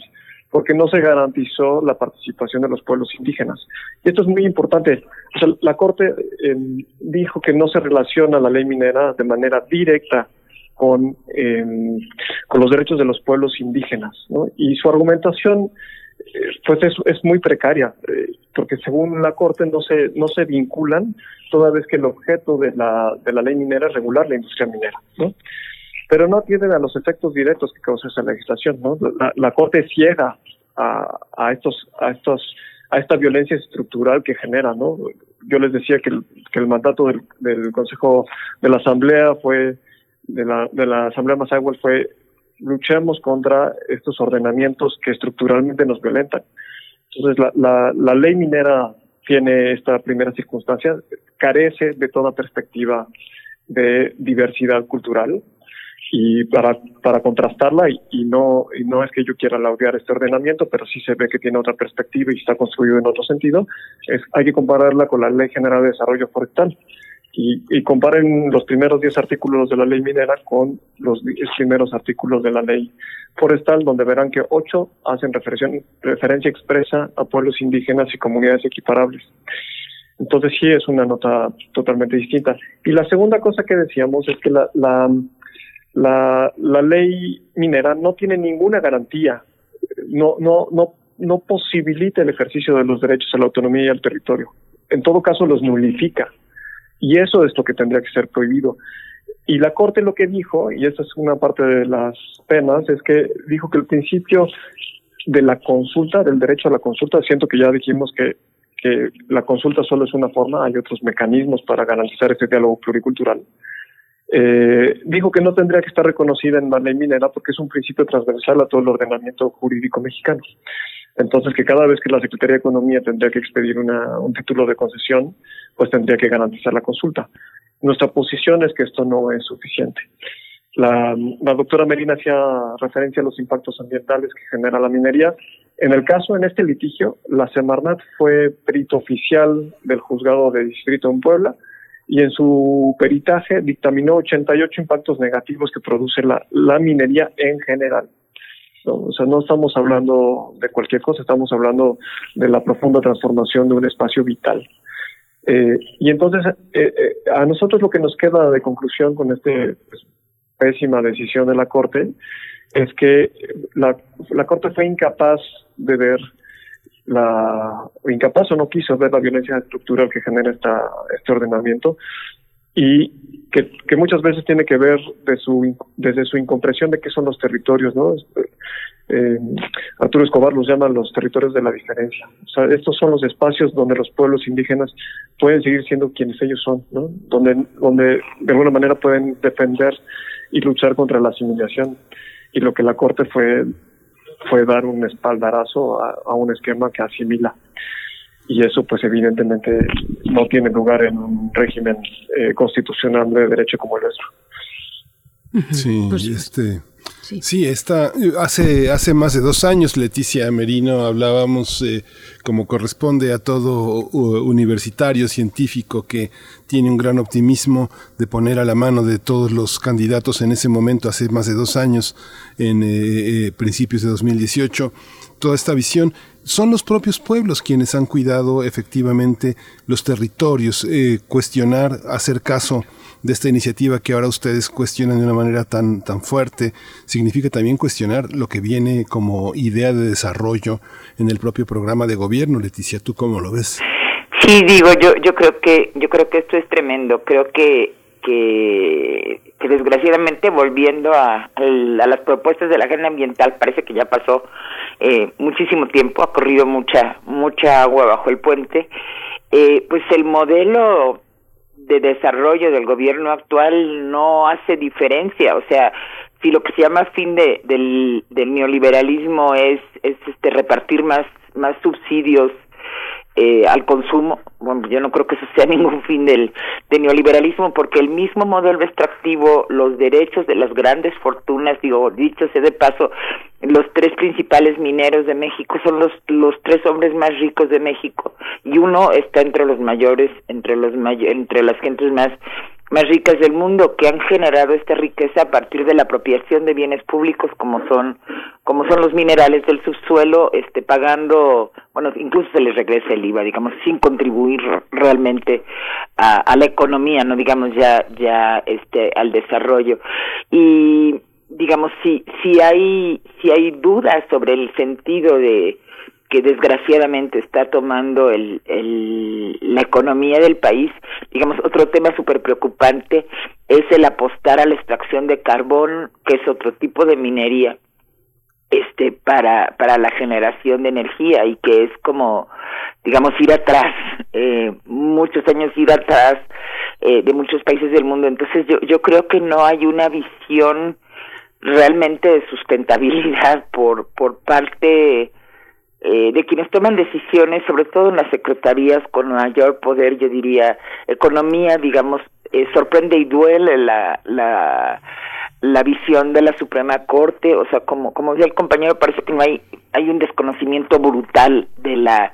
porque no se garantizó la participación de los pueblos indígenas. Y esto es muy importante. O sea, la Corte em, dijo que no se relaciona la ley minera de manera directa con, em, con los derechos de los pueblos indígenas. Y su argumentación eh, pues es, es muy precaria, eh, porque según la Corte no se, no se vinculan toda vez que el objeto de la, de la ley minera es regular la industria minera. ¿no? Pero no atienden a los efectos directos que causa esa legislación, ¿no? La, Corte ciega a, estos, a estos, a esta violencia estructural que genera, ¿no? Yo les decía que el, mandato del, Consejo de la Asamblea fue, de la, Asamblea Mazahual fue luchemos contra estos ordenamientos que estructuralmente nos violentan. Entonces, la, la, la ley minera tiene esta primera circunstancia, carece de toda perspectiva de diversidad cultural, y para, para contrastarla y, y, no y no es que yo quiera laudear este ordenamiento pero sí se ve que tiene otra perspectiva y está construido en otro sentido es hay que compararla con la ley general de desarrollo forestal. Y, y comparen los primeros 10 artículos de la ley minera con los 10 primeros artículos de la ley forestal donde verán que ocho hacen referencia, referencia expresa a pueblos indígenas y comunidades equiparables. Entonces sí es una nota totalmente distinta. Y la segunda cosa que decíamos es que la, la la, la ley minera no tiene ninguna garantía, no, no, no, no posibilita el ejercicio de los derechos a la autonomía y al territorio. En todo caso, los nulifica. Y eso es lo que tendría que ser prohibido. Y la Corte lo que dijo, y esa es una parte de las penas, es que dijo que el principio de la consulta, del derecho a la consulta, siento que ya dijimos que, que la consulta solo es una forma, hay otros mecanismos para garantizar este diálogo pluricultural eh, dijo que no tendría que estar reconocida en la ley minera porque es un principio transversal a todo el ordenamiento jurídico mexicano. Entonces, que cada vez que la Secretaría de Economía tendría que expedir una, un título de concesión, pues tendría que garantizar la consulta. Nuestra posición es que esto no es suficiente. La, la doctora Merina hacía referencia a los impactos ambientales que genera la minería. En el caso, en este litigio, la Semarnat fue perito oficial del juzgado de distrito en Puebla, y en su peritaje dictaminó 88 impactos negativos que produce la, minería en general. o sea, no estamos hablando de cualquier cosa, estamos hablando de la profunda transformación de un espacio vital. Eh, y entonces, eh, eh, a nosotros lo que nos queda de conclusión con esta pues, pésima decisión de la Corte es que la Corte fue incapaz de ver la incapaz o no quiso ver la violencia estructural que genera esta, este ordenamiento y que, que muchas veces tiene que ver de su, desde su incomprensión de qué son los territorios, ¿no? Eh, Arturo Escobar los llama los territorios de la diferencia. O sea, estos son los espacios donde los pueblos indígenas pueden seguir siendo quienes ellos son, ¿no? Donde, donde de alguna manera pueden defender y luchar contra la asimilación. Y lo que la Corte fue fue dar un espaldarazo a, un esquema que asimila. Y eso, pues, evidentemente no tiene lugar en un régimen eh, constitucional de derecho como el nuestro. Sí, pues, este. Sí. esta, hace, hace más de dos años, Leticia Merino, hablábamos eh, como corresponde a todo universitario, científico que tiene un gran optimismo de poner a la mano de todos los candidatos en ese momento, hace más de dos años, en eh, eh, principios de 2018, toda esta visión. Son los propios pueblos quienes han cuidado efectivamente los territorios, cuestionar, hacer caso de esta iniciativa que ahora ustedes cuestionan de una manera tan, tan fuerte, significa también cuestionar lo que viene como idea de desarrollo en el propio programa de gobierno. Leticia, ¿tú cómo lo ves? Sí, digo, yo, yo creo que, yo creo que esto es tremendo. Creo que, que, desgraciadamente volviendo a, a, las propuestas de la agenda ambiental, parece que ya pasó eh, muchísimo tiempo, ha corrido mucha, mucha agua bajo el puente. Eh, pues el modelo de desarrollo del gobierno actual no hace diferencia, o sea, si lo que se llama fin de, del, del neoliberalismo es, es este repartir más, más subsidios eh, al consumo. Bueno, yo no creo que eso sea [laughs] ningún fin del, del neoliberalismo, porque el mismo modelo extractivo, los derechos de las grandes fortunas, digo, dicho sea de paso, los tres principales mineros de México son los los tres hombres más ricos de México y uno está entre los mayores, entre los may entre las gentes más más ricas del mundo que han generado esta riqueza a partir de la apropiación de bienes públicos como son como son los minerales del subsuelo este pagando bueno incluso se les regresa el IVA digamos sin contribuir realmente a, a la economía no digamos ya ya este al desarrollo. Y digamos si si hay si hay dudas sobre el sentido de que desgraciadamente está tomando el, el, la economía del país. Digamos, otro tema súper preocupante es el apostar a la extracción de carbón, que es otro tipo de minería este para para la generación de energía y que es como digamos ir atrás eh, muchos años ir atrás eh, de muchos países del mundo entonces yo yo creo que no hay una visión realmente de sustentabilidad por por parte eh, de quienes toman decisiones, sobre todo en las secretarías con mayor poder, yo diría, economía, digamos, eh, sorprende y duele la, la, la visión de la Suprema Corte, o sea, como, como decía el compañero, parece que no hay, hay un desconocimiento brutal de la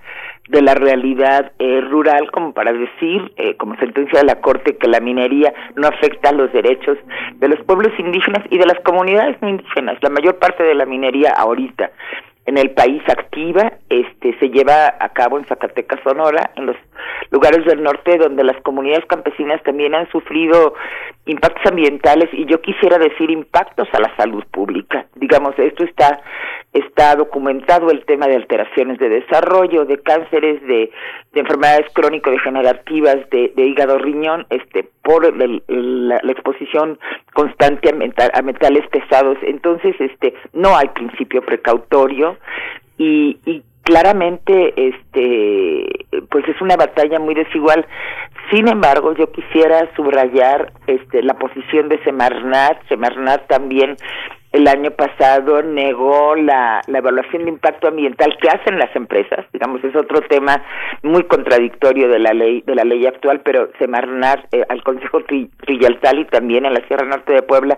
de la realidad eh, rural como para decir, eh, como sentencia de la Corte, que la minería no afecta los derechos de los pueblos indígenas y de las comunidades indígenas. La mayor parte de la minería ahorita en el país activa, este se lleva a cabo en Zacatecas, Sonora, en los lugares del norte donde las comunidades campesinas también han sufrido impactos ambientales y yo quisiera decir impactos a la salud pública. Digamos, esto está está documentado el tema de alteraciones de desarrollo, de cánceres, de, de enfermedades crónico-degenerativas, de, de, hígado riñón, este, por la, exposición constante a, a, metales pesados. Entonces, este, no hay principio precautorio y, y claramente este pues es una batalla muy desigual. Sin embargo yo quisiera subrayar este la posición de Semarnat. Semarnat también el año pasado negó la, la evaluación de impacto ambiental que hacen las empresas, digamos, es otro tema muy contradictorio de la ley de la ley actual, pero Semarnar eh, al Consejo Trillaltal y también en la Sierra Norte de Puebla,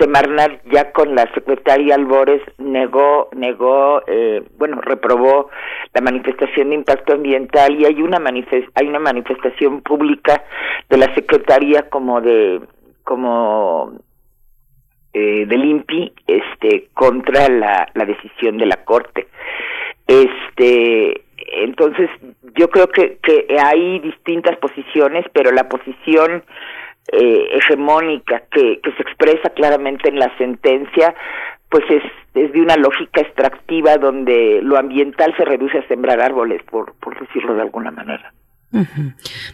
Semarnar ya con la secretaria Albores negó negó eh, bueno, reprobó la manifestación de impacto ambiental y hay una manifest hay una manifestación pública de la secretaria como de como eh, del INPI este contra la, la decisión de la corte. Este entonces yo creo que, que hay distintas posiciones pero la posición eh, hegemónica que, que se expresa claramente en la sentencia pues es, es de una lógica extractiva donde lo ambiental se reduce a sembrar árboles por por decirlo de alguna manera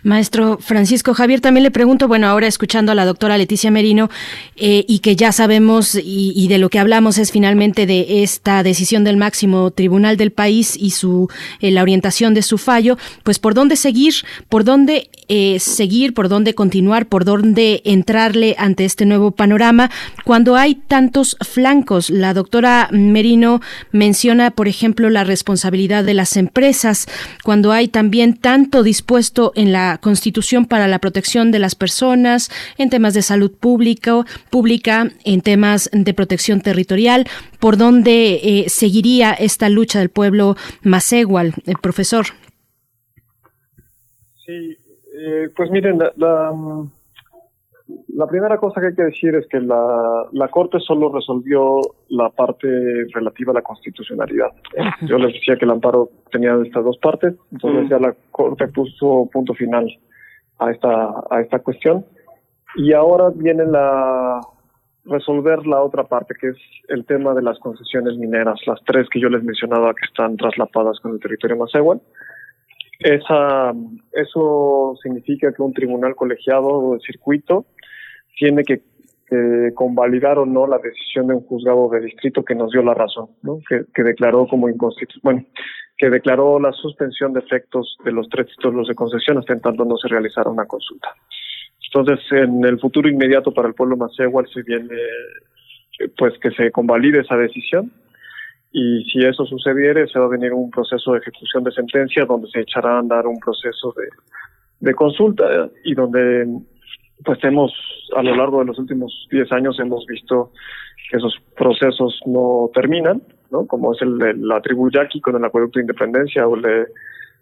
Maestro Francisco Javier, también le pregunto, bueno, ahora escuchando a la doctora Leticia Merino eh, y que ya sabemos y, de lo que hablamos es finalmente de esta decisión del máximo tribunal del país y su eh, la orientación de su fallo, pues por dónde seguir, por dónde eh, seguir, por dónde continuar, por dónde entrarle ante este nuevo panorama cuando hay tantos flancos. La doctora Merino menciona, por ejemplo, la responsabilidad de las empresas, cuando hay también tanto dispuesto en la Constitución para la protección de las personas, en temas de salud pública, pública en temas de protección territorial, por dónde eh, seguiría esta lucha del pueblo macegual, el profesor. Sí, eh, pues miren, la, primera cosa que hay que decir es que la, la Corte solo resolvió la parte relativa a la constitucionalidad. Yo les decía que el amparo tenía estas dos partes, entonces ya la Corte puso punto final a esta, a esta cuestión. Y ahora viene la resolver la otra parte, que es el tema de las concesiones mineras, las tres que yo les mencionaba que están traslapadas con el territorio Macehual. Esa, eso significa que un tribunal colegiado de circuito tiene que, convalidar o no la decisión de un juzgado de distrito que nos dio la razón, ¿no? que, declaró como inconstitucional, bueno, que declaró la suspensión de efectos de los tres títulos de concesión hasta en tanto no se realizara una consulta. Entonces, en el futuro inmediato para el pueblo igual se viene pues que se convalide esa decisión y si eso sucediere se va a venir un proceso de ejecución de sentencia donde se echará a andar un proceso de consulta y donde pues hemos a lo largo de los últimos 10 años hemos visto que esos procesos no terminan, ¿no? como es el de la tribu Yaqui con el acueducto de independencia o el de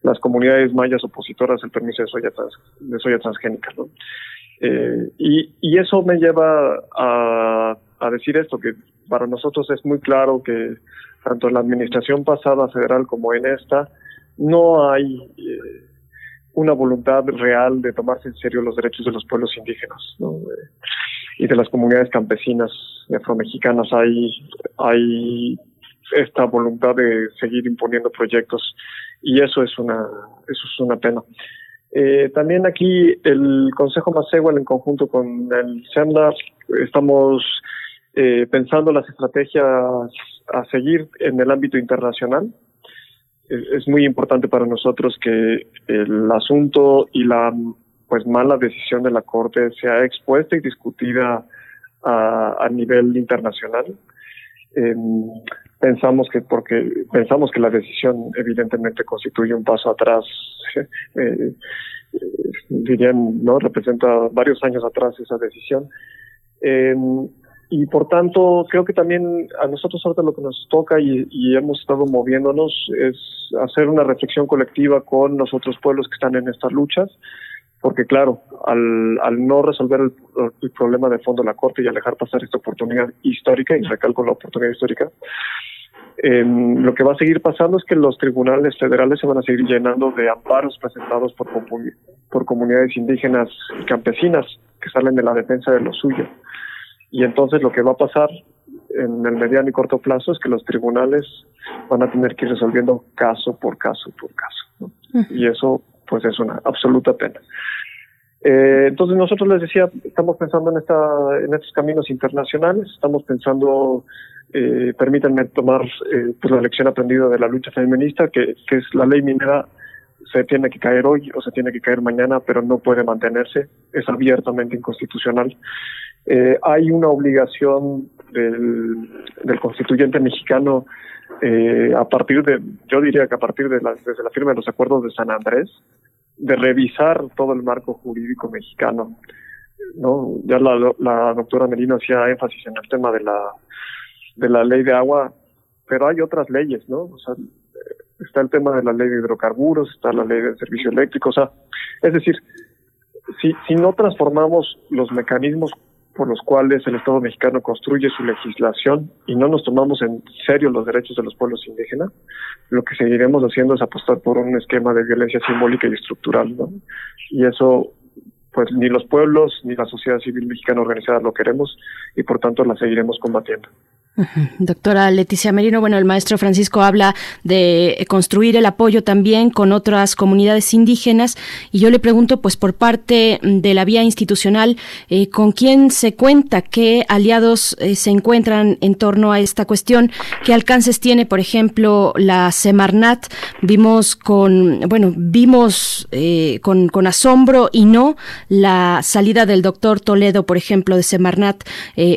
las comunidades mayas opositoras al permiso de soya, trans, de soya transgénica. ¿no? Eh, y, y eso me lleva a, decir esto, que para nosotros es muy claro que tanto en la administración pasada federal como en esta, no hay eh, una voluntad real de tomarse en serio los derechos de los pueblos indígenas y de las comunidades campesinas afromexicanas. Hay, hay esta voluntad de seguir imponiendo proyectos y eso es una, eso es una pena. Eh, también aquí el Consejo Macehual en conjunto con el SEMDA estamos eh, pensando las estrategias a seguir en el ámbito internacional. Es, muy importante para nosotros que el asunto y la pues mala decisión de la Corte sea expuesta y discutida a, nivel internacional. Eh, pensamos que porque pensamos que la decisión evidentemente constituye un paso atrás [laughs] eh, dirían no representa varios años atrás esa decisión eh, y por tanto creo que también a nosotros ahora lo que nos toca y, hemos estado moviéndonos es hacer una reflexión colectiva con los otros pueblos que están en estas luchas porque claro, al, no resolver el, problema de fondo de la Corte y al dejar pasar esta oportunidad histórica, y recalco la oportunidad histórica, eh, lo que va a seguir pasando es que los tribunales federales se van a seguir llenando de amparos presentados por, por comunidades indígenas y campesinas que salen de la defensa de lo suyo. Y entonces lo que va a pasar en el mediano y corto plazo es que los tribunales van a tener que ir resolviendo caso por caso por caso. ¿no? Y eso pues es una absoluta pena. Eh, entonces nosotros les decía, estamos pensando en, esta, en estos caminos internacionales, estamos pensando, eh, permítanme tomar eh, pues la lección aprendida de la lucha feminista, que, que es la ley minera se tiene que caer hoy o se tiene que caer mañana, pero no puede mantenerse, es abiertamente inconstitucional. Eh, hay una obligación del, del constituyente mexicano eh, a partir de, yo diría que a partir de la, desde firma de los acuerdos de San Andrés, de revisar todo el marco jurídico mexicano. ¿no? Ya la, la doctora Merino hacía énfasis en el tema de la, de la ley de agua, pero hay otras leyes, ¿no? O sea, está el tema de la ley de hidrocarburos, está la ley del servicio eléctrico, o sea, es decir, si, si no transformamos los mecanismos por los cuales el Estado mexicano construye su legislación y no nos tomamos en serio los derechos de los pueblos indígenas, lo que seguiremos haciendo es apostar por un esquema de violencia simbólica y estructural, ¿no? Y eso, pues ni los pueblos ni la sociedad civil mexicana organizada lo queremos y por tanto la seguiremos combatiendo. Doctora Leticia Merino, bueno, el maestro Francisco habla de construir el apoyo también con otras comunidades indígenas y yo le pregunto, pues por parte de la vía institucional, eh, ¿con quién se cuenta? ¿Qué aliados eh, se encuentran en torno a esta cuestión? ¿Qué alcances tiene, por ejemplo, la Semarnat? Vimos con, bueno, vimos eh, con, con, asombro y no la salida del doctor Toledo, por ejemplo, de Semarnat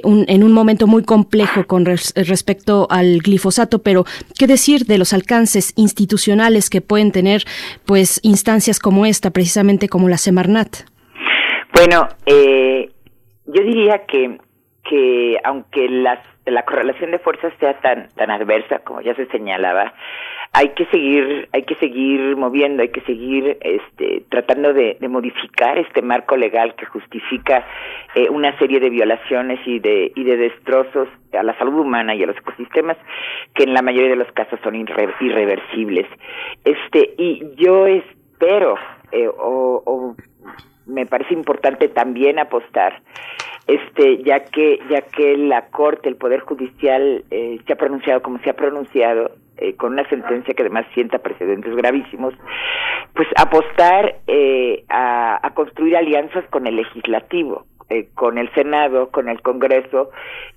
un, en un momento muy complejo con respecto al glifosato, pero ¿qué decir de los alcances institucionales que pueden tener pues instancias como esta, precisamente como la Semarnat? Bueno, eh, yo diría que, que aunque las, la correlación de fuerzas sea tan, tan adversa, como ya se señalaba, hay que seguir hay que seguir moviendo hay que seguir este tratando de, modificar este marco legal que justifica eh, una serie de violaciones y de y de destrozos a la salud humana y a los ecosistemas que en la mayoría de los casos son irre, irreversibles. Este y yo espero eh, o, o me parece importante también apostar este ya que ya que la corte el poder judicial eh, se ha pronunciado como se ha pronunciado eh, con una sentencia que además sienta precedentes gravísimos pues apostar eh, a, construir alianzas con el legislativo eh, con el Senado, con el Congreso,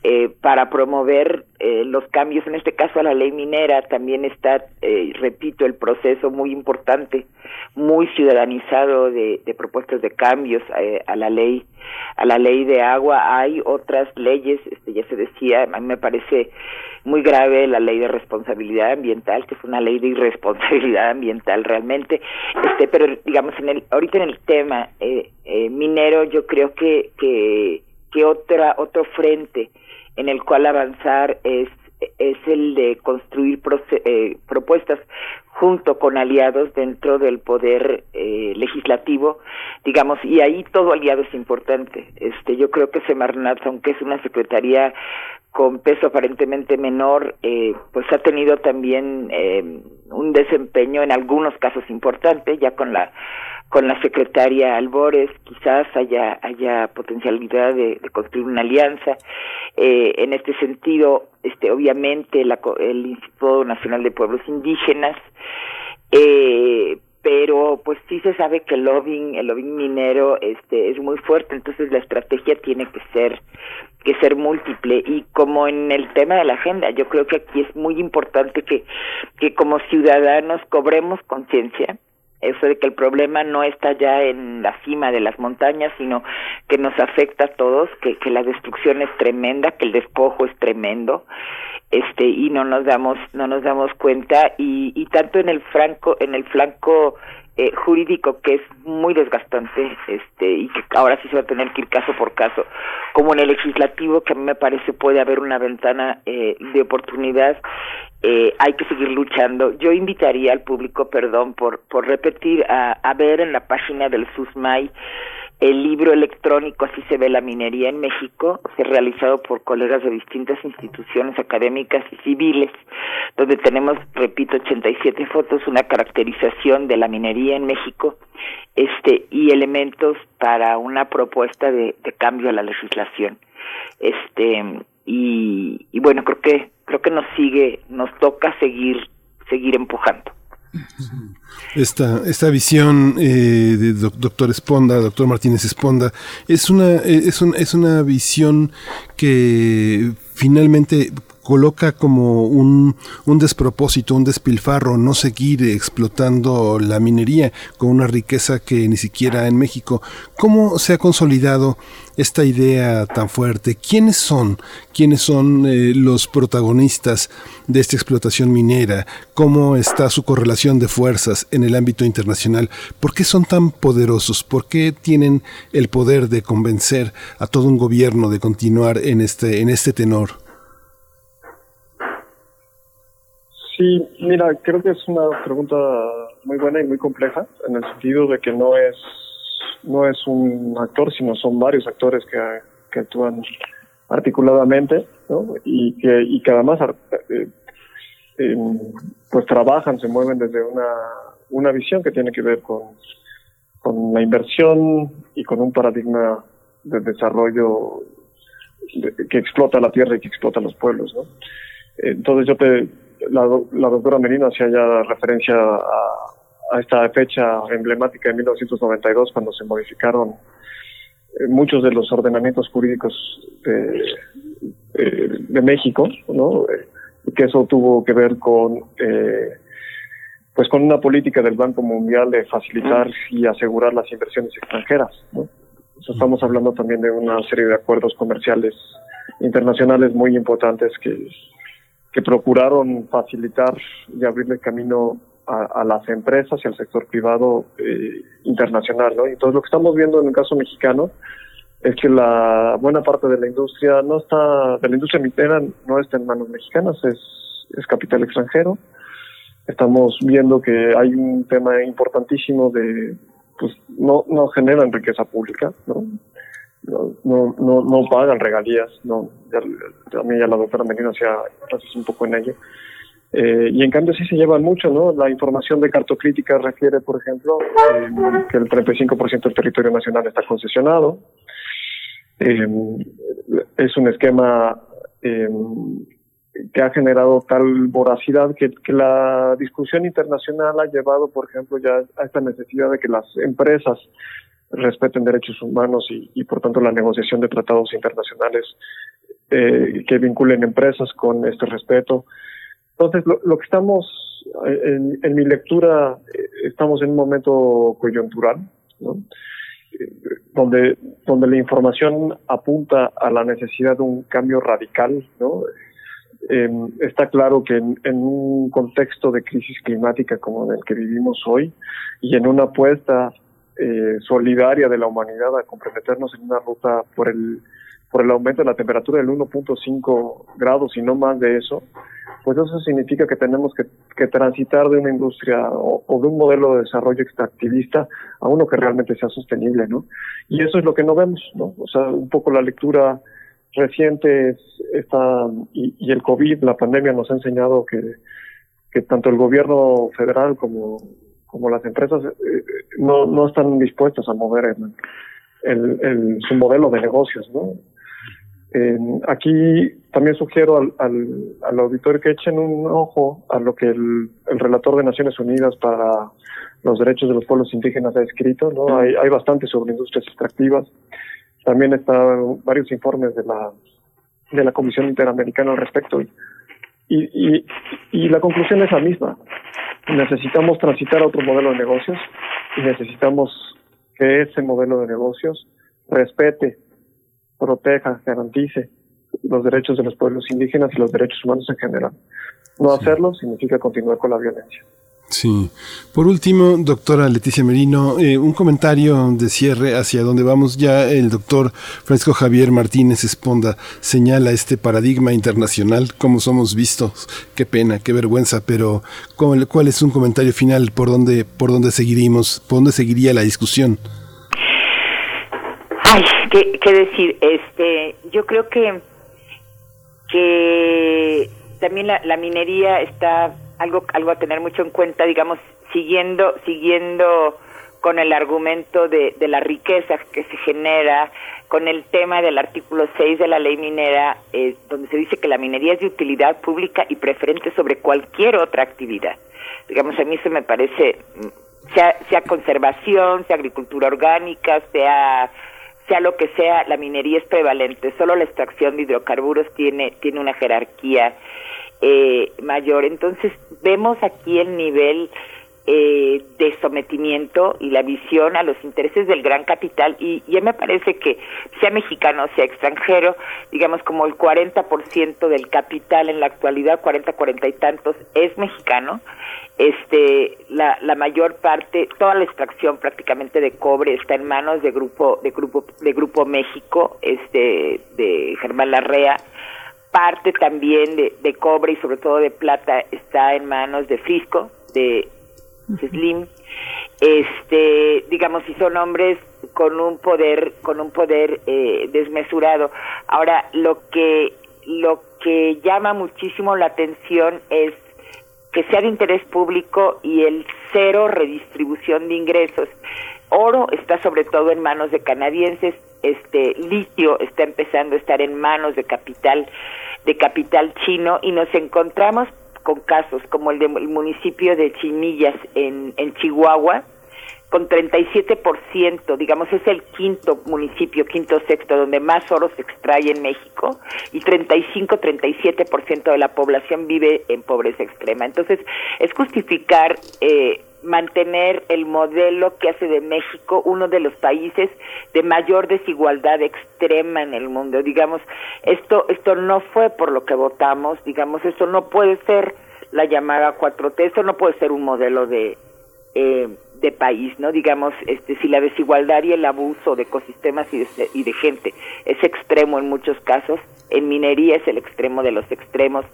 eh, para promover eh, los cambios, en este caso a la ley minera, también está, eh, repito, el proceso muy importante, muy ciudadanizado de, de propuestas de cambios a la ley a la ley de agua. Hay otras leyes, este, ya se decía, a mí me parece muy grave la ley de responsabilidad ambiental, que es una ley de irresponsabilidad ambiental realmente. Este, pero digamos, en el, ahorita en el tema eh, eh, minero, yo creo que, que, que otra, otro frente en el cual avanzar es es el de construir eh, propuestas junto con aliados dentro del poder eh, legislativo, digamos, y ahí todo aliado es importante. Este, yo creo que Semarnat, aunque es una secretaría con peso aparentemente menor, eh, pues ha tenido también eh, un desempeño en algunos casos importante, ya con la con la secretaria Albores quizás haya haya potencialidad de, construir una alianza. Eh, en este sentido este obviamente la, el Instituto Nacional de Pueblos Indígenas eh, pero pues sí se sabe que el lobbying el lobbying minero este es muy fuerte entonces la estrategia tiene que ser que ser múltiple. Y como en el tema de la agenda yo creo que aquí es muy importante que que como ciudadanos cobremos conciencia eso de que el problema no está ya en la cima de las montañas, sino que nos afecta a todos, que, que la destrucción es tremenda, que el despojo es tremendo, este y no nos damos no nos damos cuenta y, y tanto en el franco en el flanco eh, jurídico que es muy desgastante este y que ahora sí se va a tener que ir caso por caso. Como en el legislativo que a mí me parece puede haber una ventana eh, de oportunidad eh, hay que seguir luchando. Yo invitaría al público perdón por por repetir a, a ver en la página del SUSMAI el libro electrónico Así se ve la minería en México, es realizado por colegas de distintas instituciones académicas y civiles, donde tenemos, repito, 87 fotos, una caracterización de la minería en México este y elementos para una propuesta de, cambio a la legislación. Este y, y bueno, creo que creo que nos sigue, nos toca seguir seguir empujando. Esta, esta visión eh, de doctor Esponda, doctor Martínez Esponda, es una, eh, es, un, es una visión que finalmente coloca como un, despropósito, un despilfarro, no seguir explotando la minería con una riqueza que ni siquiera en México. ¿Cómo se ha consolidado esta idea tan fuerte? ¿Quiénes son? ¿Quiénes son eh, los protagonistas de esta explotación minera? ¿Cómo está su correlación de fuerzas en el ámbito internacional? ¿Por qué son tan poderosos? ¿Por qué tienen el poder de convencer a todo un gobierno de continuar en este, en este tenor? Sí, mira, creo que es una pregunta muy buena y muy compleja, en el sentido de que no es no es un actor, sino son varios actores que, que actúan articuladamente, ¿no? Y que, y que además eh, eh, pues trabajan, se mueven desde una, una visión que tiene que ver con, con la inversión y con un paradigma de desarrollo que explota la tierra y que explota los pueblos, ¿no? Entonces yo te, la, la doctora Merino hacía ya referencia a, esta fecha emblemática de 1992 cuando se modificaron eh, muchos de los ordenamientos jurídicos de, de México, ¿no? Y que eso tuvo que ver con eh, pues con una política del Banco Mundial de facilitar y asegurar las inversiones extranjeras, ¿no? estamos hablando también de una serie de acuerdos comerciales internacionales muy importantes que que procuraron facilitar y abrirle camino a, las empresas y al sector privado eh, internacional, ¿no? Entonces lo que estamos viendo en el caso mexicano es que la buena parte de la industria no está, de la industria mitera no está en manos mexicanas, es, es capital extranjero. Estamos viendo que hay un tema importantísimo de, pues no, no generan riqueza pública, ¿no? No, no, no, pagan regalías, no, ya, también ya la doctora Medina hacía un poco en ello. Eh, y en cambio sí se llevan mucho, ¿no? La información de cartocrítica refiere, por ejemplo, eh, que el 35% del territorio nacional está concesionado. Eh, es un esquema que ha generado tal voracidad que, la discusión internacional ha llevado, por ejemplo, ya a esta necesidad de que las empresas respeten derechos humanos y, por tanto la negociación de tratados internacionales eh, que vinculen empresas con este respeto. Entonces, lo, que estamos, en, mi lectura, eh, estamos en un momento coyuntural, ¿no? donde, donde la información apunta a la necesidad de un cambio radical, ¿no? Eh, está claro que en, en, un contexto de crisis climática como el que vivimos hoy y en una apuesta eh, solidaria de la humanidad a comprometernos en una ruta por el por el aumento de la temperatura del 1.5 grados y no más de eso, pues eso significa que tenemos que, transitar de una industria o, de un modelo de desarrollo extractivista a uno que realmente sea sostenible, ¿no? Y eso es lo que no vemos, ¿no? O sea, un poco la lectura reciente es esta, y, y el COVID, la pandemia nos ha enseñado que, que tanto el gobierno federal como, como las empresas eh, no, no están dispuestas a mover el, el, el, su modelo de negocios, ¿no? Eh, aquí también sugiero al, al, al, auditorio que echen un ojo a lo que el, el, relator de Naciones Unidas para los derechos de los pueblos indígenas ha escrito. ¿no? Hay, hay bastante sobre industrias extractivas. También están varios informes de la, de la Comisión Interamericana al respecto. Y, y, y la conclusión es la misma. Necesitamos transitar a otro modelo de negocios y necesitamos que ese modelo de negocios respete proteja, garantice los derechos de los pueblos indígenas y los derechos humanos en general. No hacerlo significa continuar con la violencia. Sí. Por último, doctora Leticia Merino, eh, un comentario de cierre hacia donde vamos ya. El doctor Francisco Javier Martínez Esponda señala este paradigma internacional, cómo somos vistos. Qué pena, qué vergüenza, pero ¿cuál es un comentario final? ¿Por dónde, por dónde seguiríamos? ¿Por dónde seguiría la discusión? Ay, ¿qué, decir? Este, yo creo que que también la, la minería está algo algo a tener mucho en cuenta, digamos, siguiendo siguiendo con el argumento de, de la riqueza que se genera, con el tema del artículo 6 de la ley minera, eh, donde se dice que la minería es de utilidad pública y preferente sobre cualquier otra actividad. Digamos, a mí eso me parece, sea, sea conservación, sea agricultura orgánica, sea sea lo que sea, la minería es prevalente. Solo la extracción de hidrocarburos tiene, tiene una jerarquía eh, mayor. Entonces, vemos aquí el nivel eh, de sometimiento y la visión a los intereses del gran capital y ya me parece que sea mexicano sea extranjero, digamos como el 40% del capital en la actualidad, 40, 40 y tantos es mexicano este la, la mayor parte toda la extracción prácticamente de cobre está en manos de grupo de grupo de grupo México este de Germán Larrea parte también de, de cobre y sobre todo de plata está en manos de Frisco de Slim. Este digamos si son hombres con un poder con un poder eh, desmesurado. Ahora lo que lo que llama muchísimo la atención es que sea de interés público y el cero redistribución de ingresos. Oro está sobre todo en manos de canadienses, este litio está empezando a estar en manos de capital de capital chino y nos encontramos con casos como el del municipio de Chimillas en, en Chihuahua, con 37%, digamos, es el quinto municipio, quinto sexto, donde más oro se extrae en México, y 35-37% de la población vive en pobreza extrema. Entonces, es justificar eh, mantener el modelo que hace de México uno de los países de mayor desigualdad extrema en el mundo. Digamos, esto, esto no fue por lo que votamos, digamos, esto no puede ser la llamada 4T, esto no puede ser un modelo de... Eh, de país, ¿no? Digamos, este, si la desigualdad y el abuso de ecosistemas y de, y de gente es extremo en muchos casos, en minería es el extremo de los extremos.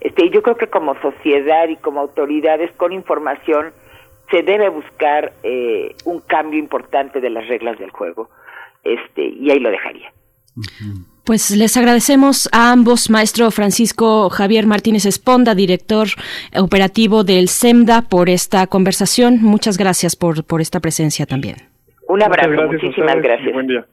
Este, yo creo que como sociedad y como autoridades con información se debe buscar eh, un cambio importante de las reglas del juego. Este, y ahí lo dejaría. Pues les agradecemos a ambos, maestro Francisco Javier Martínez Esponda, director operativo del SEMDA, por esta conversación. Muchas gracias por, por esta presencia también. Un abrazo, muchísimas gracias. Buen día.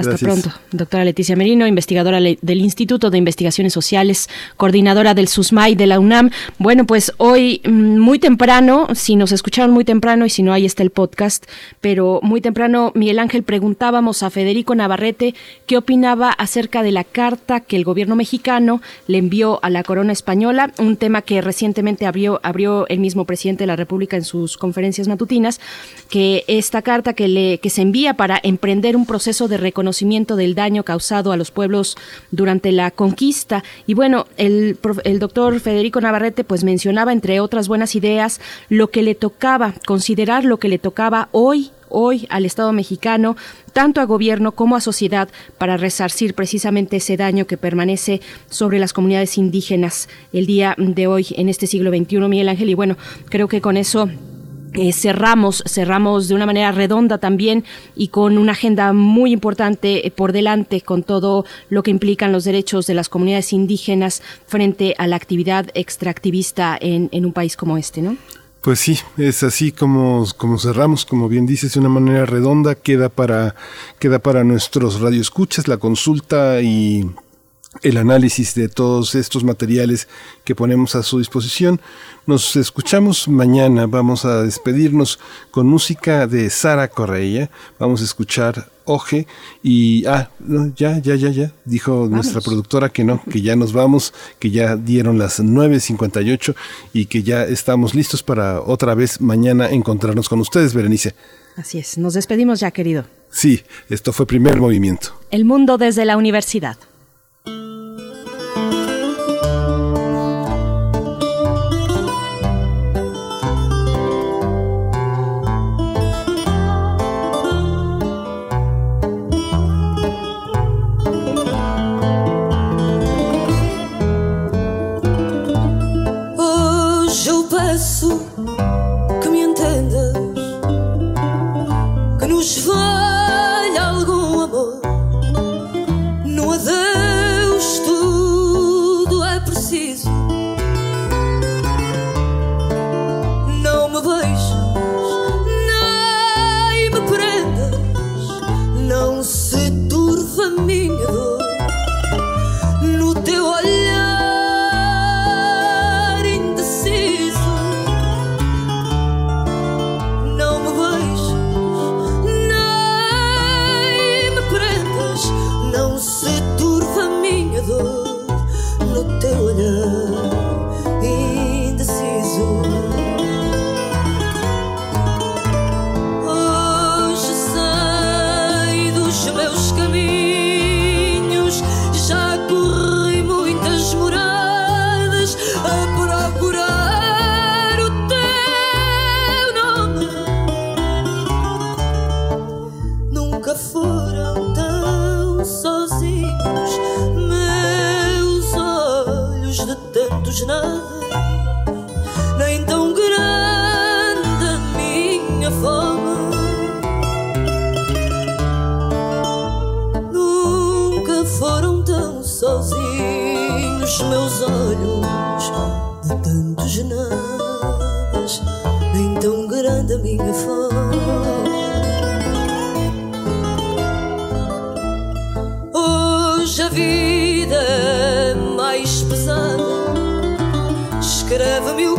Hasta Gracias. pronto, doctora Leticia Merino, investigadora del Instituto de Investigaciones Sociales, coordinadora del SUSMAI de la UNAM. Bueno, pues hoy mm, muy temprano, si nos escucharon muy temprano y si no, ahí está el podcast, pero muy temprano, Miguel Ángel, preguntábamos a Federico Navarrete qué opinaba acerca de la carta que el gobierno mexicano le envió a la corona española, un tema que recientemente abrió, abrió el mismo presidente de la República en sus conferencias matutinas, que esta carta que, le, que se envía para emprender un proceso de reconocimiento del daño causado a los pueblos durante la conquista. Y bueno, el, el doctor Federico Navarrete pues mencionaba, entre otras buenas ideas, lo que le tocaba, considerar lo que le tocaba hoy hoy al Estado mexicano, tanto a gobierno como a sociedad, para resarcir precisamente ese daño que permanece sobre las comunidades indígenas el día de hoy, en este siglo XXI, Miguel Ángel. Y bueno, creo que con eso eh, cerramos, cerramos de una manera redonda también y con una agenda muy importante eh, por delante con todo lo que implican los derechos de las comunidades indígenas frente a la actividad extractivista en, en un país como este, ¿no? Pues sí, es así como, como cerramos, como bien dices, de una manera redonda, queda para, queda para nuestros radioescuchas la consulta y el análisis de todos estos materiales que ponemos a su disposición. Nos escuchamos mañana, vamos a despedirnos con música de Sara Correia, vamos a escuchar Oje y ah, no, ya, ya, ya, ya, dijo nuestra productora que no, que ya nos vamos, que ya dieron las 9.58 y que ya estamos listos para otra vez mañana encontrarnos con ustedes, Berenice. Así es, nos despedimos ya, querido. Sí, esto fue primer movimiento. El mundo desde la universidad. Tão grande a minha fome. Hoje a vida é mais pesada, escreve-me o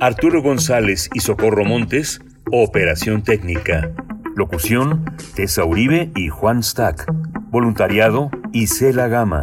Arturo González y Socorro Montes, operación técnica. Locución, Tessa Uribe y Juan Stack. Voluntariado, Isela Gama.